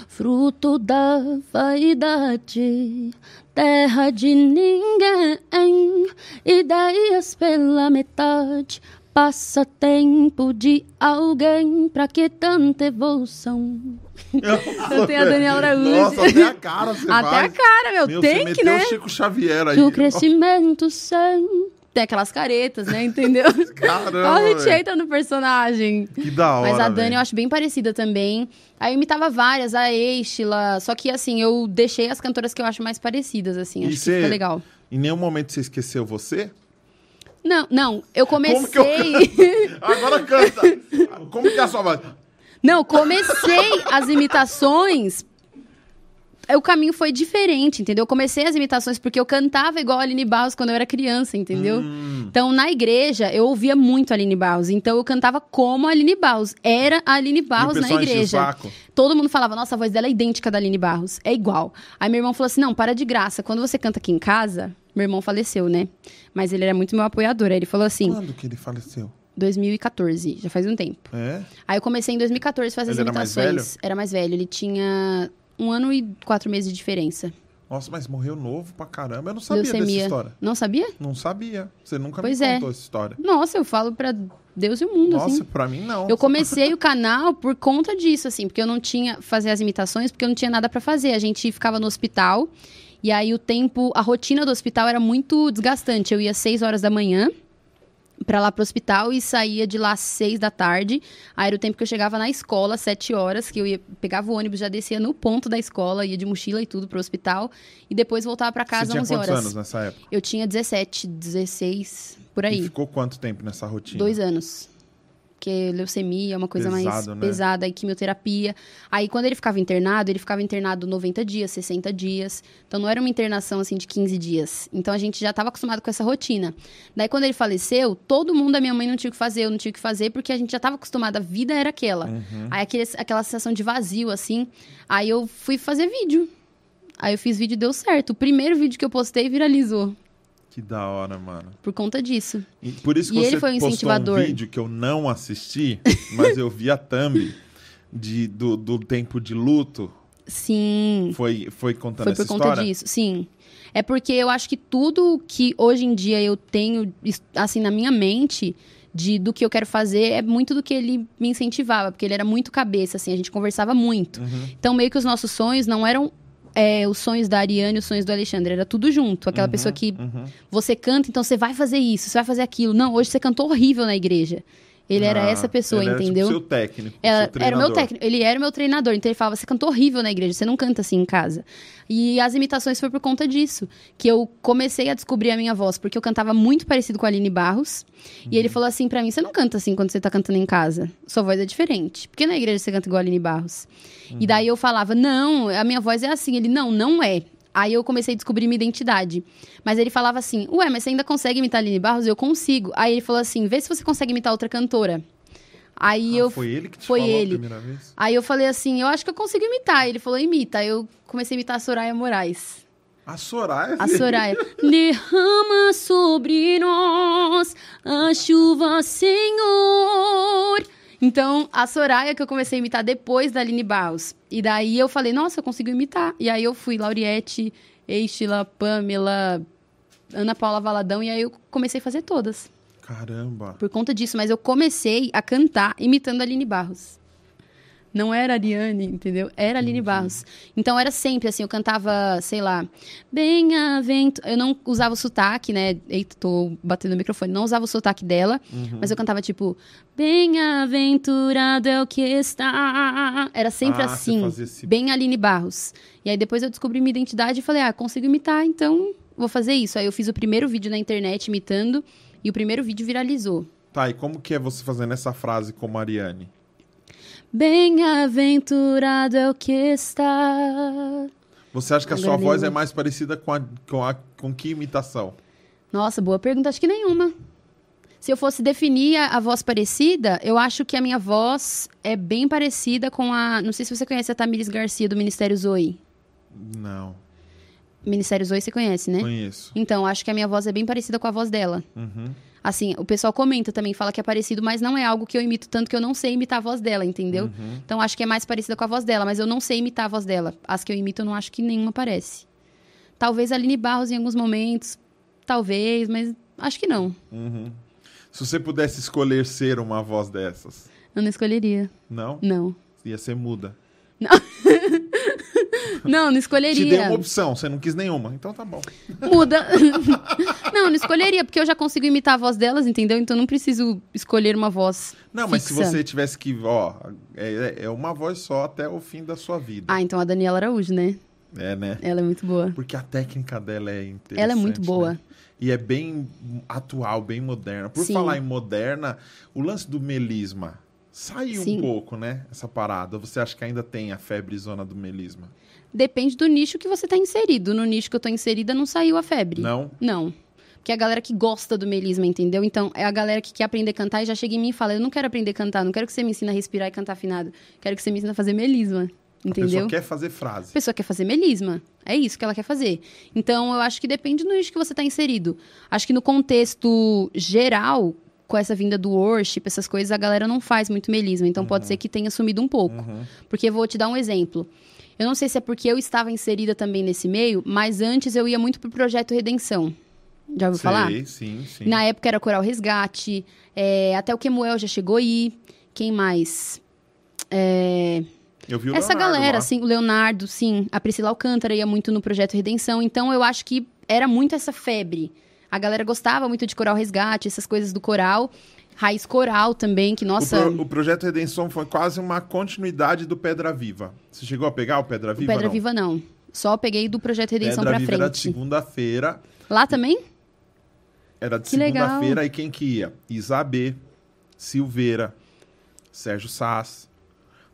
Fruto da vaidade, terra de ninguém. Ideias pela metade, passatempo de alguém. Pra que tanta evolução? Eu tenho a Daniela Araújo. Nossa, até a cara você Até faz. a cara, meu, Meu, tem você que, né? o Chico Xavier aí. Que o crescimento sem. Tem aquelas caretas, né? Entendeu? Caramba, a gente entra no personagem. Que da hora, Mas a Dani velho. eu acho bem parecida também. Aí eu imitava várias, a Estila. Só que assim, eu deixei as cantoras que eu acho mais parecidas, assim. E acho cê- que fica legal. Em nenhum momento você esqueceu você? Não, não, eu Como comecei. que eu Agora canta. Como que é a sua voz? Não, comecei as imitações. O caminho foi diferente, entendeu? Eu comecei as imitações porque eu cantava igual a Aline Barros quando eu era criança, entendeu? Hum. Então, na igreja, eu ouvia muito a Aline Barros. Então, eu cantava como a Aline Barros. Era a Aline Barros na igreja. Todo mundo falava, nossa, a voz dela é idêntica da Aline Barros. É igual. Aí meu irmão falou assim: não, para de graça. Quando você canta aqui em casa, meu irmão faleceu, né? Mas ele era muito meu apoiador. Aí ele falou assim: Quando que ele faleceu? 2014, já faz um tempo. É? Aí eu comecei em 2014 a fazer Ele as era mais imitações. Era mais velho, ele tinha um ano e quatro meses de diferença. Nossa, mas morreu novo pra caramba. Eu não sabia dessa Leucemia. história. Não sabia? Não sabia. Você nunca Pois me é. contou essa história. Nossa, eu falo pra Deus e o mundo, Nossa, assim. pra mim não. Eu comecei o canal por conta disso, assim, porque eu não tinha fazer as imitações, porque eu não tinha nada pra fazer. A gente ficava no hospital e aí o tempo, a rotina do hospital era muito desgastante. Eu ia às 6 horas da manhã pra lá pro hospital e saía de lá às 6 da tarde. Aí era o tempo que eu chegava na escola, 7 horas, que eu ia pegava o ônibus, já descia no ponto da escola, ia de mochila e tudo pro hospital e depois voltava pra Você casa tinha 11 quantos horas. anos nessa época? Eu tinha 17, 16, por E aí. ficou quanto tempo nessa rotina? Dois anos. Porque leucemia é uma coisa mais Pesado, né? pesada, e quimioterapia. Aí, quando ele ficava internado, ele ficava internado 90 dias, 60 dias. Então, não era uma internação, assim, de 15 dias. Então, a gente já estava acostumado com essa rotina. Daí, quando ele faleceu, todo mundo da minha mãe não tinha o que fazer, eu não tinha o que fazer, porque a gente já estava acostumado, a vida era aquela. Uhum. Aí, aquele, aquela sensação de vazio, assim. Aí, eu fui fazer vídeo. Aí, eu fiz vídeo e deu certo. O primeiro vídeo que eu postei viralizou. Que da hora, mano. Por conta disso. E por isso que E você ele foi um postou incentivador. um vídeo que eu não assisti, mas eu vi a thumb de, do, do tempo de luto. Sim. Foi, foi contando Foi essa por conta história? disso, sim. É porque eu acho que tudo que hoje em dia eu tenho, assim, na minha mente, de, do que eu quero fazer, é muito do que ele me incentivava, porque ele era muito cabeça, assim, a gente conversava muito. Uhum. Então, meio que os nossos sonhos não eram é, os sonhos da Ariane e os sonhos do Alexandre, era tudo junto. Aquela pessoa que Uhum. você canta, então você vai fazer isso, você vai fazer aquilo. Não, hoje você cantou horrível na igreja. Ele era Ah, essa pessoa, ele era, entendeu? Tipo, seu técnico, Era, seu era o meu técnico, ele era o meu treinador, então ele falava, você cantou horrível na igreja, você não canta assim em casa. E as imitações foi por conta disso, que eu comecei a descobrir a minha voz, porque eu cantava muito parecido com a Aline Barros, e Uhum. ele falou assim pra mim, você não canta assim quando você tá cantando em casa, sua voz é diferente, porque na igreja você canta igual a Aline Barros. Uhum. E daí eu falava, não, a minha voz é assim, ele, não, não é. Aí eu comecei a descobrir minha identidade. Mas ele falava assim, ué, mas você ainda consegue imitar a Aline Barros? Eu consigo. Aí ele falou assim, vê se você consegue imitar outra cantora. Aí Ah, eu foi ele que te foi falou ele. a primeira vez? Aí eu falei assim, eu acho que eu consigo imitar. Ele falou, imita. Aí eu comecei a imitar a Soraya Moraes. A Soraya? A Soraya. Derrama sobre nós a chuva, Senhor. Então, a Soraya que eu comecei a imitar depois da Aline Barros. E daí eu falei, nossa, eu consigo imitar. E aí eu fui Lauriette, Estila, Pamela, Ana Paula Valadão. E aí eu comecei a fazer todas. Caramba. Por conta disso. Mas eu comecei a cantar imitando a Aline Barros. Não era Ariane, entendeu? Era Aline Barros. Então era sempre assim, eu cantava, sei lá, bem-aventurado. Eu não usava o sotaque, né? Eita, tô batendo no microfone. Não usava o sotaque dela, Uhum. mas eu cantava tipo, bem-aventurado é o que está. Era sempre Ah, assim, esse- bem Aline Barros. E aí depois eu descobri minha identidade e falei, ah, consigo imitar, então vou fazer isso. Aí eu fiz o primeiro vídeo na internet imitando e o primeiro vídeo viralizou. Tá, e como que é você fazendo essa frase como Ariane? Bem-aventurado é o que está. Você acha que a sua Galinha. voz é mais parecida com, a, com, a, com que imitação? Nossa, boa pergunta. Acho que nenhuma. Se eu fosse definir a, a voz parecida, eu acho que a minha voz é bem parecida com a. Não sei se você conhece a Tamires Garcia do Ministério Zoe. Não, Ministério Zoe você conhece, né? conheço. Então, acho que a minha voz é bem parecida com a voz dela. Uhum. Assim, o pessoal comenta também, fala que é parecido, mas não é algo que eu imito tanto que eu não sei imitar a voz dela, entendeu? Uhum. Então, acho que é mais parecida com a voz dela, mas eu não sei imitar a voz dela. As que eu imito, eu não acho que nenhuma parece. Talvez a Aline Barros em alguns momentos, talvez, mas acho que não. Uhum. Se você pudesse escolher ser uma voz dessas, Eu não escolheria. não? Não. Ia ser muda. Não, não Te dei escolheria. uma opção, você não quis nenhuma. Então tá bom. Muda. não, não escolheria, porque eu já consigo imitar a voz delas, entendeu? Então não preciso escolher uma voz. Não, mas se fixa. você tivesse que, ó, é, é uma voz só até o fim da sua vida. Ah, então a Daniela Araújo, né? É, né? Ela é muito boa. Porque a técnica dela é interessante. Ela é muito boa. né? E é bem atual, bem moderna. Por Sim. falar em moderna, o lance do melisma saiu Sim. um pouco, né? Essa parada. Você acha que ainda tem a febre zona do melisma? Depende do nicho que você tá inserido. No nicho que eu tô inserida, não saiu a febre. Não? Não. Porque é a galera que gosta do melisma, entendeu? Então, é a galera que quer aprender a cantar e já chega em mim e fala: Eu não quero aprender a cantar, não quero que você me ensine a respirar e cantar afinado. Quero que você me ensine a fazer melisma. A Entendeu? pessoa quer fazer A frase. pessoa quer fazer melisma. É isso que ela quer fazer. Então, eu acho que depende do nicho que você está inserido. Acho que no contexto geral, com essa vinda do worship, essas coisas, a galera não faz muito melisma. Então, pode ser que tenha sumido um pouco. Uhum. Porque eu vou te dar um exemplo. Eu não sei se é porque eu estava inserida também nesse meio, mas antes eu ia muito pro Projeto Redenção. Já ouviu falar? Sei, sim, sim. Na época era Coral Resgate, é, até o Kemuel já chegou aí. Quem mais? É, Eu vi o essa Leonardo galera, lá. assim, o Leonardo, sim, a Priscila Alcântara ia muito no Projeto Redenção, então eu acho que era muito essa febre. A galera gostava muito de Coral Resgate, essas coisas do coral. Raiz coral também, que, O, nossa, pro- o projeto Redenção foi quase uma continuidade do Pedra Viva. Você chegou a pegar o Pedra o Viva? Pedra não? Viva não. Só peguei do Projeto Redenção pra Viva era de frente. segunda-feira. Lá também? Era de Que segunda-feira. E quem que ia? Isabê, Silveira, Sérgio Sass,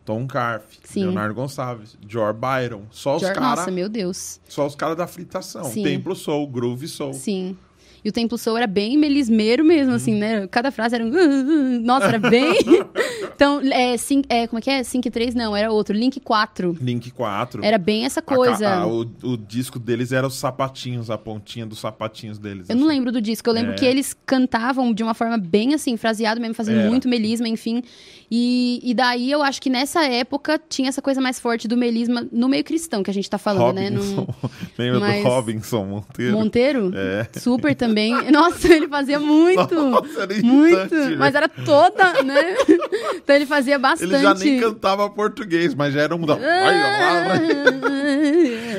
Tom Carf, Sim. Leonardo Gonçalves, George Byron. Só os Jor- caras Nossa, meu Deus. só os cara da fritação. Sim. Templo Soul, Groove Soul. Sim. E o Templo Soul era bem melismeiro mesmo, assim, né? Cada frase era um... Nossa, era bem... então, é, cin- é, como é que é? Sync 3? Não, era outro. Link 4. Link 4. Era bem essa A ca- coisa. a- o, o disco deles era os sapatinhos, a pontinha dos sapatinhos deles. Eu não assim. lembro do disco. Eu lembro É. que eles cantavam de uma forma bem assim, fraseado mesmo, fazendo Era. muito melisma, enfim. E, e daí eu acho que nessa época tinha essa coisa mais forte do melisma no meio cristão que a gente tá falando, né? Robinson. No... Lembra Mas- do Robinson Monteiro? Monteiro? É. Super também. Nossa, ele fazia muito. Nossa, era muito. né? Mas era toda, né? então ele fazia bastante. Ele já nem cantava português, mas já era um da.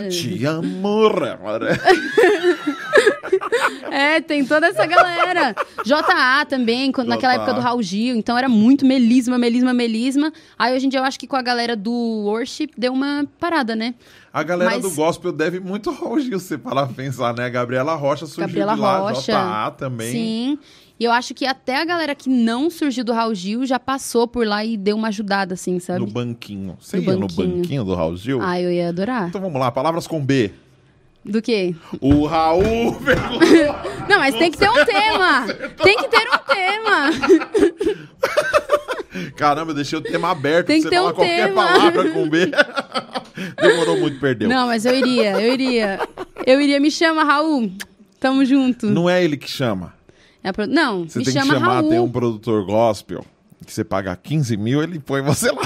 Te amo. É, tem toda essa galera. JA também, quando- naquela época do Raul Gil. Então era muito melisma, melisma, melisma. Aí hoje em dia eu acho que com a galera do worship deu uma parada, né? A galera Mas- do gospel deve muito ao Raul Gil, se parar pensar, né? A Gabriela Rocha surgiu Gabriela de lá, Rocha. JA também. Sim. E eu acho que até a galera que não surgiu do Raul Gil já passou por lá e deu uma ajudada, assim, sabe? No banquinho. Você No ia no banquinho. banquinho do Raul Gil? Ah, eu ia adorar. Então vamos lá, palavras com B. Do quê? O Raul perguntou. Não, mas tem que ter um tema. Tem que ter um tema. Caramba, eu deixei o tema aberto Tem que ter falar um qualquer tema. palavra com B. Demorou muito, perdeu. Não, mas eu iria, eu iria. Eu iria. Me chama, Raul. Tamo junto. Não é ele que chama. É pro- Não, Você me tem chama que chamar, Raul. tem um produtor gospel que você paga 15 mil, ele põe você lá.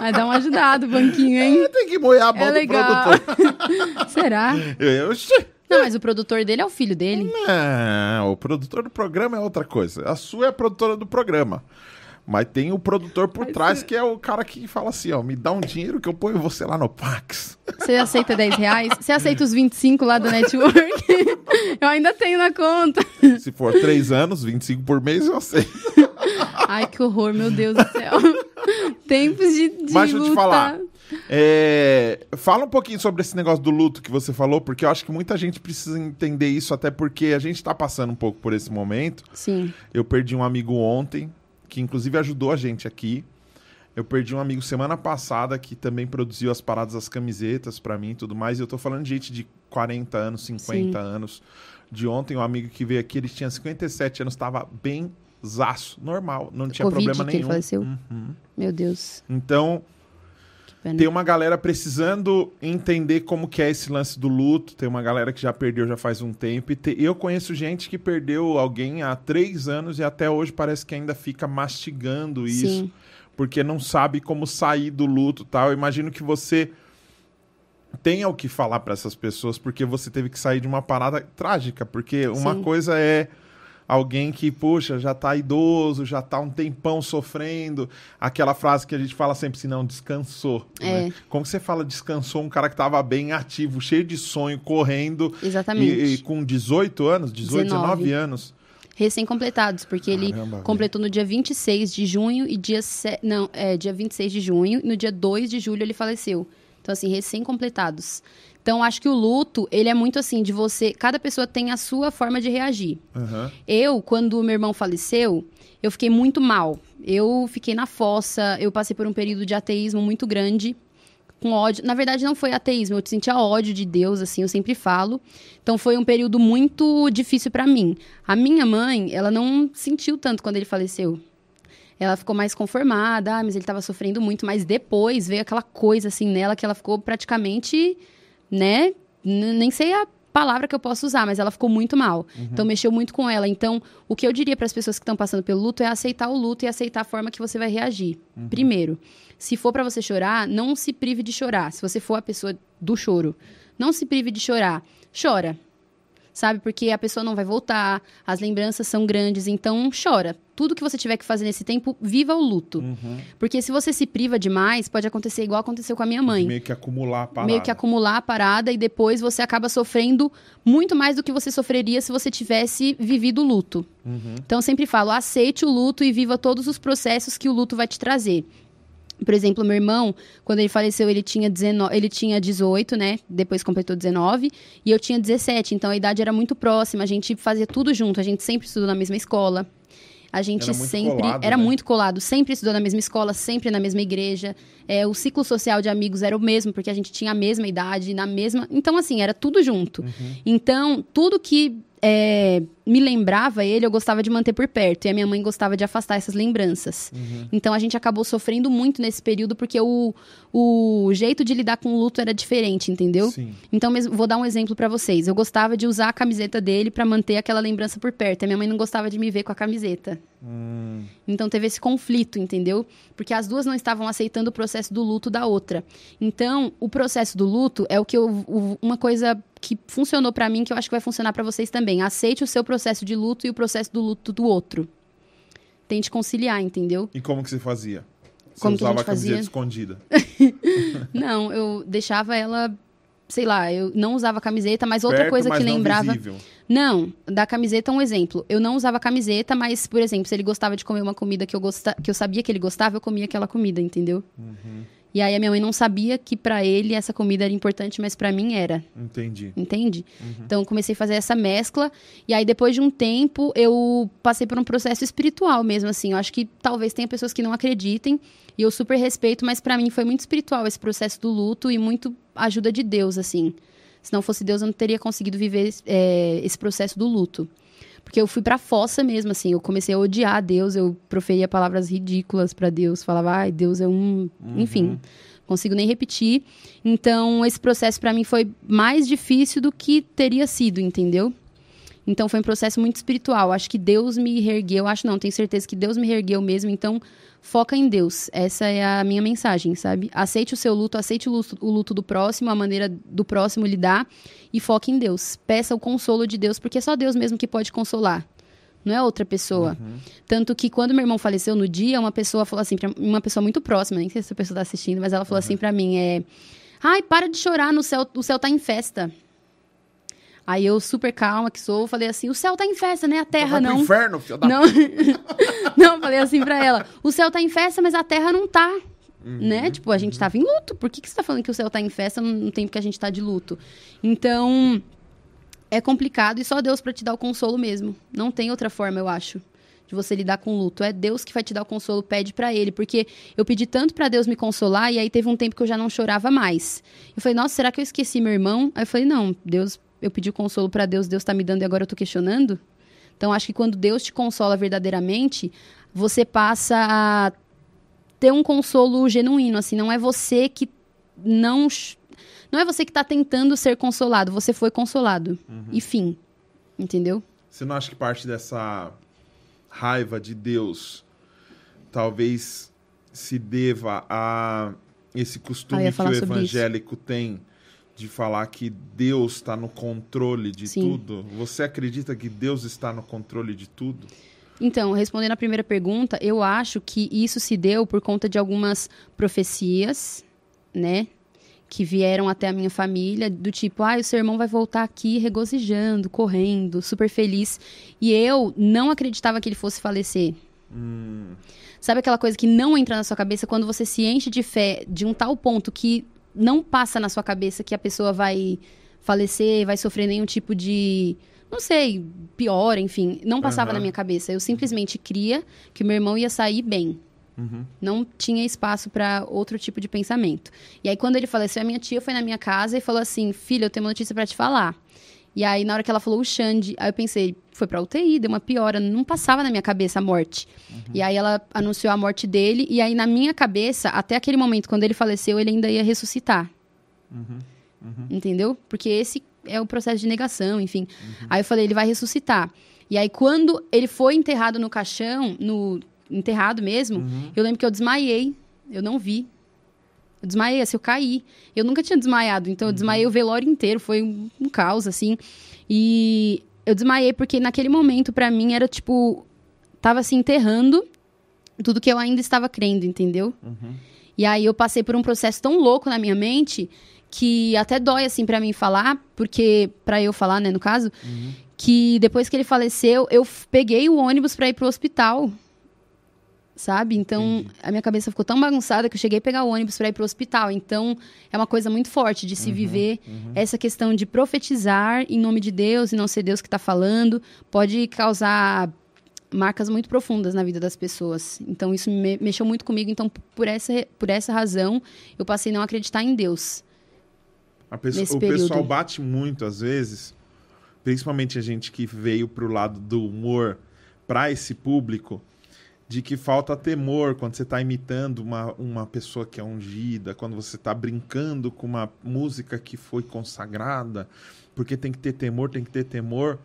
Vai dar uma ajudada o banquinho, hein? tem que moer a É do legal. produtor. Será? Eu, oxi. Não, mas o produtor dele é o filho dele. Não, o produtor do programa é outra coisa. A sua é a produtora do programa. Mas tem o produtor por Mas trás, você- que é o cara que fala assim, ó, me dá um dinheiro que eu ponho você lá no Pax. Você aceita 10 reais? Você aceita os 25 lá do network? Eu ainda tenho na conta. Se for três anos, 25 por mês, eu sei. Ai, que horror, meu Deus do céu. Tempos de, de Mas deixa eu te falar. É, fala um pouquinho sobre esse negócio do luto que você falou, porque eu acho que muita gente precisa entender isso, até porque a gente tá passando um pouco por esse momento. Sim, Eu perdi um amigo ontem, que inclusive ajudou a gente aqui. Eu perdi um amigo semana passada que também produziu as paradas das camisetas pra mim e tudo mais. E eu tô falando de gente de 40 anos, 50 anos. De ontem, um amigo que veio aqui, ele tinha 57 anos, tava bem zaço, normal, não tinha Covid problema que ele nenhum. faleceu? Uhum. meu Deus. Então, Tem uma galera precisando entender como que é esse lance do luto. Tem uma galera que já perdeu já faz um tempo. E te- eu conheço gente que perdeu alguém há três anos e até hoje parece que ainda fica mastigando isso. Sim, Porque não sabe como sair do luto tal. Eu imagino que você tenha o que falar para essas pessoas porque você teve que sair de uma parada trágica. Porque uma Sim. coisa é alguém que, puxa, já tá idoso, já tá um tempão sofrendo. Aquela frase que a gente fala sempre assim, não, descansou. É. né? Como que você fala descansou um cara que tava bem ativo, cheio de sonho, correndo, exatamente. e, e com 18 anos, 18, 19, 19 anos. Recém-completados, porque ele Caramba, velho. completou no dia 26 de junho e dia... Se... Não, é, dia 26 de junho e no dia 2 de julho ele faleceu. Então, assim, recém-completados. Então, acho que o luto, ele é muito assim, de você... Cada pessoa tem a sua forma de reagir. Aham. Eu, quando o meu irmão faleceu, eu fiquei muito mal. Eu fiquei na fossa, eu passei por um período de ateísmo muito grande, com ódio. Na verdade, não foi ateísmo, eu sentia ódio de Deus, assim, eu sempre falo. Então foi um período muito difícil pra mim. A minha mãe, ela não sentiu tanto quando ele faleceu. Ela ficou mais conformada, ah, mas ele tava sofrendo muito, mas depois veio aquela coisa assim nela que ela ficou praticamente, né? N- nem sei a palavra que eu posso usar, mas ela ficou muito mal. Então mexeu muito com ela. Então, o que eu diria para as pessoas que estão passando pelo luto é aceitar o luto e aceitar a forma que você vai reagir. Primeiro, se for para você chorar, não se prive de chorar. Se você for a pessoa do choro, não se prive de chorar. Chora. Sabe? Porque a pessoa não vai voltar, as lembranças são grandes, então chora. Tudo que você tiver que fazer nesse tempo, viva o luto. Uhum. Porque se você se priva demais, pode acontecer igual aconteceu com a minha mãe Meio que acumular a parada. meio que acumular a parada e depois você acaba sofrendo muito mais do que você sofreria se você tivesse vivido o luto. Uhum. Então eu sempre falo, aceite o luto e viva todos os processos que o luto vai te trazer. Por exemplo, meu irmão, quando ele faleceu, ele tinha, 19, ele tinha 18, né? Depois completou 19. E eu tinha 17. Então a idade era muito próxima. A gente fazia tudo junto. A gente sempre estudou na mesma escola. A gente Era sempre. colado, era né? muito colado. Sempre estudou na mesma escola, sempre na mesma igreja. É, o ciclo social de amigos era o mesmo, porque a gente tinha a mesma idade, na mesma. Então, assim, era tudo junto. Uhum. Então, tudo que é, me lembrava ele, eu gostava de manter por perto. E a minha mãe gostava de afastar essas lembranças. Uhum. Então a gente acabou sofrendo muito nesse período porque o, o jeito de lidar com o luto era diferente, entendeu? Sim. Então, mesmo, vou dar um exemplo pra vocês. Eu gostava de usar a camiseta dele pra manter aquela lembrança por perto. A minha mãe não gostava de me ver com a camiseta. Hum, Então teve esse conflito, entendeu? Porque as duas não estavam aceitando o processo do luto da outra. Então, o processo do luto é o que eu, o- uma coisa que funcionou pra mim que eu acho que vai funcionar pra vocês também. Aceite o seu processo de luto e o processo do luto do outro. Tente conciliar, entendeu? E como que você fazia? Você Como que a usava gente camiseta fazia? escondida. Não, eu deixava ela, sei lá, eu não usava camiseta, mas outra Perto, coisa mas que não lembrava. visível. Não, da camiseta um exemplo. Eu não usava camiseta, mas, por exemplo, se ele gostava de comer uma comida que eu, gosta... que eu sabia que ele gostava, eu comia aquela comida, entendeu? Uhum. E aí a minha mãe não sabia que pra ele essa comida era importante, mas pra mim era, Entendi. entende? Uhum. Então eu comecei a fazer essa mescla e aí depois de um tempo eu passei por um processo espiritual mesmo assim. Eu acho que talvez tenha pessoas que não acreditem e eu super respeito, mas pra mim foi muito espiritual esse processo do luto e muito ajuda de Deus assim. Se não fosse Deus eu não teria conseguido viver é, esse processo do luto. Porque eu fui pra fossa mesmo, assim. Eu comecei a odiar Deus, eu proferia palavras ridículas pra Deus. Falava, ai, Deus é um. Enfim, não consigo nem repetir. Então, esse processo pra mim foi mais difícil do que teria sido, entendeu? Então, foi um processo muito espiritual. Acho que Deus me reergueu. Acho não, tenho certeza que Deus me reergueu mesmo. Então, foca em Deus. Essa é a minha mensagem, sabe? Aceite o seu luto, aceite o luto, o luto do próximo, a maneira do próximo lidar e foque em Deus. Peça o consolo de Deus, porque é só Deus mesmo que pode consolar. não é outra pessoa. Uhum. Tanto que quando meu irmão faleceu no dia, uma pessoa falou assim, pra, uma pessoa muito próxima, nem sei se essa pessoa tá assistindo, mas ela falou assim pra mim, é... Ai, para de chorar, no céu, o céu tá em festa. Aí eu, super calma que sou, falei assim, o céu tá em festa, né? A terra Vai pro não. inferno, filho da Não, não, falei assim pra ela. O céu tá em festa, mas a terra não tá. Uhum. Né? Tipo, a gente tava em luto. Por que, que você tá falando que o céu tá em festa no tempo que a gente tá de luto? Então, é complicado e só Deus pra te dar o consolo mesmo. Não tem outra forma, eu acho, de você lidar com luto. É Deus que vai te dar o consolo, pede pra ele. Porque eu pedi tanto pra Deus me consolar e aí teve um tempo que eu já não chorava mais. Eu falei, nossa, será que eu esqueci meu irmão? Aí eu falei, não, Deus, eu pedi o consolo pra Deus, Deus tá me dando e agora eu tô questionando? Então, acho que quando Deus te consola verdadeiramente, você passa a ter um consolo genuíno, assim, não é você que não não é você que tá tentando ser consolado, você foi consolado. E fim. Entendeu? Você não acha que parte dessa raiva de Deus talvez se deva a esse Ah, costume ia que o evangélico tem de falar que Deus está no controle de Sim. tudo? Você acredita que Deus está no controle de tudo? Então, respondendo a primeira pergunta, eu acho que isso se deu por conta de algumas profecias, né? Que vieram até a minha família, do tipo, ah, o seu irmão vai voltar aqui regozijando, correndo, super feliz. E eu não acreditava que ele fosse falecer. Hum, Sabe aquela coisa que não entra na sua cabeça quando você se enche de fé de um tal ponto que não passa na sua cabeça que a pessoa vai falecer, vai sofrer nenhum tipo de. Não sei, pior, enfim. Não passava Aham. na minha cabeça. Eu simplesmente cria que meu irmão ia sair bem. uhum. Não tinha espaço para outro tipo de pensamento. E aí, quando ele faleceu, a minha tia foi na minha casa e falou assim: Filha, eu tenho uma notícia para te falar. E aí, na hora que ela falou o Xande, aí eu pensei: foi pra UTI, deu uma piora. Não passava na minha cabeça a morte. E aí, ela anunciou a morte dele. E aí, na minha cabeça, até aquele momento, quando ele faleceu, ele ainda ia ressuscitar. Entendeu? Porque esse é o processo de negação, enfim. Aí eu falei: ele vai ressuscitar. E aí, quando ele foi enterrado no caixão, no enterrado mesmo, eu lembro que eu desmaiei. Eu não vi. Eu desmaiei, assim, eu caí. Eu nunca tinha desmaiado, então eu desmaiei o velório inteiro. Foi um, um caos, assim. E eu desmaiei porque naquele momento, pra mim, era tipo. Tava se enterrando tudo que eu ainda estava crendo, entendeu? E aí eu passei por um processo tão louco na minha mente que até dói, assim, pra mim falar, porque. Pra eu falar, né, no caso, que depois que ele faleceu, eu peguei o ônibus pra ir pro hospital. Sabe? Então, a minha cabeça ficou tão bagunçada que eu cheguei a pegar o ônibus pra ir pro hospital. Então, é uma coisa muito forte de se viver essa questão de profetizar em nome de Deus e não ser Deus que tá falando, pode causar marcas muito profundas na vida das pessoas. Então, isso me mexeu muito comigo. Então, por essa, por essa razão, eu passei a não acreditar em Deus. Pessoa- o período. pessoal bate muito às vezes, principalmente a gente que veio pro lado do humor para esse público, de que falta temor quando você está imitando uma, uma pessoa que é ungida, quando você está brincando com uma música que foi consagrada, porque tem que ter temor, tem que ter temor.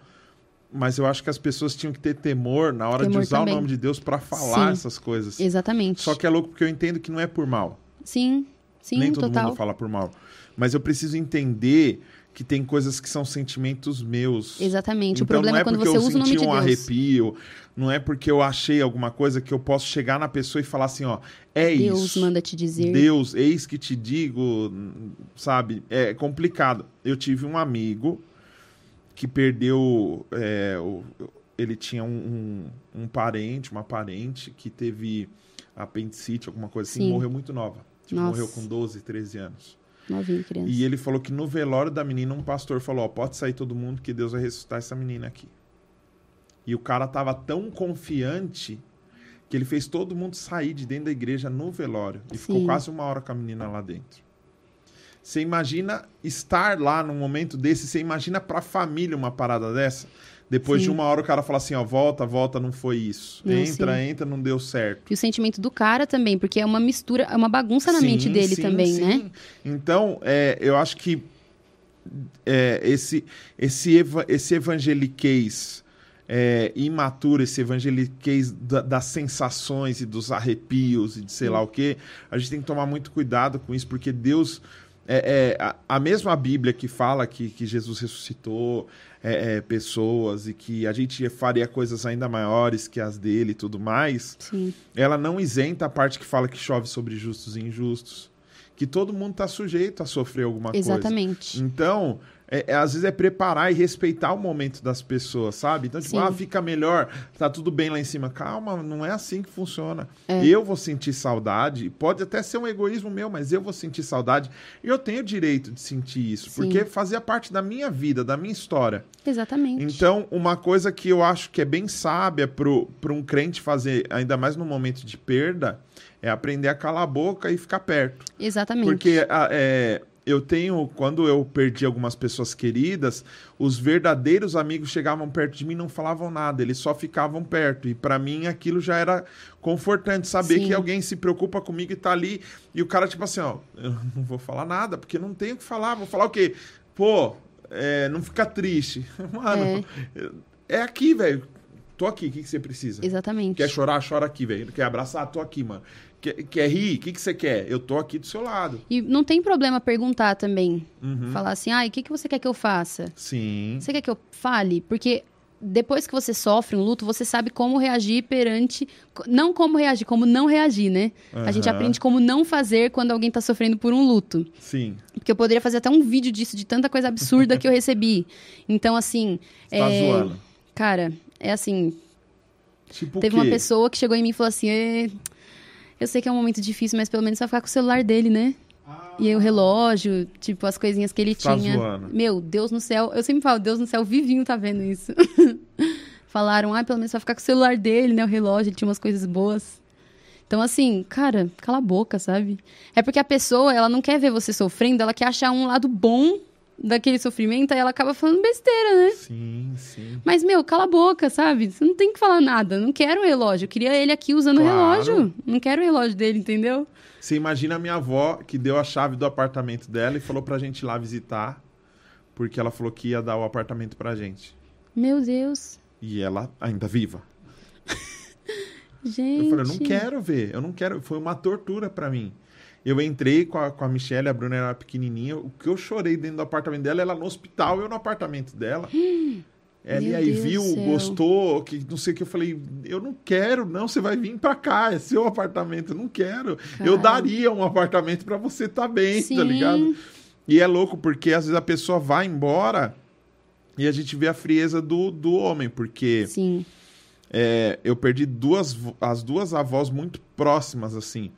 Mas eu acho que as pessoas tinham que ter temor na hora de Temor usar também. o nome de Deus para falar Sim. essas coisas. Exatamente. Só que é louco porque eu entendo que não é por mal. Sim, sim, Nem todo total. mundo fala por mal. Mas eu preciso entender que tem coisas que são sentimentos meus. Exatamente. o Então problema não é é quando você eu usa o nome de um Deus. arrepio, não é porque eu achei alguma coisa que eu posso chegar na pessoa e falar assim, ó, é Deus isso. manda te dizer. Deus, eis que te digo, sabe? É complicado. Eu tive um amigo que perdeu. é, o- ele tinha um, um, um parente, uma parente que teve apendicite, alguma coisa assim, Sim. morreu muito nova. Tipo, Nossa. morreu com 12, 13 anos. Novinha criança. E ele falou que no velório da menina, um pastor falou: Ó, pode sair todo mundo que Deus vai ressuscitar essa menina aqui. E o cara tava tão confiante que ele fez todo mundo sair de dentro da igreja no velório. E ficou Sim. quase uma hora com a menina lá dentro. Você imagina estar lá num momento desse, você imagina pra família uma parada dessa? Depois Sim. de uma hora o cara fala assim, ó, volta, volta, não foi isso. Não, entra, sim. entra, não deu certo. E o sentimento do cara também, porque é uma mistura, é uma bagunça na Sim, mente dele também, sim. né? Então, é, eu acho que é, esse, esse, eva- esse evangeliquez é, imaturo, esse evangeliquez da- das sensações e dos arrepios e de sei lá o quê, a gente tem que tomar muito cuidado com isso, porque Deus é, é, a, mesma Bíblia que fala que, que Jesus ressuscitou é, é, pessoas e que a gente faria coisas ainda maiores que as dele e tudo mais, Sim. ela não isenta a parte que fala que chove sobre justos e injustos. Que todo mundo está sujeito a sofrer alguma coisa. Exatamente. Então, é, é, às vezes é preparar e respeitar o momento das pessoas, sabe? Então, tipo, Sim. ah, fica melhor, tá tudo bem lá em cima. Calma, não é assim que funciona. É. Eu vou sentir saudade, pode até ser um egoísmo meu, mas eu vou sentir saudade. E eu tenho o direito de sentir isso, Sim. porque fazia parte da minha vida, da minha história. Exatamente. Então, uma coisa que eu acho que é bem sábia para um crente fazer, ainda mais no momento de perda, é aprender a calar a boca e ficar perto. Exatamente. Porque a- é, eu tenho, quando eu perdi algumas pessoas queridas, os verdadeiros amigos chegavam perto de mim e não falavam nada, eles só ficavam perto. E para mim aquilo já era confortante, saber Sim. que alguém se preocupa comigo e tá ali. E o cara, tipo assim, ó, eu não vou falar nada, porque não tenho o que falar. Vou falar o quê? Pô, é, não fica triste. Mano, é, aqui, velho. Tô aqui, o que, que você precisa? Exatamente. Quer chorar, chora aqui, velho. Quer abraçar? Tô aqui, mano. Quer, quer rir? O que, que você quer? Eu tô aqui do seu lado. E não tem problema perguntar também. Uhum. Falar assim, ai, o que, que você quer que eu faça? Sim. Você quer que eu fale? Porque depois que você sofre um luto, você sabe como reagir perante. Não como reagir, como não reagir, né? A gente aprende como não fazer quando alguém tá sofrendo por um luto. Sim. Porque eu poderia fazer até um vídeo disso, de tanta coisa absurda que eu recebi. Então, assim. Você tá é, zoando. Cara, é assim. Tipo Teve uma pessoa que chegou em mim e falou assim: "É, Eu sei que é um momento difícil, mas pelo menos vai ficar com o celular dele, né? E aí o relógio, tipo, as coisinhas que ele Tá tinha. zoando. Meu, Deus no céu. Eu sempre falo, Deus no céu, vivinho tá vendo isso. Falaram, ah, pelo menos vai ficar com o celular dele, né? O relógio, ele tinha umas coisas boas. Então, assim, cara, cala a boca, sabe? É porque a pessoa, ela não quer ver você sofrendo, ela quer achar um lado bom daquele sofrimento, aí ela acaba falando besteira, né? Sim, sim. Mas, meu, cala a boca, sabe? Você não tem que falar nada. Não quero o relógio. Eu queria ele aqui usando o Claro. relógio. Não quero o relógio dele, entendeu? Você imagina a minha avó que deu a chave do apartamento dela e falou pra gente ir lá visitar, porque ela falou que ia dar o apartamento pra gente. Meu Deus. E ela ainda viva. Gente. Eu falei, eu não quero ver, eu não quero. Foi uma tortura pra mim. Eu entrei com a, com a Michelle, a Bruna era pequenininha. O que eu chorei dentro do apartamento dela, ela no hospital, eu no apartamento dela. Ela e Meu aí Deus viu, gostou, que não sei o que. Eu falei, eu não quero, não. Você vai vir pra cá, é seu apartamento, eu não quero. Eu daria um apartamento pra você tá bem, Sim. tá ligado? E é louco, porque às vezes a pessoa vai embora e a gente vê a frieza do, do homem, porque Sim. é, eu perdi duas, as duas avós muito próximas, assim.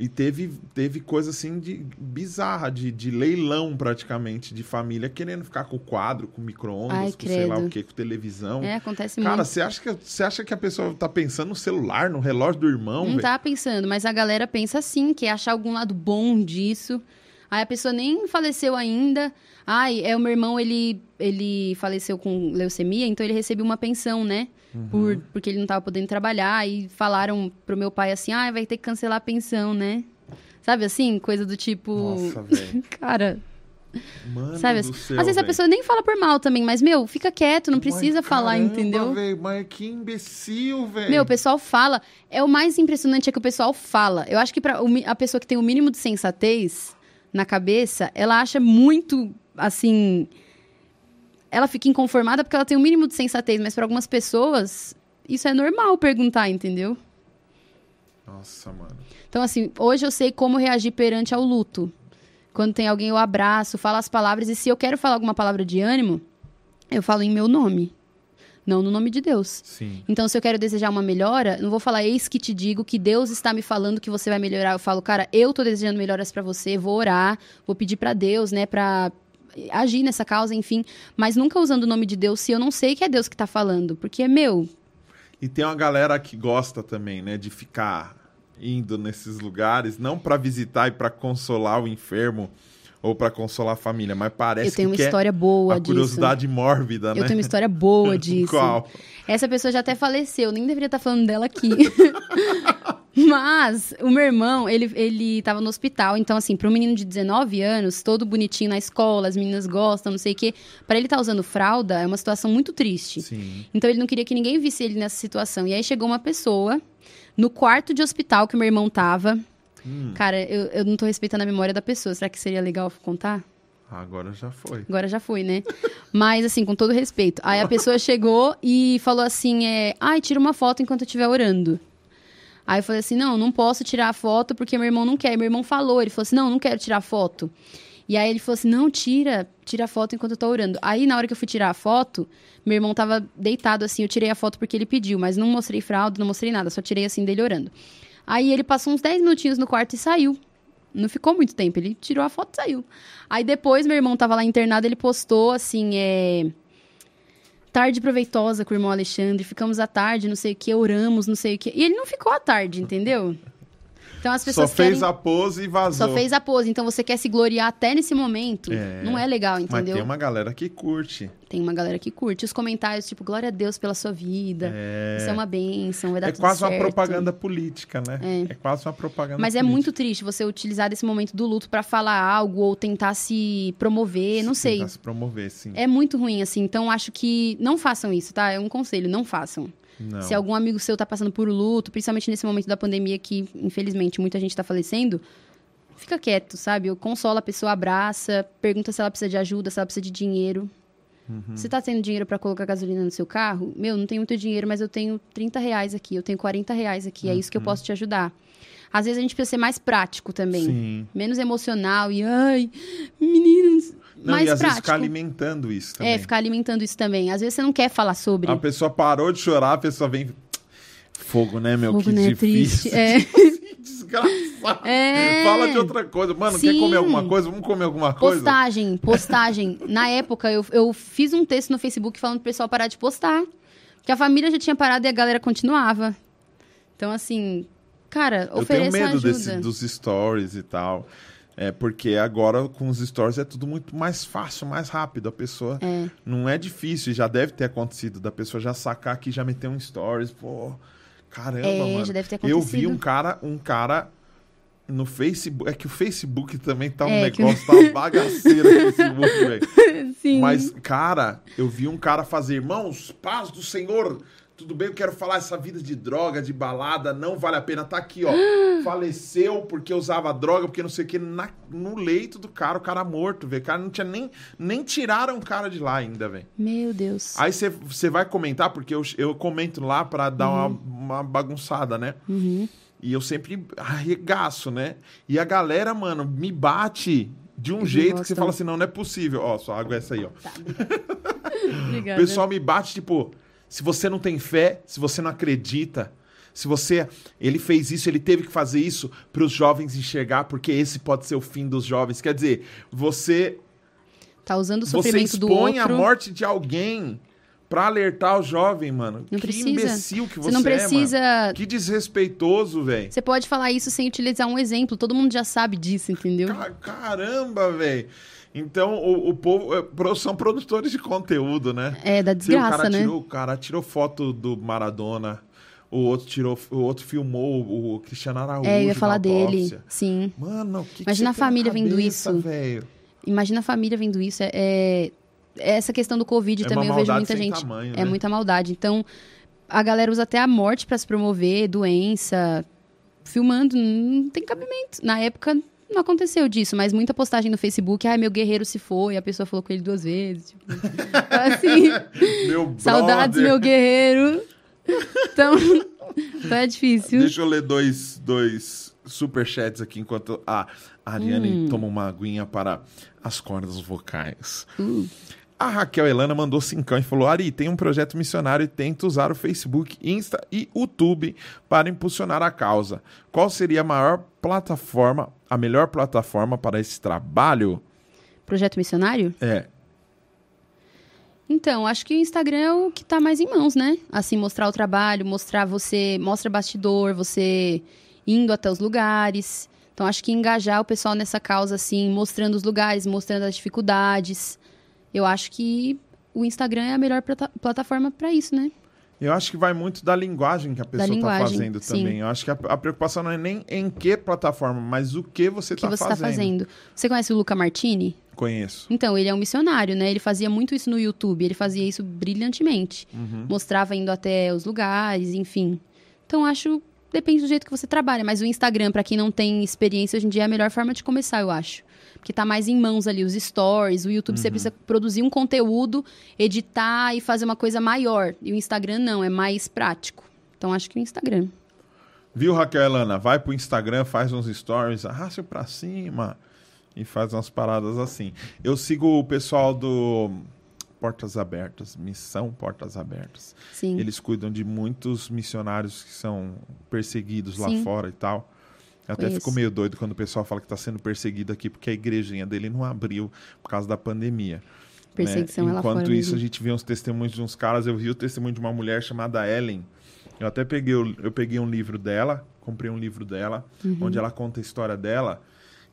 E teve, teve coisa assim de bizarra, de, de leilão praticamente, de família querendo ficar com o quadro, com micro-ondas, com sei lá credo. o que, com televisão. É, acontece Cara, muito. você acha, que, você acha que a pessoa tá pensando no celular, no relógio do irmão, Não velho? tá pensando, mas a galera pensa assim, que é achar algum lado bom disso. Aí a pessoa nem faleceu ainda. Ai, é o meu irmão, ele, ele faleceu com leucemia, então ele recebeu uma pensão, né? Uhum. Por, porque ele não tava podendo trabalhar. E falaram pro meu pai assim, ah, vai ter que cancelar a pensão, né? Sabe assim? Coisa do tipo. Nossa, velho. Cara, Mano sabe assim? céu, Às vezes a velho. pessoa nem fala por mal também, mas, meu, fica quieto, não Mas precisa falar, caramba, entendeu? velho, mas que imbecil, velho. Meu, o pessoal fala. É o mais impressionante é que o pessoal fala. Eu acho que pra mi- a pessoa que tem o mínimo de sensatez na cabeça, ela acha muito assim. Ela fica inconformada porque ela tem o mínimo de sensatez, mas para algumas pessoas isso é normal perguntar, entendeu? Nossa, mano. Então, assim, hoje eu sei como reagir perante ao luto. Quando tem alguém, eu abraço, falo as palavras, e se eu quero falar alguma palavra de ânimo, eu falo em meu nome. Não no nome de Deus. Sim. Então, se eu quero desejar uma melhora, não vou falar, eis que te digo que Deus está me falando que você vai melhorar. Eu falo, cara, eu tô desejando melhoras pra você, vou orar, vou pedir pra Deus, né, pra agir nessa causa, enfim. Mas nunca usando o nome de Deus se eu não sei que é Deus que tá falando. Porque, meu, E tem uma galera que gosta também, né, de ficar indo nesses lugares, não pra visitar e pra consolar o enfermo ou pra consolar a família, mas parece eu tenho uma que quer história boa a disso. curiosidade mórbida, né? Eu tenho uma história boa disso. Qual? Essa pessoa já até faleceu, nem deveria estar falando dela aqui. Mas o meu irmão, ele, ele tava no hospital, então assim, para um menino de 19 anos, todo bonitinho na escola, as meninas gostam, não sei o quê, para ele estar usando fralda é uma situação muito triste. Sim. Então ele não queria que ninguém visse ele nessa situação. E aí chegou uma pessoa no quarto de hospital que o meu irmão tava, Hum. Cara, eu, eu não tô respeitando a memória da pessoa. Será que seria legal contar? Agora já foi. Agora já foi, né? Mas, assim, com todo respeito. Aí a pessoa chegou e falou assim: é, ai, tira uma foto enquanto eu estiver orando. Aí eu falei assim: não, não posso tirar a foto porque meu irmão não quer. Meu irmão falou, ele falou assim: não, não quero tirar foto. E aí ele falou assim: não, tira, tira a foto enquanto eu tô orando. Aí na hora que eu fui tirar a foto, meu irmão tava deitado assim, eu tirei a foto porque ele pediu, mas não mostrei fralda, não mostrei nada, só tirei assim dele orando. Aí ele passou uns 10 minutinhos no quarto e saiu. Não ficou muito tempo, ele tirou a foto e saiu. Aí depois meu irmão tava lá internado, ele postou assim, é. Tarde proveitosa com o irmão Alexandre, ficamos à tarde, não sei o que, oramos, não sei o que. E ele não ficou à tarde, entendeu? Então as Só pessoas fez querem... a pose e vazou. Só fez a pose. Então você quer se gloriar até nesse momento. É. Não é legal, Mas entendeu? tem uma galera que curte. Tem uma galera que curte. Os comentários, tipo, glória a Deus pela sua vida. É, Isso é uma bênção, vai dar é quase uma certo. propaganda política, né? É, quase uma propaganda Mas é política. muito triste você utilizar desse momento do luto pra falar algo ou tentar se promover, não sei. Tentar se promover, sim. É muito ruim, assim. Então, acho que não façam isso, tá? É um conselho, não façam. Não. Se algum amigo seu tá passando por luto, principalmente nesse momento da pandemia que, infelizmente, muita gente tá falecendo, fica quieto, sabe? Consola a pessoa, abraça, pergunta se ela precisa de ajuda, se ela precisa de dinheiro. Uhum. Você tá tendo dinheiro pra colocar gasolina no seu carro? Meu, não tenho muito dinheiro, mas eu tenho 30 reais aqui, eu tenho 40 reais aqui, é isso que eu posso te ajudar. Às vezes a gente precisa ser mais prático também. Uhum. Sim. Menos emocional e, ai, meninos, Não, mais e às vezes prático. ficar alimentando isso também. É, ficar alimentando isso também. Às vezes você não quer falar sobre. A pessoa parou de chorar, a pessoa vem. Fogo, né, meu? Fogo, que né? difícil. Triste. É. Desgraçado. É. Fala de outra coisa. Mano, quer Sim. comer alguma coisa? Vamos comer alguma coisa? Postagem, postagem. Na época, eu, eu fiz um texto no Facebook falando pro pessoal parar de postar. Porque a família já tinha parado e a galera continuava. Então, assim, cara, Eu tenho ofereça medo ajuda. desse, dos stories e tal. É porque agora com os stories é tudo muito mais fácil, mais rápido. A pessoa É. não é difícil, já deve ter acontecido da pessoa já sacar aqui, já meter um stories, pô. Caramba, É, mano. já deve ter Eu acontecido. vi um cara, um cara no Facebook, é que o Facebook também tá um É, que- negócio, tá uma bagaceira o Facebook, velho. Sim. Mas, cara, eu vi um cara fazer, irmãos, paz do Senhor. Tudo bem, eu quero falar essa vida de droga, de balada, não vale a pena. Tá aqui, ó. Faleceu porque usava droga, porque não sei o que. Na, no leito do cara, o cara morto, velho. O cara não tinha nem. Nem tiraram o cara de lá ainda, velho. Meu Deus. Aí você vai comentar, porque eu, eu comento lá pra dar uma, uma bagunçada, né? Uhum. E eu sempre arregaço, né? E a galera, mano, me bate de um Eles jeito que você fala assim: não, não é possível. Ó, sua água é essa aí, ó. O Obrigada. pessoal me bate, tipo, se você não tem fé, se você não acredita, se você. Ele fez isso, ele teve que fazer isso para os jovens enxergar, porque esse pode ser o fim dos jovens. Quer dizer, você, Tá usando o você sofrimento do expõe outro. a morte de alguém pra alertar o jovem, mano. Não que precisa. imbecil que você, Você não é, precisa. Que desrespeitoso, velho. Você pode falar isso sem utilizar um exemplo. Todo mundo já sabe disso, entendeu? Ca- Caramba, velho. Então, o, o povo é, são produtores de conteúdo, né? É, da Se o desgraça, cara né? tirou, o cara tirou foto do Maradona, o outro tirou, o outro filmou o Cristiano Araújo. É, eu ia falar dele. Sim. Mano, o que que Imagina você a família vendo cabeça, isso. velho? Imagina a família vendo isso. É, é- essa questão do Covid É também eu vejo muita gente. tamanho, é né? muita maldade. Então, a galera usa até a morte pra se promover, doença, filmando, não tem cabimento. Na época não aconteceu disso, mas muita postagem no Facebook, ai, meu guerreiro se foi, a pessoa falou com ele duas vezes. Tipo, assim, Meu saudades, meu guerreiro. Então, então é difícil. Deixa eu ler dois, dois superchats aqui enquanto a Ariane Hum. toma uma aguinha para as cordas vocais. Uh. A Raquel Elana mandou cincão e falou: Ari, tem um projeto missionário e tenta usar o Facebook, Insta e YouTube para impulsionar a causa. Qual seria a maior plataforma, a melhor plataforma para esse trabalho? Projeto missionário? É, Então, acho que o Instagram é o que tá mais em mãos, né? Assim, mostrar o trabalho, mostrar você, mostra bastidor, você indo até os lugares. Então, acho que engajar o pessoal nessa causa, assim, mostrando os lugares, mostrando as dificuldades. Eu acho que o Instagram é a melhor plata- plataforma para isso, né? eu acho que vai muito da linguagem que a pessoa está fazendo sim. também. Eu acho que a, a preocupação não é nem em que plataforma, mas o que você O que está você fazendo. tá fazendo. Você conhece o Luca Martini? Conheço. Então, ele é um missionário, né? Ele fazia muito isso no YouTube, ele fazia isso brilhantemente. Uhum. Mostrava indo até os lugares, enfim. Então, acho depende do jeito que você trabalha. Mas o Instagram, para quem não tem experiência hoje em dia, é a melhor forma de começar, eu acho. Porque tá mais em mãos ali, os stories, o YouTube você precisa produzir um conteúdo, editar e fazer uma coisa maior. E o Instagram não, é mais prático. Então acho que o Instagram. Viu, Raquel Elana? Vai pro Instagram, faz uns stories, arrasta pra cima e faz umas paradas assim. Eu sigo o pessoal do Portas Abertas, Missão Portas Abertas. Sim. Eles cuidam de muitos missionários que são perseguidos lá Sim. fora e tal. Eu até fico meio doido quando o pessoal fala que está sendo perseguido aqui porque a igrejinha dele não abriu por causa da pandemia. Perseguição né? é lá Enquanto fora isso, mesmo. a gente vê uns testemunhos de uns caras. Eu vi o testemunho de uma mulher chamada Ellen. Eu até peguei, eu peguei um livro dela, comprei um livro dela, Uhum. onde ela conta a história dela,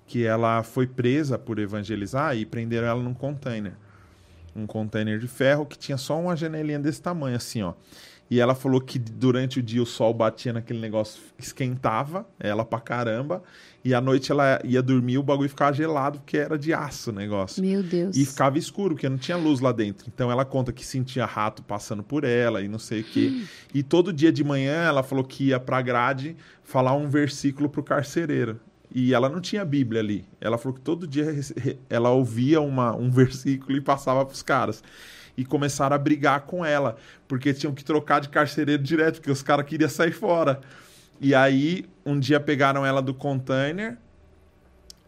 que ela foi presa por evangelizar e prenderam ela num container. Um container de ferro que tinha só uma janelinha desse tamanho, assim, ó. E ela falou que durante o dia o sol batia naquele negócio, esquentava ela pra caramba. E à noite ela ia dormir o bagulho ficava gelado, porque era de aço o negócio. Meu Deus. E ficava escuro, porque não tinha luz lá dentro. Então ela conta que sentia rato passando por ela e não sei o quê. E todo dia de manhã ela falou que ia pra grade falar um versículo pro carcereiro. E ela não tinha Bíblia ali. Ela falou que todo dia ela ouvia uma, um versículo e passava pros caras. E começaram a brigar com ela, porque tinham que trocar de carcereiro direto, porque os caras queriam sair fora. E aí, um dia pegaram ela do container,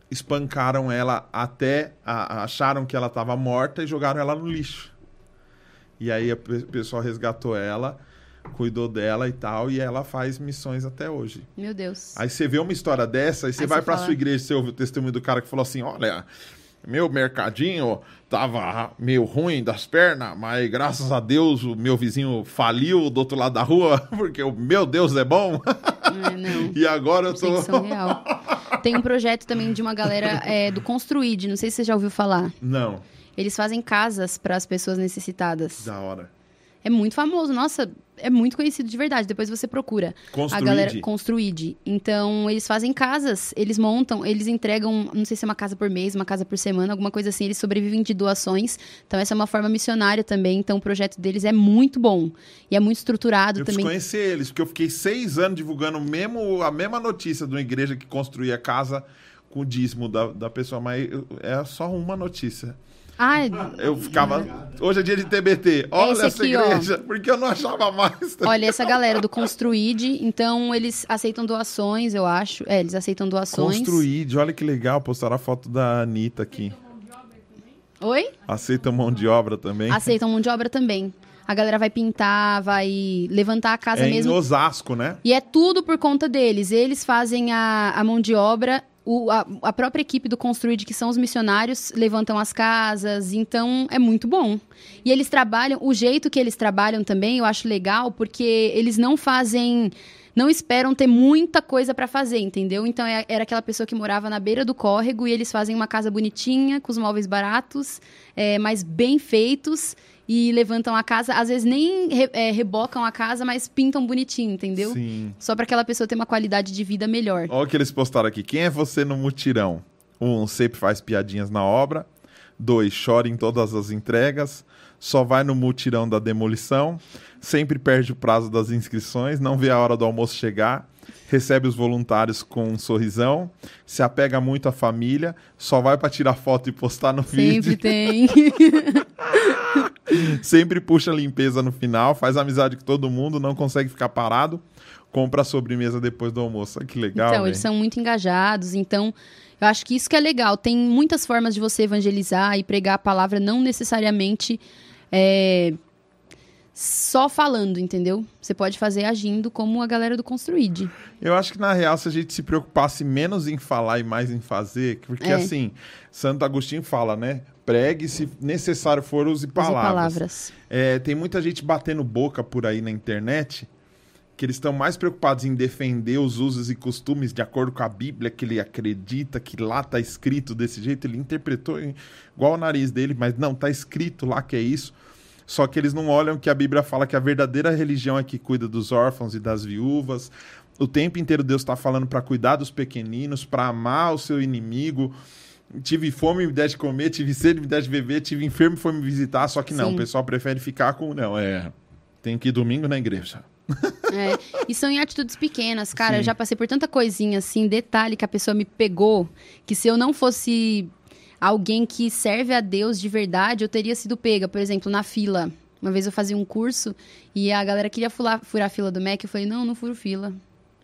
espancaram ela até a- acharam que ela estava morta e jogaram ela no lixo. E aí o pe- pessoal resgatou ela, cuidou dela e tal, e ela faz missões até hoje. Meu Deus. Aí você vê uma história dessa, aí você Aí vai pra fala- sua igreja, você ouve o testemunho do cara que falou assim: olha. Meu mercadinho tava meio ruim das pernas, mas graças a Deus o meu vizinho faliu do outro lado da rua, porque o meu Deus é bom. É, não. e agora eu tô. Real. Tem um projeto também de uma galera é, do Construid, não sei se você já ouviu falar. Não, Eles fazem casas para as pessoas necessitadas. da hora. É muito famoso, nossa, é muito conhecido de verdade. Depois você procura. Construid. A galera Construid. Então, eles fazem casas, eles montam, eles entregam, não sei se é uma casa por mês, uma casa por semana, alguma coisa assim. Eles sobrevivem de doações. Então, essa é uma forma missionária também. Então, o projeto deles é muito bom. E é muito estruturado Eu também. preciso conhecer eles, porque eu fiquei seis anos divulgando mesmo, a mesma notícia de uma igreja que construía casa com o dízimo da, da pessoa, mas eu- é só uma notícia. Ah, Eu ficava. Hoje é dia de TBT. Olha Esse essa aqui, ó. igreja, porque eu não achava mais. olha, essa galera do Construid, então eles aceitam doações, eu acho. É, eles aceitam doações. Construid, olha que legal, postaram a foto da Anitta aqui. Oi? Aceita mão de obra também. Aceitam mão de obra também. A galera vai pintar, vai levantar a casa é mesmo. em Osasco, né? E é tudo por conta deles. Eles fazem a, a mão de obra, o- a, a própria equipe do Construid, que são os missionários, levantam as casas. Então, é muito bom. E eles trabalham, o jeito que eles trabalham também, eu acho legal, porque eles não fazem. Não esperam ter muita coisa pra fazer, entendeu? Então é- era aquela pessoa que morava na beira do córrego e eles fazem uma casa bonitinha, com os móveis baratos, é, mas bem feitos, e levantam a casa. Às vezes nem re- é, rebocam a casa, mas pintam bonitinho, entendeu? Sim. Só pra aquela pessoa ter uma qualidade de vida melhor. Olha o que eles postaram aqui. Quem é você no mutirão? Um, sempre faz piadinhas na obra. Dois, chora em todas as entregas. Só vai no mutirão da demolição. Sempre perde o prazo das inscrições. Não vê a hora do almoço chegar. Recebe os voluntários com um sorrisão. Se apega muito à família. Só vai para tirar foto e postar no Sempre vídeo. tem. Sempre puxa a limpeza no final. Faz amizade com todo mundo. Não consegue ficar parado. Compra a sobremesa depois do almoço. Olha que legal. então, velho. eles são muito engajados. Então, eu acho que isso que é legal. Tem muitas formas de você evangelizar e pregar a palavra, não necessariamente é, só falando, entendeu? Você pode fazer agindo como a galera do Construid. Eu acho que, na real, se a gente se preocupasse menos em falar e mais em fazer, porque, É. assim, Santo Agostinho fala, né? Pregue, se necessário for, use Use palavras. palavras. É, tem muita gente batendo boca por aí na internet que eles estão mais preocupados em defender os usos e costumes de acordo com a Bíblia, que ele acredita que lá tá escrito desse jeito, ele interpretou igual o nariz dele, mas não, tá escrito lá que é isso. Só que eles não olham que a Bíblia fala que a verdadeira religião é que cuida dos órfãos e das viúvas. O tempo inteiro Deus está falando para cuidar dos pequeninos, para amar o seu inimigo. Tive fome, me deste de comer, tive sede, me deste de beber, tive enfermo, foi me visitar. Só que não, Sim. o pessoal prefere ficar com. Não, é. Tem que ir domingo na igreja. É, e são em atitudes pequenas, cara. Eu já passei por tanta coisinha assim, detalhe que a pessoa me pegou, que se eu não fosse alguém que serve a Deus de verdade, eu teria sido pega. Por exemplo, na fila. Uma vez eu fazia um curso e a galera queria furar, furar a fila do MEC. Eu falei, não, não furo fila.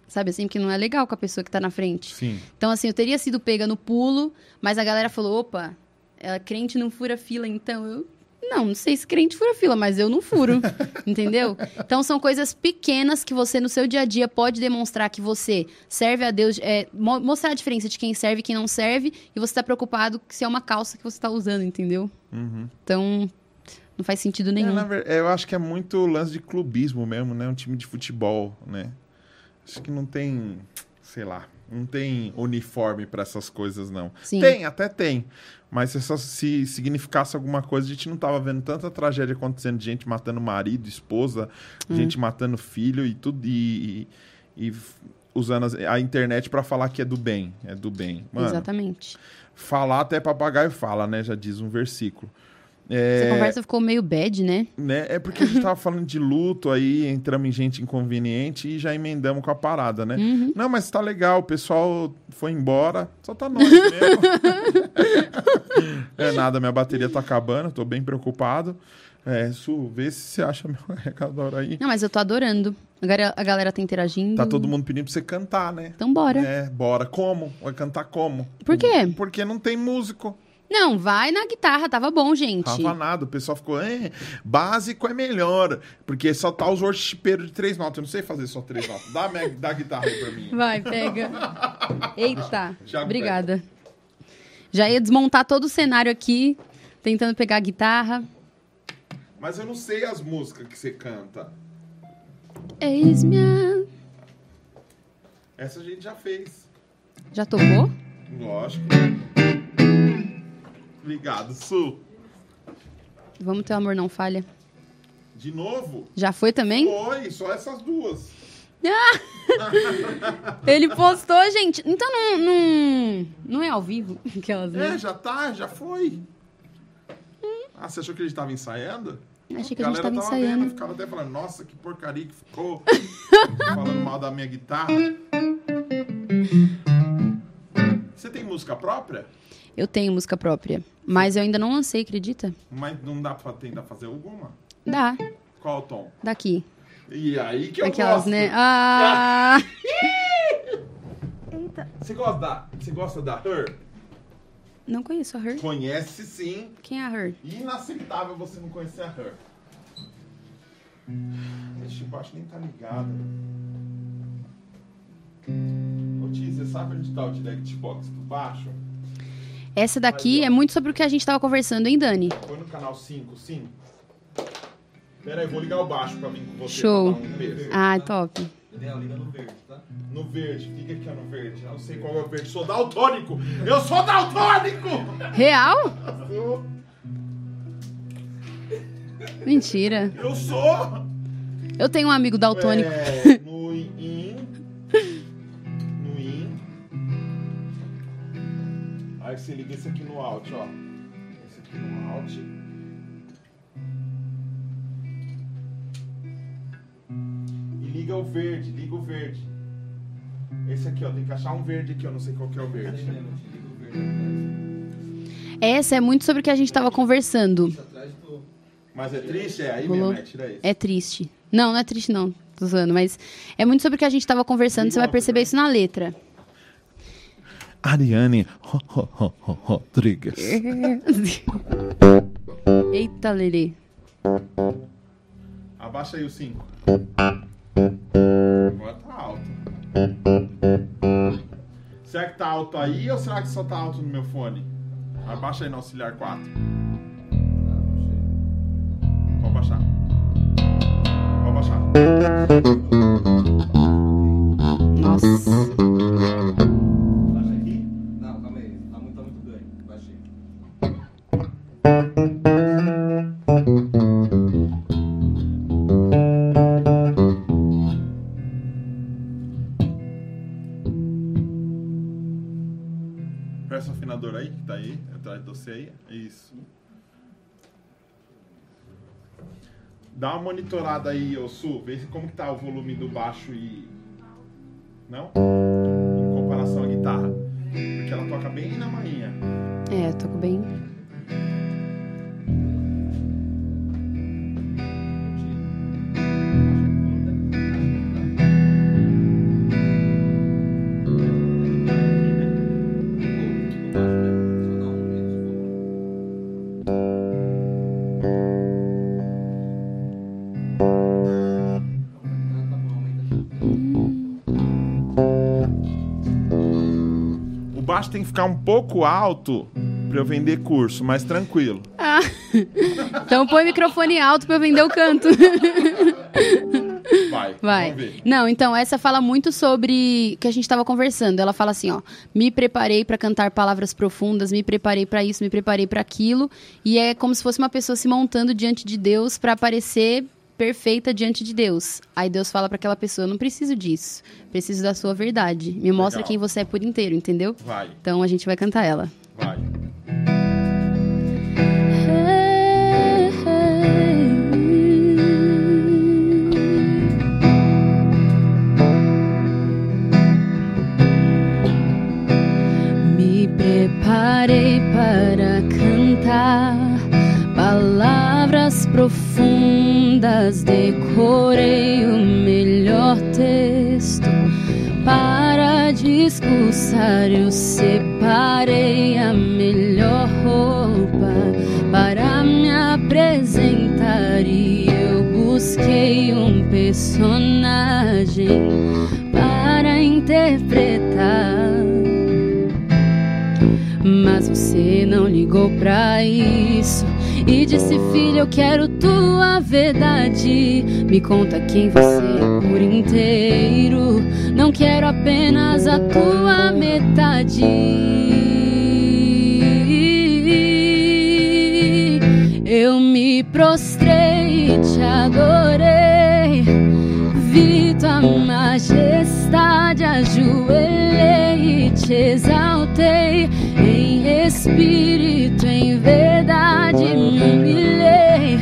Sabe assim, porque não é legal com a pessoa que tá na frente. Sim. Então, assim, eu teria sido pega no pulo, mas a galera falou: opa, ela crente não fura fila, então eu. Não, não sei se crente fura fila, mas eu não furo. entendeu? Então são coisas pequenas que você no seu dia a dia pode demonstrar que você serve a Deus, é, mo- mostrar a diferença de quem serve e quem não serve, e você tá preocupado se é uma calça que você tá usando, entendeu? Então, não faz sentido É, nenhum. ver- eu acho que é muito lance de clubismo mesmo, né? Um time de futebol, né? Acho que não tem, sei lá, não tem uniforme pra essas coisas, não. Sim. Tem, até tem. Mas se, se significasse alguma coisa, a gente não tava vendo tanta tragédia acontecendo de gente matando marido, esposa, Hum. gente matando filho e tudo. E, e- e usando a internet pra falar que é do bem. É do bem. Mano, Exatamente. falar até papagaio fala, né? Já diz um versículo. É, Essa conversa ficou meio bad, né? né? É porque a gente tava falando de luto aí, entramos em gente inconveniente e já emendamos com a parada, né? Uhum. Não, mas tá legal, o pessoal foi embora, só tá nós mesmo. é nada, minha bateria tá acabando, tô bem preocupado. É, Su, vê se você acha meu carregador aí. Não, mas eu tô adorando. Agora a galera tá interagindo. Tá todo mundo pedindo pra você cantar, né? Então bora. É, bora. Como? Vai cantar como? Por quê? Porque não tem músico. Não, vai na guitarra, tava bom, gente. Tava nada, o pessoal ficou, é, básico é melhor, porque só tá os worshipeiros de três notas. Eu não sei fazer só três notas. Dá, a minha- dá a guitarra aí pra mim. Vai, pega. Eita, Já obrigada. Já ia desmontar todo o cenário aqui, tentando pegar a guitarra. Mas eu não sei as músicas que você canta. Eis-me. a- Essa a gente já fez. Já tocou? Lógico. Obrigado, Su. Vamos ter o amor não falha. De novo? Já foi também? Foi, só essas duas. Ele postou, gente. Então não, não, não é ao vivo aquelas, É, né? já tá, já foi. Ah, você achou que a gente tava ensaiando? Achei que a gente galera tava Vendo, ensaiando. ficava até falando, nossa, que porcaria que ficou. falando mal da minha guitarra. Você tem música própria? Eu tenho música própria, mas eu ainda não lancei, acredita? Mas não dá pra tentar fazer alguma? Dá, Qual o tom? daqui. E aí que eu Aquelas, gosto. né? Ah! Você gosta da, você gosta da Her? Não conheço a Her. Conhece sim. Quem é a Her? Inaceitável você não conhecer a Her. Esse baixo nem tá ligado. Ô Ti, você sabe onde tá o direct box do baixo? Essa daqui é muito sobre o que a gente tava conversando, hein, Dani? Põe no canal 5, sim. Pera aí, vou ligar o baixo pra vir com você. Show. um. Ah, top. Daniel, liga no verde, tá? No verde, fica aqui ó, no verde. Eu não sei qual é o verde. Sou daltônico! Eu sou daltônico! Real? Eu, Mentira. eu sou! Eu tenho um amigo daltônico. É, Aí você liga esse aqui no out, ó. Esse aqui no out. E liga o verde, liga o verde. Esse aqui, ó, tem que achar um verde aqui, eu não sei qual que é o verde. Essa é muito sobre o que a gente tava conversando. Isso. Mas é triste? É aí mesmo, é, tira esse. É triste. Não, não é triste, não. Tô zoando, mas é muito sobre o que a gente tava conversando. Você vai perceber isso na letra. Ariane Rodrigues. Eita, Lelê. Abaixa aí o 5. Agora tá alto. Será que tá alto aí ou será que só tá alto no meu fone? Abaixa aí no auxiliar 4. Pode baixar. Pode baixar. Nossa. Isso. Dá uma monitorada aí, ô Su, vê como que tá o volume do baixo e. Não? Em comparação à guitarra. Porque ela toca bem na manhinha. É, eu toco bem. O baixo tem que ficar um pouco alto pra eu vender curso, mas tranquilo. Ah, então põe o microfone alto pra eu vender o canto. Vai, Vai. Não, então essa fala muito sobre que a gente tava conversando. Ela fala assim, ó: "Me preparei pra cantar palavras profundas, me preparei pra isso, me preparei pra aquilo", e é como se fosse uma pessoa se montando diante de Deus pra aparecer perfeita diante de Deus. Aí Deus fala pra aquela pessoa: "Eu não preciso disso. Preciso da sua verdade. Me mostra Legal. quem você é por inteiro", entendeu? Vai, Então a gente vai cantar ela. vai. Me preparei para cantar palavras profundas, decorei o melhor texto para discursar. Eu separei a melhor roupa para me apresentar e eu busquei um personagem para interpretar. Mas você não ligou pra isso e disse, filho, eu quero tua verdade. Me conta quem você é por inteiro. Não quero apenas a tua metade. Eu me prostrei e te adorei. Vi tua majestade, ajoelhei e te exaltei. Espírito, em verdade, me humilhei.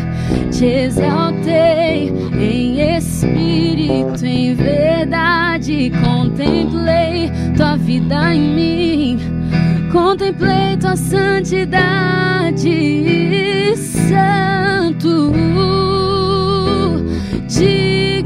Te exaltei em espírito, em verdade. Contemplei tua vida em mim. Contemplei tua santidade, santo, digno,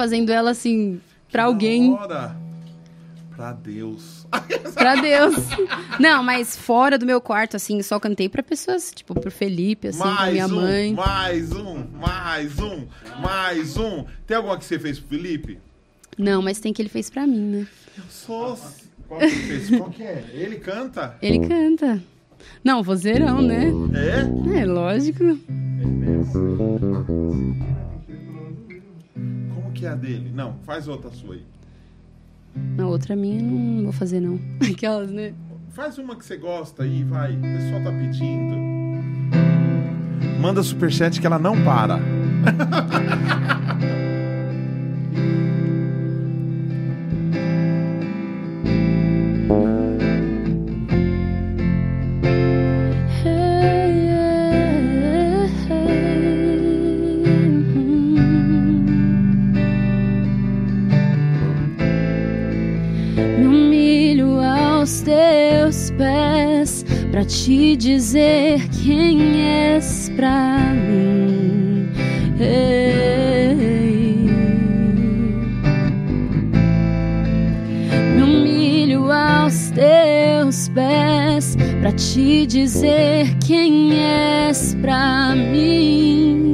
fazendo ela assim pra alguém, Bora. Pra Deus. pra Deus. Não, mas fora do meu quarto, assim, só cantei pra pessoas, tipo, pro Felipe, assim, pra mais minha um, mãe. mais um, mais um, mais um. Tem alguma que você fez pro Felipe? Não, mas tem que ele fez pra mim, né? Eu sou. Qual que ele fez? Qual que é? Ele canta? Ele canta. Não, vozeirão, né? É? É, lógico. Que é a dele? Não, faz outra sua aí. Na outra minha, não vou fazer, não. Aquelas, né? Faz uma que você gosta aí, vai. O pessoal tá pedindo. Manda superchat que ela não para. pés pra te dizer quem és pra mim. Ei. Me humilho aos teus pés pra te dizer quem és pra mim.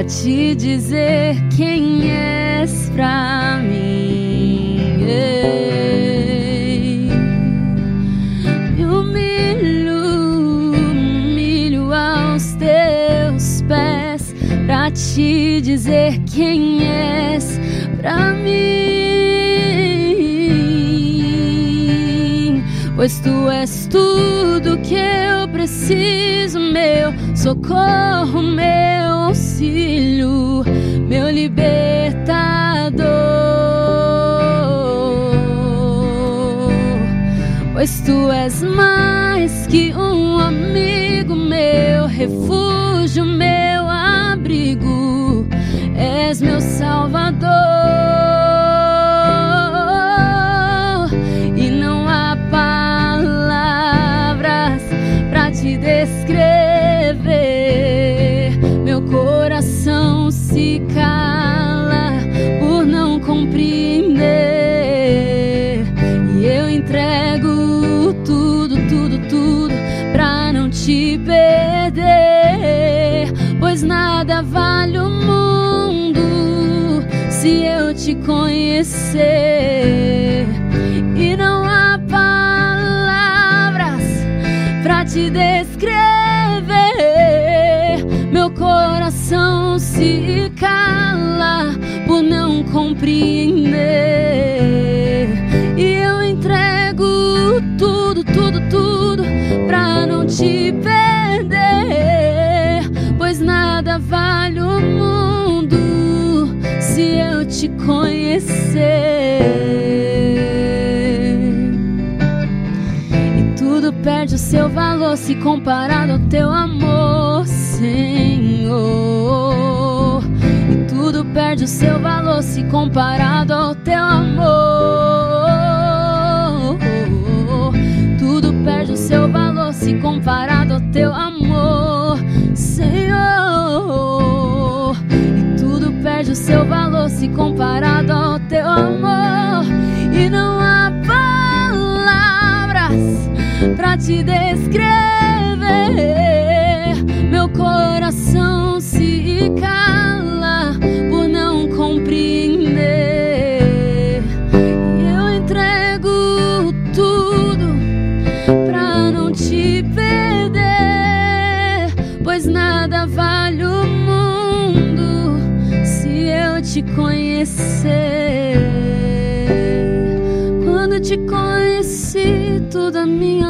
Pra te dizer quem és pra mim. Me humilho, humilho aos teus pés pra te dizer quem és pra mim. Pois tu és tudo que eu preciso, meu socorro, meu auxílio, meu libertador. Pois tu és mais que um amigo, meu refúgio, meu abrigo, és meu salvador. Conhecer. E não há palavras pra te descrever. Meu coração se cala por não compreender. E tudo perde o seu valor se comparado ao teu amor, Senhor. E tudo perde o seu valor se comparado ao teu amor. Tudo perde o seu valor se comparado ao teu amor, Senhor. O seu valor se comparado ao teu amor. E não há palavras pra te descrever. Te conheci, à minha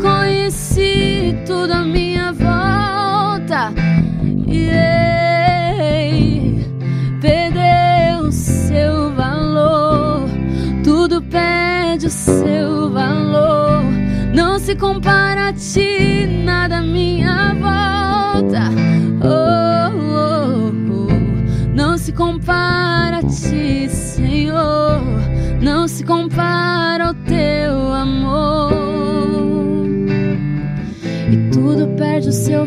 conheci, tudo à minha volta. Yeah. Perdeu o seu valor. Tudo perde o seu valor. Não se compara a ti, nada à minha volta. Oh, oh, oh. Não se compara a ti, Senhor. Não se compara ao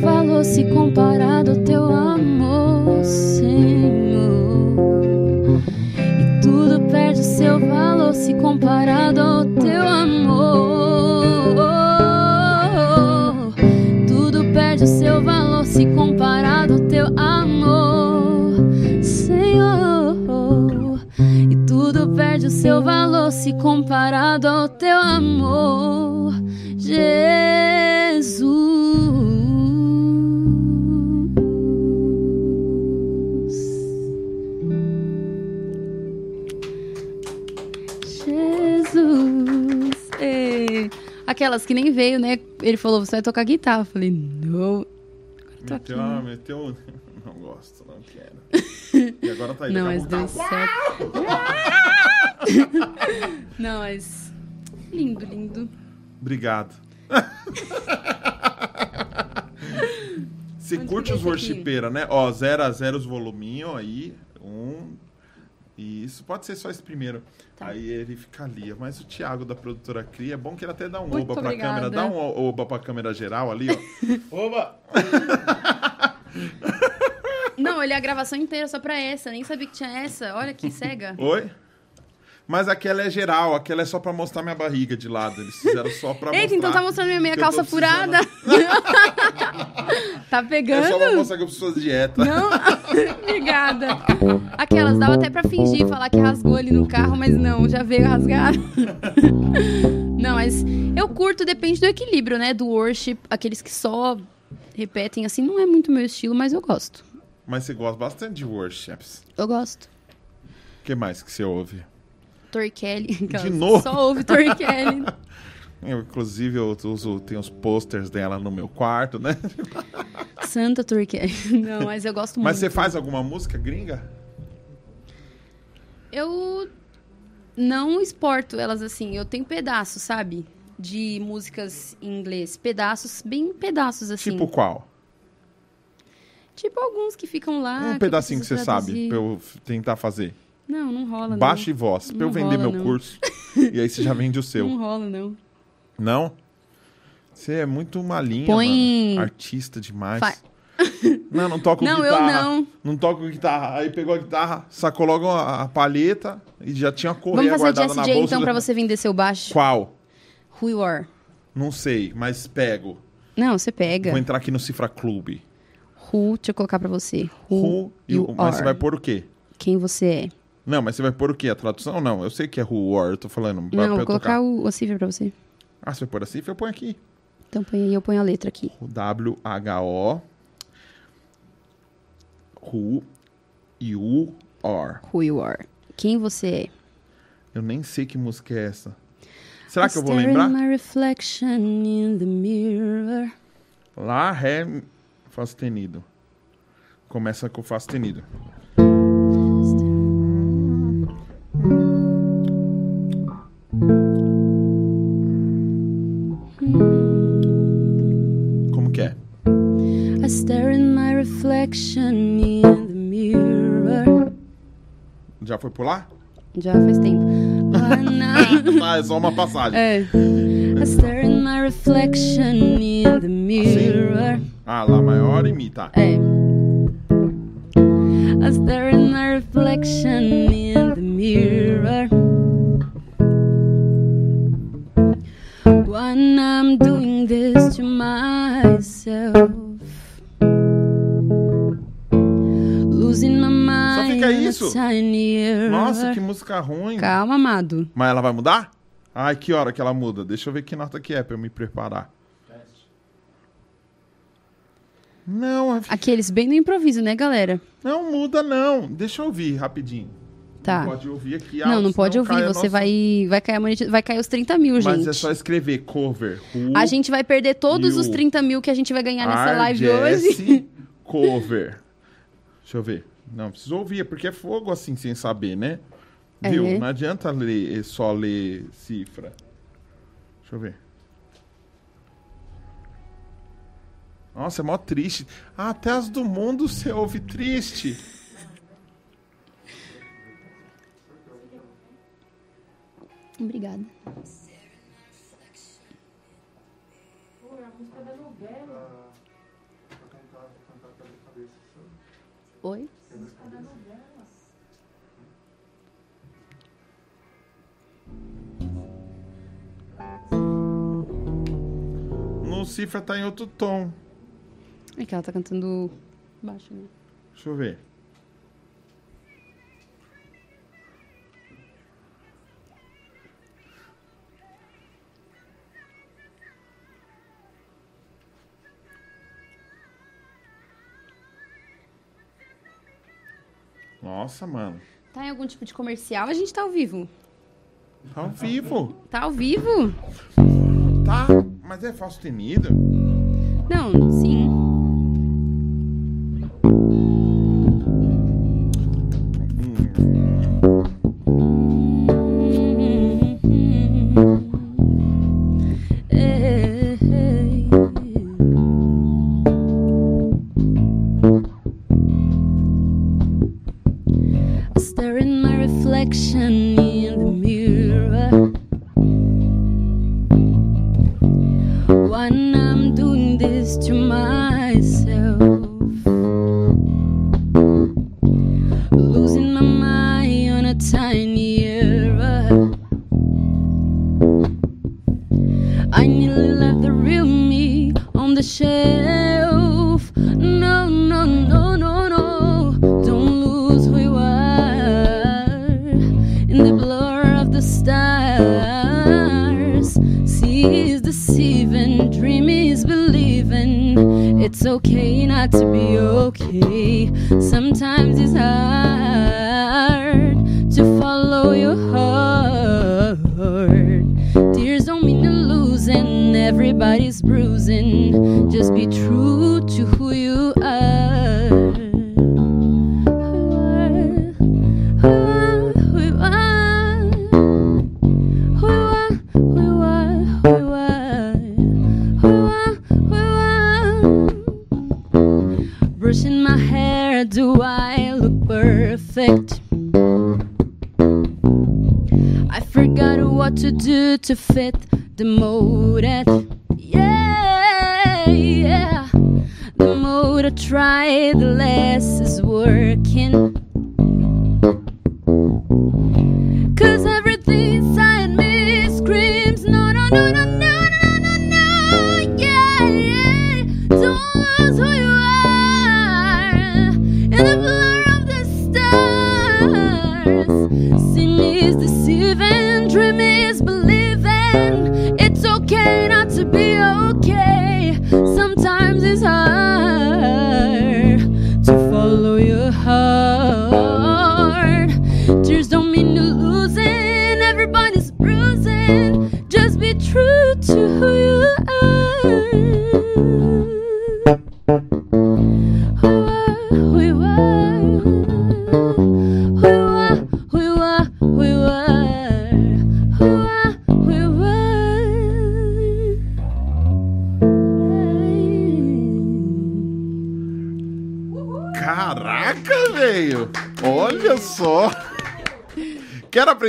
valor se comparado ao teu amor, Senhor. E tudo perde o seu valor se comparado ao teu amor. Tudo perde o seu valor se comparado ao teu amor, Senhor. E tudo perde o seu valor se comparado ao teu amor. Aquelas que nem veio, né? Ele falou, você vai tocar guitarra. Eu falei, não. Tô aqui. Meteu, ah, meteu. Não gosto, não quero. E agora tá aí. Não, mas deu tá- certo. Não, mas. Lindo, lindo. Obrigado. Você Onde curte os esse aqui? worshipeira, né? Ó, 0 a 0 os voluminhos aí. Um. E isso pode ser só esse primeiro. Tá. Aí ele fica ali. Mas o Thiago da produtora Cria, é bom que ele até dá um Muito oba pra obrigada. câmera. Dá um o- oba pra câmera geral ali, ó. oba! Não, ele é a gravação inteira só pra essa. Nem sabia que tinha essa. Olha que cega. Oi? Mas aquela é geral, aquela é só pra mostrar minha barriga de lado. Eles fizeram só pra Eita, mostrar. então tá mostrando minha meia calça furada. tá É só pra pegando? mostrar que eu preciso fazer dieta. Não? Obrigada. Aquelas, dava até pra fingir, falar que rasgou ali no carro, mas não, já veio rasgado. Não, mas eu curto, depende do equilíbrio, né? Do worship, aqueles que só repetem assim, não é muito meu estilo, mas eu gosto. Mas você gosta bastante de worships. Eu gosto. O que mais que você ouve? Tori Kelly. aquelas- novo? Só ouve Tori Kelly. Eu, inclusive, eu uso, tenho os posters dela no meu quarto, né? Santa Tori Kelly. Não, mas eu gosto muito. Mas você faz alguma música gringa? Eu não exporto elas assim. Eu tenho pedaços, sabe? De músicas em inglês. Pedaços, bem pedaços assim. Tipo qual? Tipo alguns que ficam lá. um eu pedacinho que você preciso sabe, traduzir. pra eu tentar fazer. Não, não rola, Baixa e voz, pra eu vender rola, meu não. curso. e aí você já vende o seu. Não rola, não. Não? Você é muito malinha, Põe- mano. Artista demais. Fa- Não, não toco Não, eu guitarra. não. Não toco guitarra. Aí pegou a guitarra, sacou logo a, a palheta e já tinha a Vamos correia fazer guardada bolsa. então pra você vender seu baixo. Qual? Who you are. Não sei, mas pego. Não, você pega. Vou entrar aqui no Cifra Clube. Who, deixa eu colocar pra você. Who, Who you, you, are. Mas você vai pôr o quê? Quem você é. Não, mas você vai pôr o quê? A tradução? Não, eu sei que é Who War, eu tô falando. pra- Não, pra vou eu colocar tocar. o, a cifra pra você. Ah, você vai pôr a cifra? Eu ponho aqui. Então põe aí, eu ponho a letra aqui. O W-H-O. Who you are. Who you are. Quem você é. Eu nem sei que música é essa. Será que eu vou lembrar? my reflection in the mirror. Lá, Ré, Fá sustenido. Começa com Fá sustenido. Reflection in the mirror. Já foi lá? Já faz tempo. Ah, é só uma passagem. É. I stare in my reflection in the mirror. Ah, Lá maior e Mi, tá. É. I stare in my reflection in the mirror. When I'm doing this to myself. Isso? Nossa, que música ruim. Calma, amado. Mas ela vai mudar? Ai, que hora que ela muda? Deixa eu ver que nota que é pra eu me preparar. Não, é- Aqueles bem no improviso, né, galera? não muda não. Deixa eu ouvir rapidinho. Tá. Não pode ouvir aqui. Não, não pode ouvir. Você nossa- vai, vai, cair a monetiz- vai cair os 30 mil, Mas gente. é só escrever cover. Who A gente vai perder todos os 30 mil que a gente vai ganhar nessa live hoje. cover. Deixa eu ver. Não, preciso ouvir, é porque é fogo assim, sem saber, né? Viu? É. Não adianta ler, só ler cifra. Deixa eu ver. Nossa, é mó triste. Ah, até as do mundo você ouve triste. Obrigada. Oi? Cifra tá em outro tom. É que ela tá cantando baixo, né? Deixa eu ver. Nossa, mano. Tá em algum tipo de comercial? A gente tá ao vivo. Tá ao vivo. Tá ao vivo? Tá mas é falso tenido. Não, sim.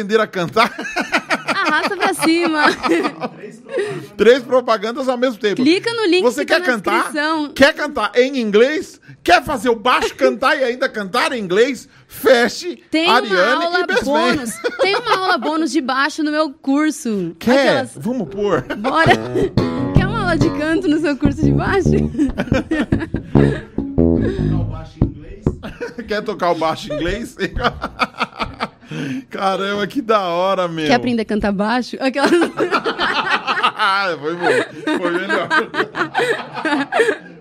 Aprender a cantar? Arrasta pra cima. Três propagandas ao mesmo tempo. Clica no link Você que tá quer na cantar? descrição. Quer cantar em inglês? Quer fazer o baixo cantar e ainda cantar em inglês? Feche Tem Ariane uma aula bônus. Tem uma aula bônus de baixo no meu curso. Quer? Aquelas- Vamos pôr. Bora. Quer uma aula de canto no seu curso de baixo? Não, baixo em inglês. Quer tocar o baixo em inglês? Caramba, que da hora, meu. Quer aprender a cantar baixo? Aquelas... Foi bom. Foi melhor.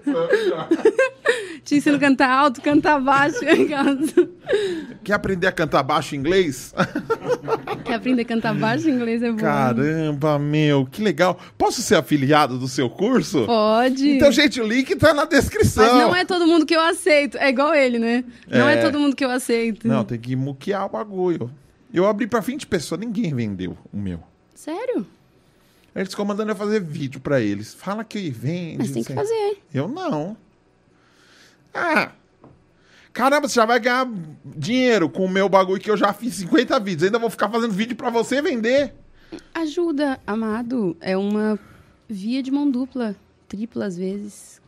Foi melhor. Te ensino a cantar alto, cantar baixo. Aquelas... Quer aprender a cantar baixo em inglês? Quer aprender a cantar baixo? Inglês é bom. Caramba, meu, que legal. Posso ser afiliado do seu curso? Pode. Então, gente, o link tá na descrição. Mas não é todo mundo que eu aceito. É igual ele, né? Não é, É. todo mundo que eu aceito. Não, tem que muquear o bagulho. Eu abri pra 20 pessoas, ninguém vendeu o meu. Sério? Eles ficam mandando eu fazer vídeo pra eles. Fala que vende. Mas tem que fazer. Eu não. Ah. Caramba, você já vai ganhar dinheiro com o meu bagulho que eu já fiz 50 vídeos. Ainda vou ficar fazendo vídeo pra você vender. Ajuda, amado. É uma via de mão dupla. Tripla às vezes.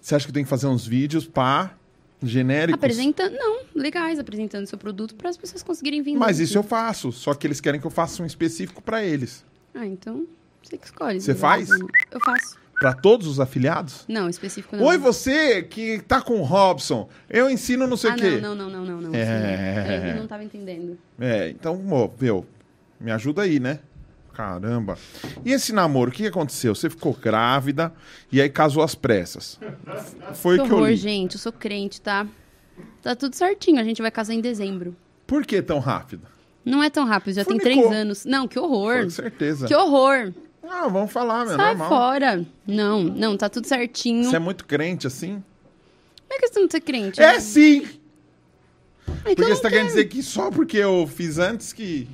Você acha que tenho que fazer uns vídeos pá, genéricos? Apresentando. Não, legais, apresentando seu produto para as pessoas conseguirem vender. Mas isso eu faço. Só que eles querem que eu faça um específico pra eles. Ah, então você que escolhe. Você né? faz? Eu faço. Pra todos os afiliados? Não, específico não. Oi, você que tá com o Robson. Eu ensino não sei o ah, quê. não, não, não, não, não, não. É. Eu não tava entendendo. É, então, meu, me ajuda aí, né? Caramba. E esse namoro, o que aconteceu? Você ficou grávida e aí casou às pressas. Foi Que que eu horror, li. gente. Eu sou crente, tá? Tá tudo certinho, a gente vai casar em dezembro. Por que tão rápido? Não é tão rápido, já tem Funicou. três anos. Não, que horror. Com certeza. Que horror. Não, vamos falar, meu, Sai normal. fora. Não, não, tá tudo certinho. Você é muito crente assim? Não é questão de ser crente. É né? sim! Eu Porque não você tá querendo dizer que só porque eu fiz antes que.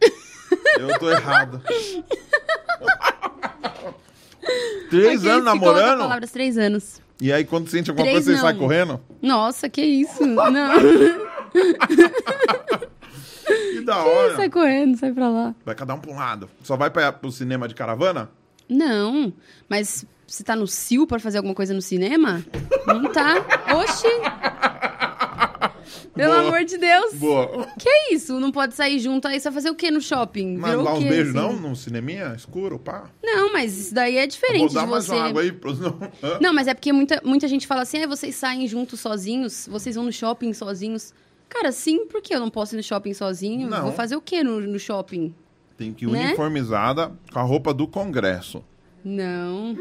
eu tô errado. Três anos namorando? palavras três anos. E aí quando sente alguma Três coisa, você sai não. correndo? Nossa, que isso? Não. Que da hora. sai correndo, sai pra lá. Vai cada um pra um lado. Só vai pra, pro cinema de caravana? Não, mas você tá no CIL pra fazer alguma coisa no cinema? Não tá. Oxi! Pelo Boa. amor de Deus! Boa. Que é isso? Não pode sair junto aí, você vai fazer o quê no shopping? Mas Virou dá o uns quê, beijos assim? não? No cineminha? Escuro, pá? Não, mas isso daí é diferente Vou dar mais você. uma água aí pros... Não, mas é porque muita, muita gente fala assim, ah, vocês saem juntos sozinhos, vocês vão no shopping sozinhos. Cara, sim, porque eu não posso ir no shopping sozinho? Não. Vou fazer o quê no, no shopping? Tem que ir Né? uniformizada com a roupa do congresso. Não.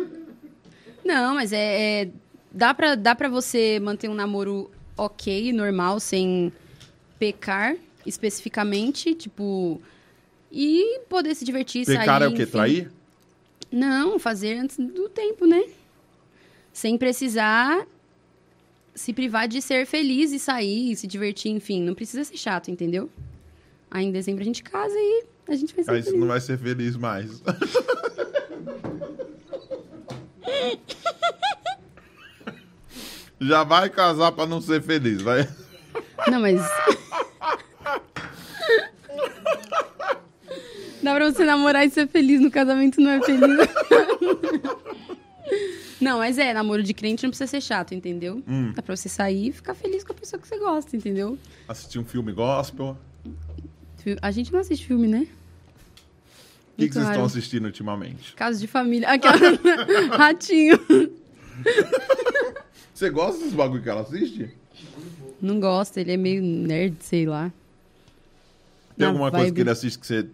Não, mas é. é- dá, pra, dá pra você manter um namoro ok, normal, sem pecar especificamente, tipo. E poder se divertir, sair. Pecar é o quê? enfim. Trair? Não, fazer antes do tempo, né? Sem precisar se privar de ser feliz e sair, se divertir, enfim. Não precisa ser chato, entendeu? Aí em dezembro a gente casa e a gente vai ser Aí você não vai ser feliz mais. Já vai casar pra não ser feliz, vai. Não, mas. Dá pra você namorar e ser feliz no casamento, não é feliz. Não, mas é, namoro de crente não precisa ser chato, entendeu? Hum. Dá pra você sair e ficar feliz com a pessoa que você gosta, entendeu? Assistir um filme gospel. A gente não assiste filme, né? O que, que vocês estão assistindo ultimamente? Casos de família. Aquela... Ratinho. Você gosta desses bagulho que ela assiste? Não gosta, ele é meio nerd, sei lá. Tem Na alguma coisa vibe. que ele assiste que você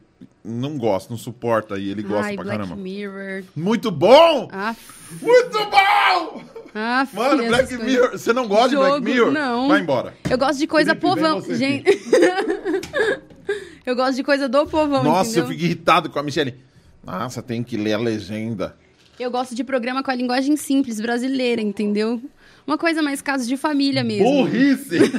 não gosta, não suporta e ele gosta Ai, pra Black caramba? Mirror. Muito bom! Ah, Muito bom! ah, Mano, Black coisas. Mirror. Você não gosta de Black Jogo, Mirror? não. Vai embora. Eu gosto de coisa Felipe, povão, gente. eu gosto de coisa do povão, Nossa, entendeu? eu fico irritado com a Michelle. Nossa, tem que ler a legenda. Eu gosto de programa com a linguagem simples brasileira, entendeu? Uma coisa mais casos de família mesmo. Burrice!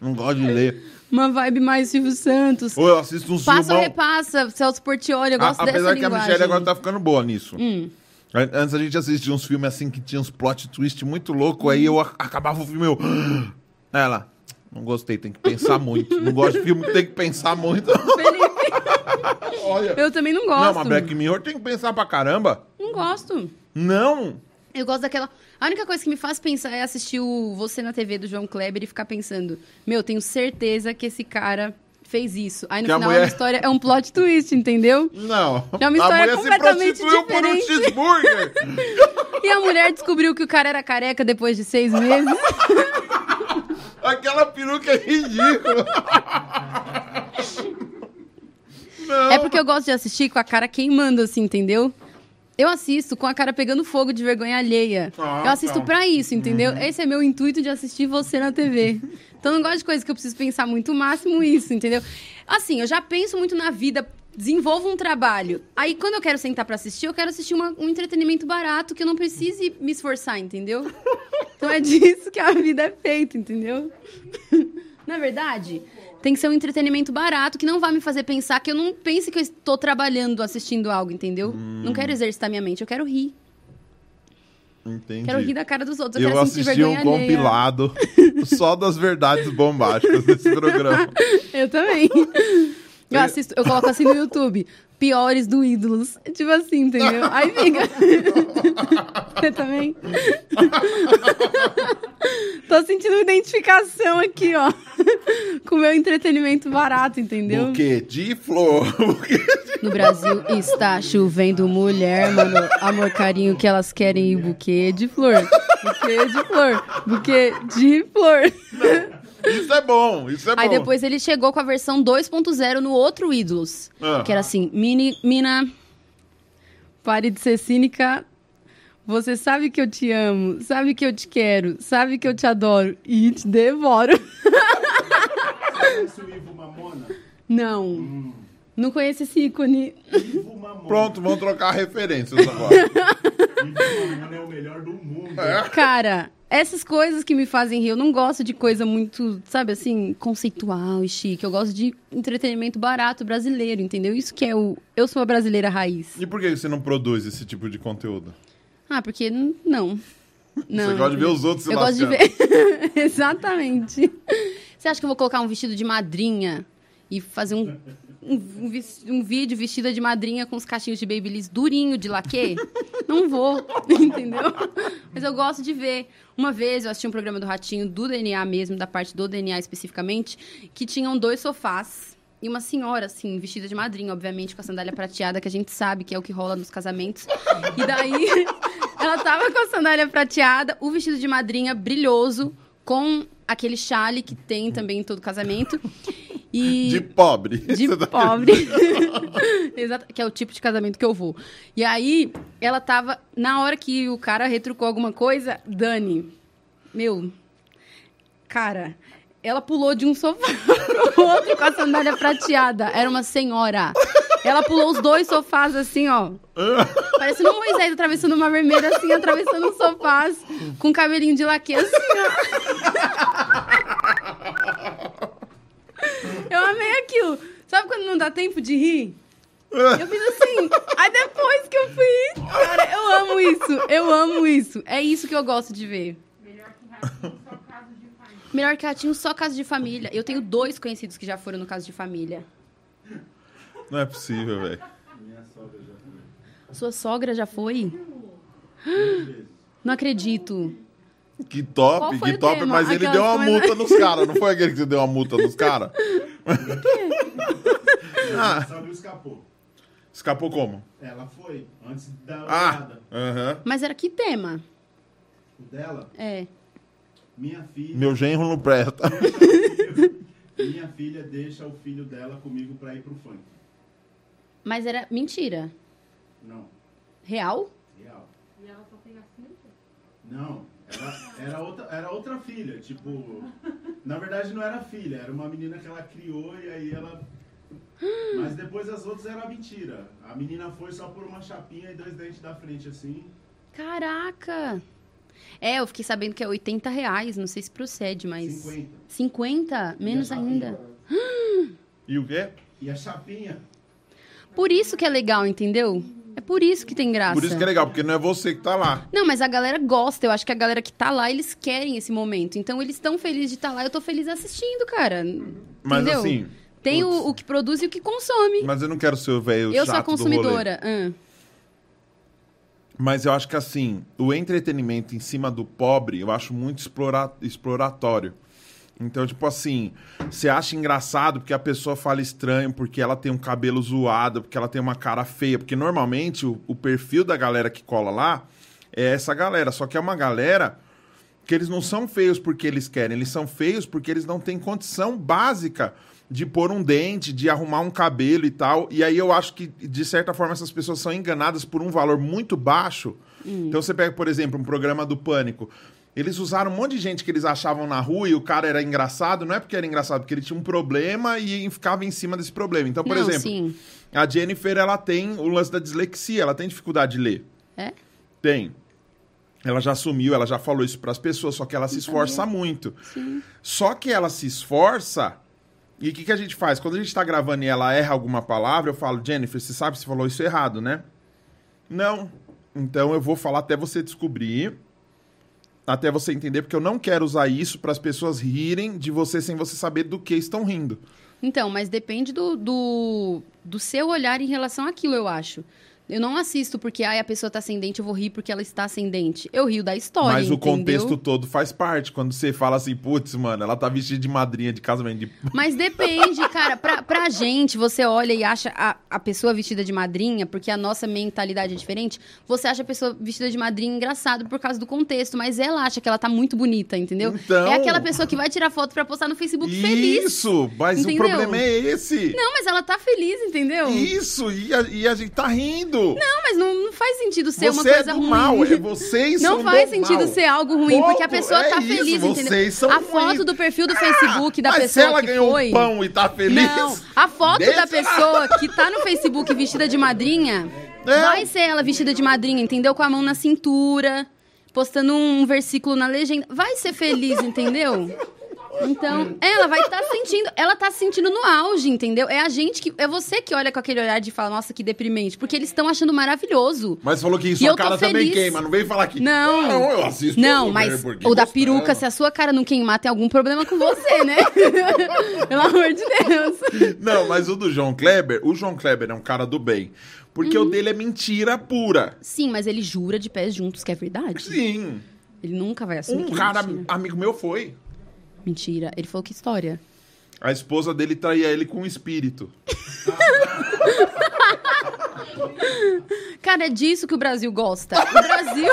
não gosto de ler. Uma vibe mais Silvio Santos. Ou eu assisto uns Passa ou filmão. repassa, Celso Portioli, eu A- gosto dessa Apesar que a linguagem. Michelle agora tá ficando boa nisso. Hum. An- Antes a gente assistia uns filmes assim que tinha uns plot twist muito louco, aí eu a- acabava o filme eu. Ela, não gostei, tem que pensar muito. Não gosto de filme que tem que pensar muito. Olha. Eu também não gosto. Não, mas Black Mirror tem que pensar pra caramba. Não gosto. Não! Eu gosto daquela. A única coisa que me faz pensar é assistir o Você na TV do João Kleber e ficar pensando: Meu, tenho certeza que esse cara fez isso. Aí no Que a final mulher- a história é um plot twist, entendeu? Não. É uma a história se completamente prostituiu por um diferente. cheeseburger. E a mulher descobriu que o cara era careca depois de seis meses. Aquela peruca é ridícula. Não. É porque eu gosto de assistir com a cara queimando, assim, entendeu? Eu assisto com a cara pegando fogo de vergonha alheia. Ah, eu assisto tá. pra isso, entendeu? Esse é meu intuito de assistir você na TV. Então eu não gosto de coisa que eu preciso pensar muito, o máximo isso, entendeu? Assim, eu já penso muito na vida, desenvolvo um trabalho. Aí quando eu quero sentar pra assistir, eu quero assistir uma- um entretenimento barato que eu não precise me esforçar, entendeu? Então é disso que a vida é feita, entendeu? Na verdade, tem que ser um entretenimento barato que não vai me fazer pensar que eu não pense que eu estou trabalhando assistindo algo, entendeu? Hum. Não quero exercitar minha mente, eu quero rir. Entendi. Quero rir da cara dos outros, eu, Eu assisti um compilado só das verdades bombásticas desse programa. Eu também. Eu assisto, eu coloco assim no YouTube. Piores do Ídolos. Tipo assim, entendeu? Aí fica. Você também? Tô sentindo identificação aqui, ó. Com o meu entretenimento barato, entendeu? Buquê de flor. Buquê de... No Brasil está chovendo mulher, mano. Amor, carinho que elas querem e buquê de flor. Buquê de flor. Buquê de flor. Isso é bom, isso é Aí bom. depois ele chegou com a versão 2.0 no outro Ídolos. Ah. Que era assim, mini, mina, pare de ser cínica, Você sabe que eu te amo, sabe que eu te quero, sabe que eu te adoro e te devoro. Conhece o Ivo Mamona? Não. Não conheço esse ícone. Ivo Mamona. Pronto, vamos trocar referências agora. Ivo Mamona é o melhor do mundo. Cara, essas coisas que me fazem rir, eu não gosto de coisa muito, sabe assim, conceitual e chique. Eu gosto de entretenimento barato brasileiro, entendeu? Isso que é o. Eu sou a brasileira raiz. e por que você não produz esse tipo de conteúdo? Ah, porque não. Não. Você gosta de ver os outros se Eu gosto de ver. Exatamente. Você acha que eu vou colocar um vestido de madrinha e fazer um, um, um um vídeo vestida de madrinha com os cachinhos de Babyliss durinho de laque? Não vou, entendeu? Mas eu gosto de ver. Uma vez eu assisti um programa do Ratinho, do DNA mesmo, da parte do DNA especificamente, que tinham dois sofás. E uma senhora, assim, vestida de madrinha, obviamente, com a sandália prateada, que a gente sabe que é o que rola nos casamentos. E daí, ela tava com a sandália prateada, o vestido de madrinha brilhoso, com aquele chale que tem também em todo casamento. E... De pobre. De Você tá- pobre. Exato, que é o tipo de casamento que eu vou. E aí, ela tava. Na hora que o cara retrucou alguma coisa, Dani, meu. Cara, ela pulou de um sofá pro outro com a sandália prateada. Era uma senhora. Ela pulou os dois sofás assim, ó. Parecendo um Moisés atravessando uma vermelha, assim, atravessando os sofás, com cabelinho de laque, assim, ó. Eu amei aquilo. Sabe quando não dá tempo de rir? Eu fiz assim. Aí depois que eu fui. Cara, eu amo isso. Eu amo isso. É isso que eu gosto de ver. Melhor que ratinho, só caso de família. Eu tenho dois conhecidos que já foram no caso de família. Não é possível, velho. Minha sogra já foi. Sua sogra já foi? Não acredito. Que top, que top, tema? mas ele Aquelas deu uma coisas- multa nos caras, não foi aquele que você deu uma multa nos caras? Ah. Escapou. Escapou como? Ela foi, antes da Ah, olhada. aham. Mas era que tema? O dela, É. minha filha. Meu genro não presta. Minha filha deixa o filho dela comigo pra ir pro funk. Mas era mentira. Não, Real? real. Não, era, era, outra, era outra filha, tipo. Na verdade não era filha, era uma menina que ela criou e aí ela. Mas depois as outras eram mentira. A menina foi só por uma chapinha e dois dentes da frente assim. Caraca! É, eu fiquei sabendo que é 80 reais. Não sei se procede, mas. 50. 50? Menos E ainda. E o quê? E a chapinha? Por isso que é legal, entendeu? É por isso que tem graça. Por isso que é legal, porque não é você que tá lá. Não, mas a galera gosta. Eu acho que a galera que tá lá, eles querem esse momento. Então eles estão felizes de estar lá. Eu tô feliz assistindo, cara. Mas Entendeu? assim. Tem o, o que produz e o que consome. Mas eu não quero ser o velho eu sou a consumidora. Ah. Mas eu acho que assim, o entretenimento em cima do pobre, eu acho muito explora- exploratório. Então, tipo assim, você acha engraçado porque a pessoa fala estranho, porque ela tem um cabelo zoado, porque ela tem uma cara feia. Porque normalmente o, o perfil da galera que cola lá é essa galera. Só que é uma galera que eles não são feios porque eles querem, eles são feios porque eles não têm condição básica de pôr um dente, de arrumar um cabelo e tal. E aí eu acho que, de certa forma, essas pessoas são enganadas por um valor muito baixo. Então você pega, por exemplo, um programa do Pânico. Eles usaram um monte de gente que eles achavam na rua e o cara era engraçado. Não é porque era engraçado, porque ele tinha um problema e ficava em cima desse problema. Então, por Não, exemplo, sim. a Jennifer, ela tem o lance da dislexia, ela tem dificuldade de ler. É? Tem. Ela já assumiu, ela já falou isso para as pessoas, só que ela se esforça muito. Só que ela se esforça. E o que, que a gente faz? Quando a gente tá gravando e ela erra alguma palavra, eu falo, Jennifer, você sabe que você falou isso errado, né? Não. Então eu vou falar até você descobrir, até você entender, porque eu não quero usar isso para as pessoas rirem de você sem você saber do que estão rindo. Então, mas depende do, do, do seu olhar em relação àquilo, eu acho. Eu não assisto porque ai, a pessoa tá sem dente, eu vou rir porque ela está sem dente. Eu rio da história. Mas o entendeu? contexto todo faz parte. Quando você fala assim, putz, mano, ela tá vestida de madrinha de casamento de Mas depende, cara. Pra, pra gente, você olha e acha a, a pessoa vestida de madrinha, porque a nossa mentalidade é diferente. Você acha a pessoa vestida de madrinha engraçado por causa do contexto, mas ela acha que ela tá muito bonita, entendeu? Então- É aquela pessoa que vai tirar foto pra postar no Facebook feliz. Isso, mas Entendeu? o problema é esse. Não, mas ela tá feliz, entendeu? Isso, e a, e a gente tá rindo. Sentido. Não, mas não, não faz sentido ser uma Você é coisa do ruim. mal, é vocês Não são faz do sentido mal. ser algo ruim, porque a Ponto, pessoa é tá isso, feliz, vocês entendeu? são a ruins. foto do perfil do Facebook da Mas se pessoa ela que ganhou foi. um pão e tá feliz... Não, a foto da pessoa que tá no Facebook vestida de madrinha, É. vai ser ela vestida de madrinha, entendeu? Com a mão na cintura, postando um versículo na legenda. Vai ser feliz, entendeu? Então, ela vai estar sentindo, ela tá se sentindo no auge, entendeu? É a gente que, é você que olha com aquele olhar de fala, nossa, que deprimente, porque eles estão achando maravilhoso. Mas falou que sua cara também queima, não vem falar que... Não. Não, eu assisto Não, o mas porque o da peruca, se a sua cara não queimar, tem algum problema com você, né? Pelo amor de Deus. Não, mas o do João Kleber, o João Kleber é um cara do bem. Porque Uhum. o dele é mentira pura. Sim, mas ele jura de pés juntos que é verdade. Sim. Ele nunca vai assumir Um é cara, mentira. amigo meu, foi. Mentira. Ele falou que história. A esposa dele traía ele com um espírito. Cara, é disso que o Brasil gosta. O Brasil.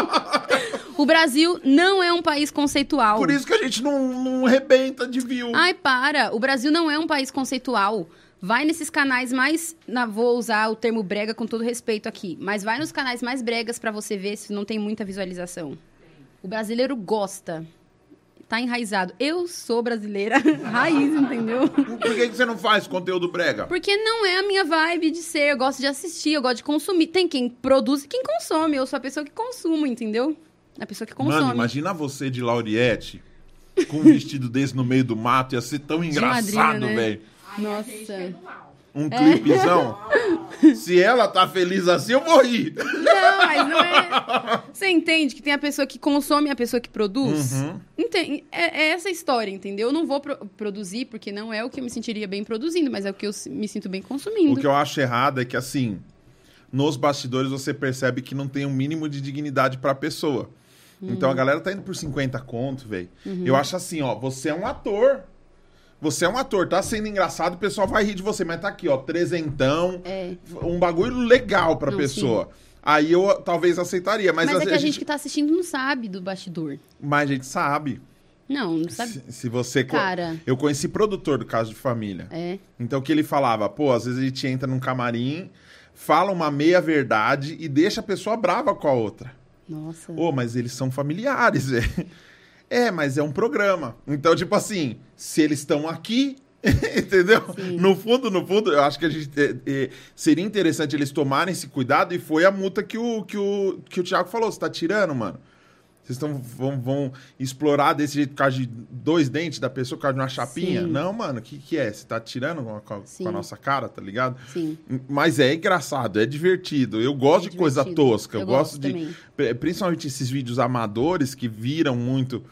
o Brasil não é um país conceitual. Por isso que a gente não, não rebenta de view. Ai, para. O Brasil não é um país conceitual. Vai nesses canais mais. Na, vou usar o termo brega com todo respeito aqui. Mas vai nos canais mais bregas pra você ver se não tem muita visualização. O brasileiro gosta. Tá enraizado. Eu sou brasileira raiz, entendeu? Por que, que você não faz conteúdo brega? Porque não é a minha vibe de ser. Eu gosto de assistir, eu gosto de consumir. Tem quem produz e quem consome. Eu sou a pessoa que consumo, entendeu? A pessoa que consome. Mano, imagina você de Lauriette com um vestido desse no meio do mato. Ia ser tão engraçado, né? velho. Nossa. Um clipezão. Se ela tá feliz assim, eu vou rir. Não, mas não é. Você entende que tem a pessoa que consome e a pessoa que produz? Uhum. Enten- É, é essa a história, entendeu? Eu não vou pro- produzir porque não é o que eu me sentiria bem produzindo, mas é o que eu me sinto bem consumindo. O que eu acho errado é que, assim, nos bastidores você percebe que não tem um mínimo de dignidade pra pessoa. Então a galera tá indo por 50 conto, velho. Eu acho assim, ó, você é um ator. Você é um ator, tá sendo engraçado, o pessoal vai rir de você, mas tá aqui, ó, trezentão, É. um bagulho legal pra Não, pessoa. Aí eu talvez aceitaria, mas, Mas, a, é que a a gente... gente, que tá assistindo não sabe do bastidor. mas a gente sabe. Não, não sabe. Se, se você. Cara. Eu conheci produtor do caso de família. É. Então que ele falava, pô, às vezes a gente entra num camarim, fala uma meia verdade e deixa a pessoa brava com a outra. Nossa. Ô, mas eles são familiares, velho. É, mas é um programa. Então, tipo assim, se eles estão aqui, entendeu? No fundo, no fundo, eu acho que a gente é, é, seria interessante eles tomarem esse cuidado e foi a multa que o, que o, que o Thiago falou. Você tá tirando, mano? Vocês estão, vão, vão explorar desse jeito por causa de dois dentes da pessoa, por causa de uma chapinha? Sim. Não, mano, o que, que é? Você tá tirando com a, com a- Sim. nossa cara, tá ligado? Sim. Mas é engraçado, é divertido. Eu gosto É de coisa divertido. tosca. Eu, Eu gosto, gosto de. Principalmente esses vídeos amadores que viram muito.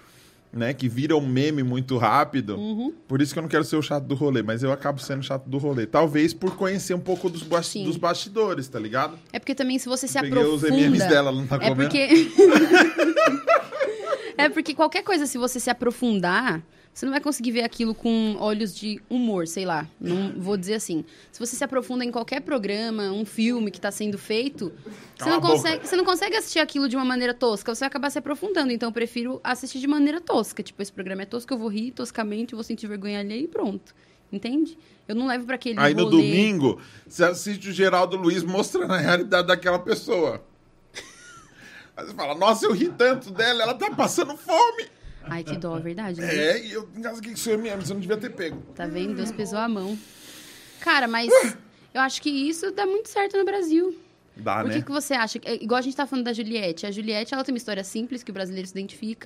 Né, que viram meme muito rápido. Uhum. Por isso que eu não quero ser o chato do rolê, mas eu acabo sendo chato do rolê. Talvez por conhecer um pouco dos, bas- Sim. dos bastidores, tá ligado? É porque também se você se Peguei aprofunda... os MMs dela, ela não tá é comendo? porque... é porque qualquer coisa, se você se aprofundar, você não vai conseguir ver aquilo com olhos de humor, sei lá. Não vou dizer assim. Se você se aprofunda em qualquer programa, um filme que está sendo feito, você não, consegue, você não consegue assistir aquilo de uma maneira tosca. Você vai acabar se aprofundando. Então, eu prefiro assistir de maneira tosca. Tipo, esse programa é tosco, eu vou rir toscamente, vou sentir vergonha alheia e pronto. Entende? Eu não levo para aquele Aí no rolê... domingo, você assiste o Geraldo Luiz mostrando a realidade daquela pessoa. Aí você fala, nossa, eu ri tanto dela, ela tá passando fome. Ai, que dó, é verdade. né? É, e eu engasguei com isso MM, você não devia ter pego. Tá vendo? Deus pesou a mão. Cara, mas eu acho que isso dá muito certo no Brasil. Dá, Por né? que, que você acha? É, igual a gente tá falando da Juliette. A Juliette, ela tem uma história simples que o brasileiro se identifica.